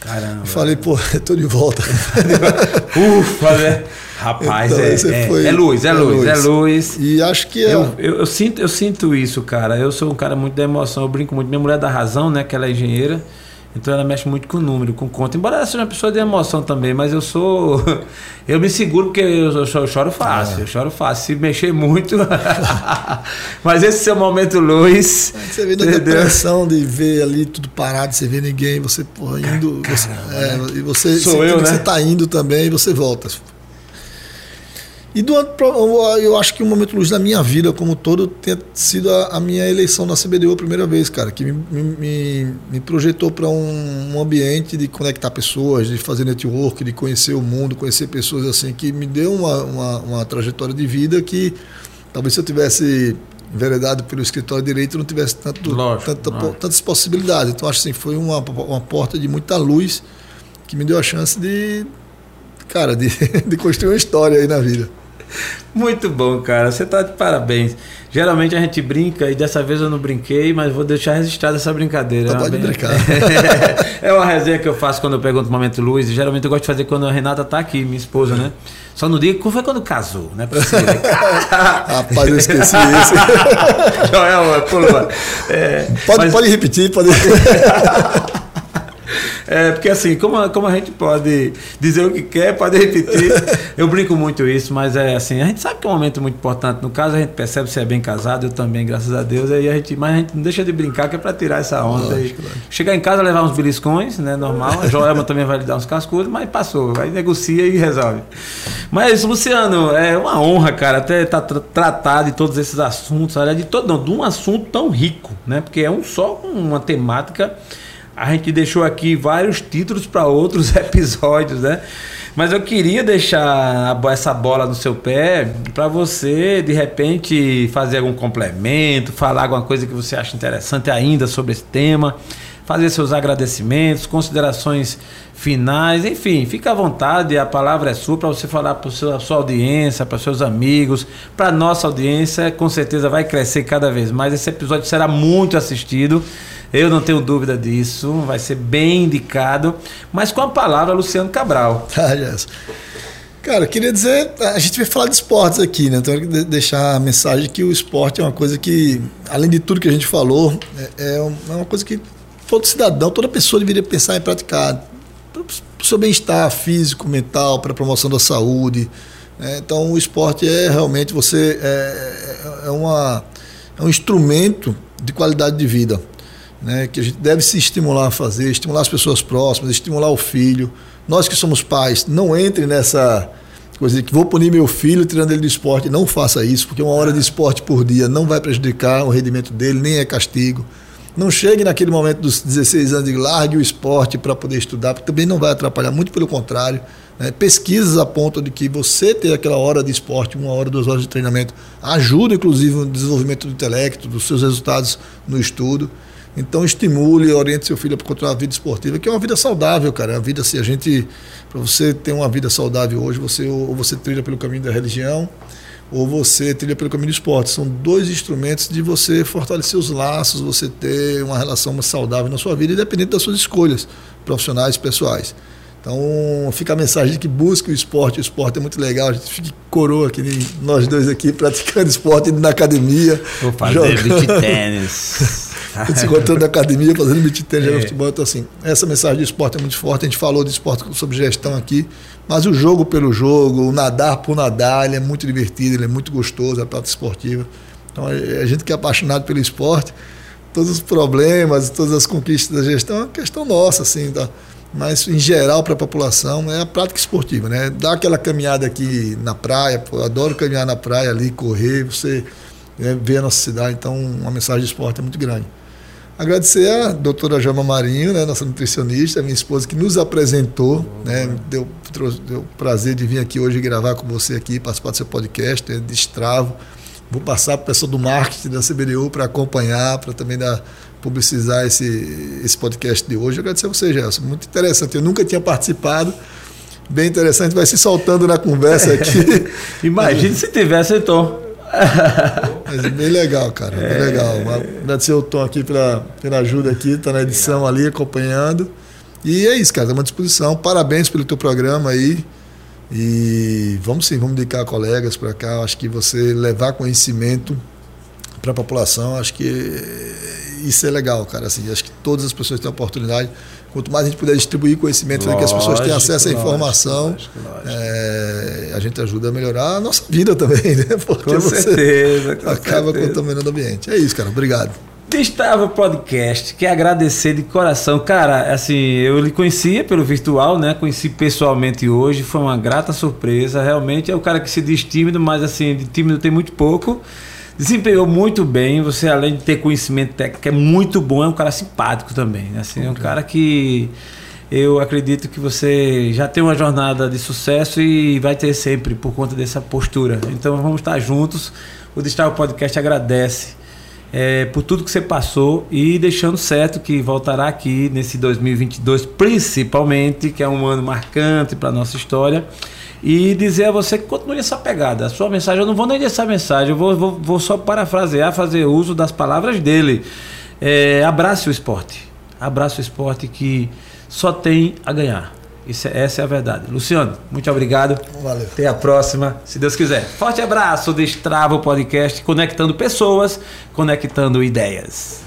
Caramba. Falei, pô, tô de volta. Ufa, né? Rapaz, então, é, é, foi, é, luz, é, é luz, luz, é luz. E acho que é. Eu, eu, eu, sinto, eu sinto isso, cara. Eu sou um cara muito da emoção, eu brinco muito. Minha mulher da razão, né? Que ela é engenheira. Então ela mexe muito com número, com conta. Embora ela seja uma pessoa de emoção também, mas eu sou. Eu me seguro porque eu, eu, eu choro fácil. É. Eu choro fácil. Se mexer muito. mas esse seu momento luz. Você vê na depressão de ver ali tudo parado, você vê ninguém, você porra, indo. Caramba, você, é, e você, sou eu, né? você tá indo também e você volta. E do, eu acho que um momento luz da minha vida como todo tem sido a, a, minha eleição na CBDU a primeira vez, cara, que me, me, me projetou para um, um, ambiente de conectar pessoas, de fazer network, de conhecer o mundo, conhecer pessoas assim, que me deu uma, uma, uma trajetória de vida que talvez se eu tivesse enveredado pelo escritório de direito não tivesse tanto, lógico, tanta, lógico. tantas possibilidades. Então acho assim, foi uma, uma porta de muita luz que me deu a chance de, cara, de, de construir uma história aí na vida. Muito bom, cara. Você tá de parabéns. Geralmente a gente brinca e dessa vez eu não brinquei, mas vou deixar registrada essa brincadeira. Tá, pode brincar. é uma resenha que eu faço quando eu pergunto o momento luz. E geralmente eu gosto de fazer quando a Renata tá aqui, minha esposa, né? Só no dia que foi quando casou, né? Rapaz, eu esqueci isso. Joel, pula. É, pode, mas... pode repetir, pode. É, porque assim, como, como a gente pode dizer o que quer, pode repetir. Eu brinco muito isso, mas é assim, a gente sabe que é um momento muito importante. No caso, a gente percebe se é bem casado, eu também, graças a Deus. Aí a gente, mas a gente não deixa de brincar, que é para tirar essa onda. Lógico, lógico. Chegar em casa, levar uns beliscões, né? Normal. A Joelma também vai lhe dar uns cascudos, mas passou. Aí negocia e resolve. Mas, Luciano, é uma honra, cara, até estar tá tratado de todos esses assuntos, de todo, não, de um assunto tão rico, né? Porque é um só uma temática a gente deixou aqui vários títulos para outros episódios, né? Mas eu queria deixar essa bola no seu pé para você, de repente, fazer algum complemento, falar alguma coisa que você acha interessante ainda sobre esse tema, fazer seus agradecimentos, considerações finais, enfim, fica à vontade, a palavra é sua para você falar para a sua audiência, para seus amigos, para nossa audiência, com certeza vai crescer cada vez mais. Esse episódio será muito assistido. Eu não tenho dúvida disso, vai ser bem indicado. Mas com a palavra, Luciano Cabral. Tá, Jess. Cara, queria dizer, a gente vai falar de esportes aqui, né? Então, eu queria deixar a mensagem que o esporte é uma coisa que, além de tudo que a gente falou, é, é, é uma coisa que todo cidadão, toda pessoa deveria pensar em praticar para o seu bem-estar físico, mental, para a promoção da saúde. Né? Então, o esporte é realmente você é, é, é, uma, é um instrumento de qualidade de vida né, que a gente deve se estimular a fazer, estimular as pessoas próximas, estimular o filho. Nós que somos pais, não entre nessa coisa de que vou punir meu filho tirando ele do esporte. Não faça isso, porque uma hora de esporte por dia não vai prejudicar o rendimento dele, nem é castigo. Não chegue naquele momento dos 16 anos e largue o esporte para poder estudar, porque também não vai atrapalhar, muito pelo contrário. Né? Pesquisas apontam de que você ter aquela hora de esporte, uma hora, duas horas de treinamento, ajuda inclusive no desenvolvimento do intelecto, dos seus resultados no estudo. Então estimule, oriente seu filho a continuar a vida esportiva, que é uma vida saudável, cara. É a vida se a gente, para você ter uma vida saudável hoje, você ou você trilha pelo caminho da religião, ou você trilha pelo caminho do esporte. São dois instrumentos de você fortalecer os laços, você ter uma relação mais saudável na sua vida, independente das suas escolhas profissionais, pessoais. Então fica a mensagem de que busque o esporte, o esporte é muito legal, a gente fica coroa aqui, nós dois aqui praticando esporte, indo na academia. Vou fazer beat tênis. se encontrando na academia, fazendo beat tênis, é. futebol. Então, assim, essa mensagem de esporte é muito forte. A gente falou de esporte sobre gestão aqui, mas o jogo pelo jogo, o nadar por nadar, ele é muito divertido, ele é muito gostoso, a prática esportiva. Então, a gente que é apaixonado pelo esporte, todos os problemas, todas as conquistas da gestão é uma questão nossa, assim, tá? mas em geral para a população é a prática esportiva, né? Dar aquela caminhada aqui na praia, pô, eu adoro caminhar na praia ali, correr, você né, ver a nossa cidade, então uma mensagem de esporte é muito grande. Agradecer a doutora Jama Marinho, né, nossa nutricionista, minha esposa, que nos apresentou, né, deu, deu prazer de vir aqui hoje gravar com você aqui, participar do seu podcast, né, Destravo. Vou passar para o pessoal do marketing da CBDU para acompanhar, para também dar publicizar esse, esse podcast de hoje. Agradecer a você, Gelson. Muito interessante. Eu nunca tinha participado. Bem interessante. Vai se soltando na conversa aqui. Imagine se tivesse, então. Mas é bem legal, cara. Bem é... legal. Agradecer o Tom aqui pela, pela ajuda aqui, está na edição ali, acompanhando. E é isso, cara. Estamos à disposição. Parabéns pelo teu programa aí. E vamos sim, vamos dedicar colegas para cá. Acho que você levar conhecimento para a população, acho que isso é legal, cara. Assim, acho que todas as pessoas têm a oportunidade. Quanto mais a gente puder distribuir conhecimento, lógico, que as pessoas tenham acesso à informação, lógico, lógico, é, a gente ajuda a melhorar a nossa vida também, né? Porque com certeza, com acaba certeza. contaminando o ambiente. É isso, cara. Obrigado. Destrava Podcast, quer agradecer de coração. Cara, assim, eu lhe conhecia pelo virtual, né? Conheci pessoalmente hoje, foi uma grata surpresa. Realmente é o cara que se diz tímido, mas assim, de tímido tem muito pouco desempenhou muito bem. Você, além de ter conhecimento técnico, é muito bom, é um cara simpático também. Né? Assim, é um cara que eu acredito que você já tem uma jornada de sucesso e vai ter sempre por conta dessa postura. Então vamos estar juntos. O Destaque Podcast agradece é, por tudo que você passou e deixando certo que voltará aqui nesse 2022, principalmente, que é um ano marcante para a nossa história e dizer a você que continue essa pegada. A sua mensagem, eu não vou nem ler essa mensagem, eu vou, vou, vou só parafrasear, fazer uso das palavras dele. É, abrace o esporte. Abrace o esporte que só tem a ganhar. Isso, é, essa é a verdade. Luciano, muito obrigado. Valeu. Até a próxima, se Deus quiser. Forte abraço, Destrava o Podcast, conectando pessoas, conectando ideias.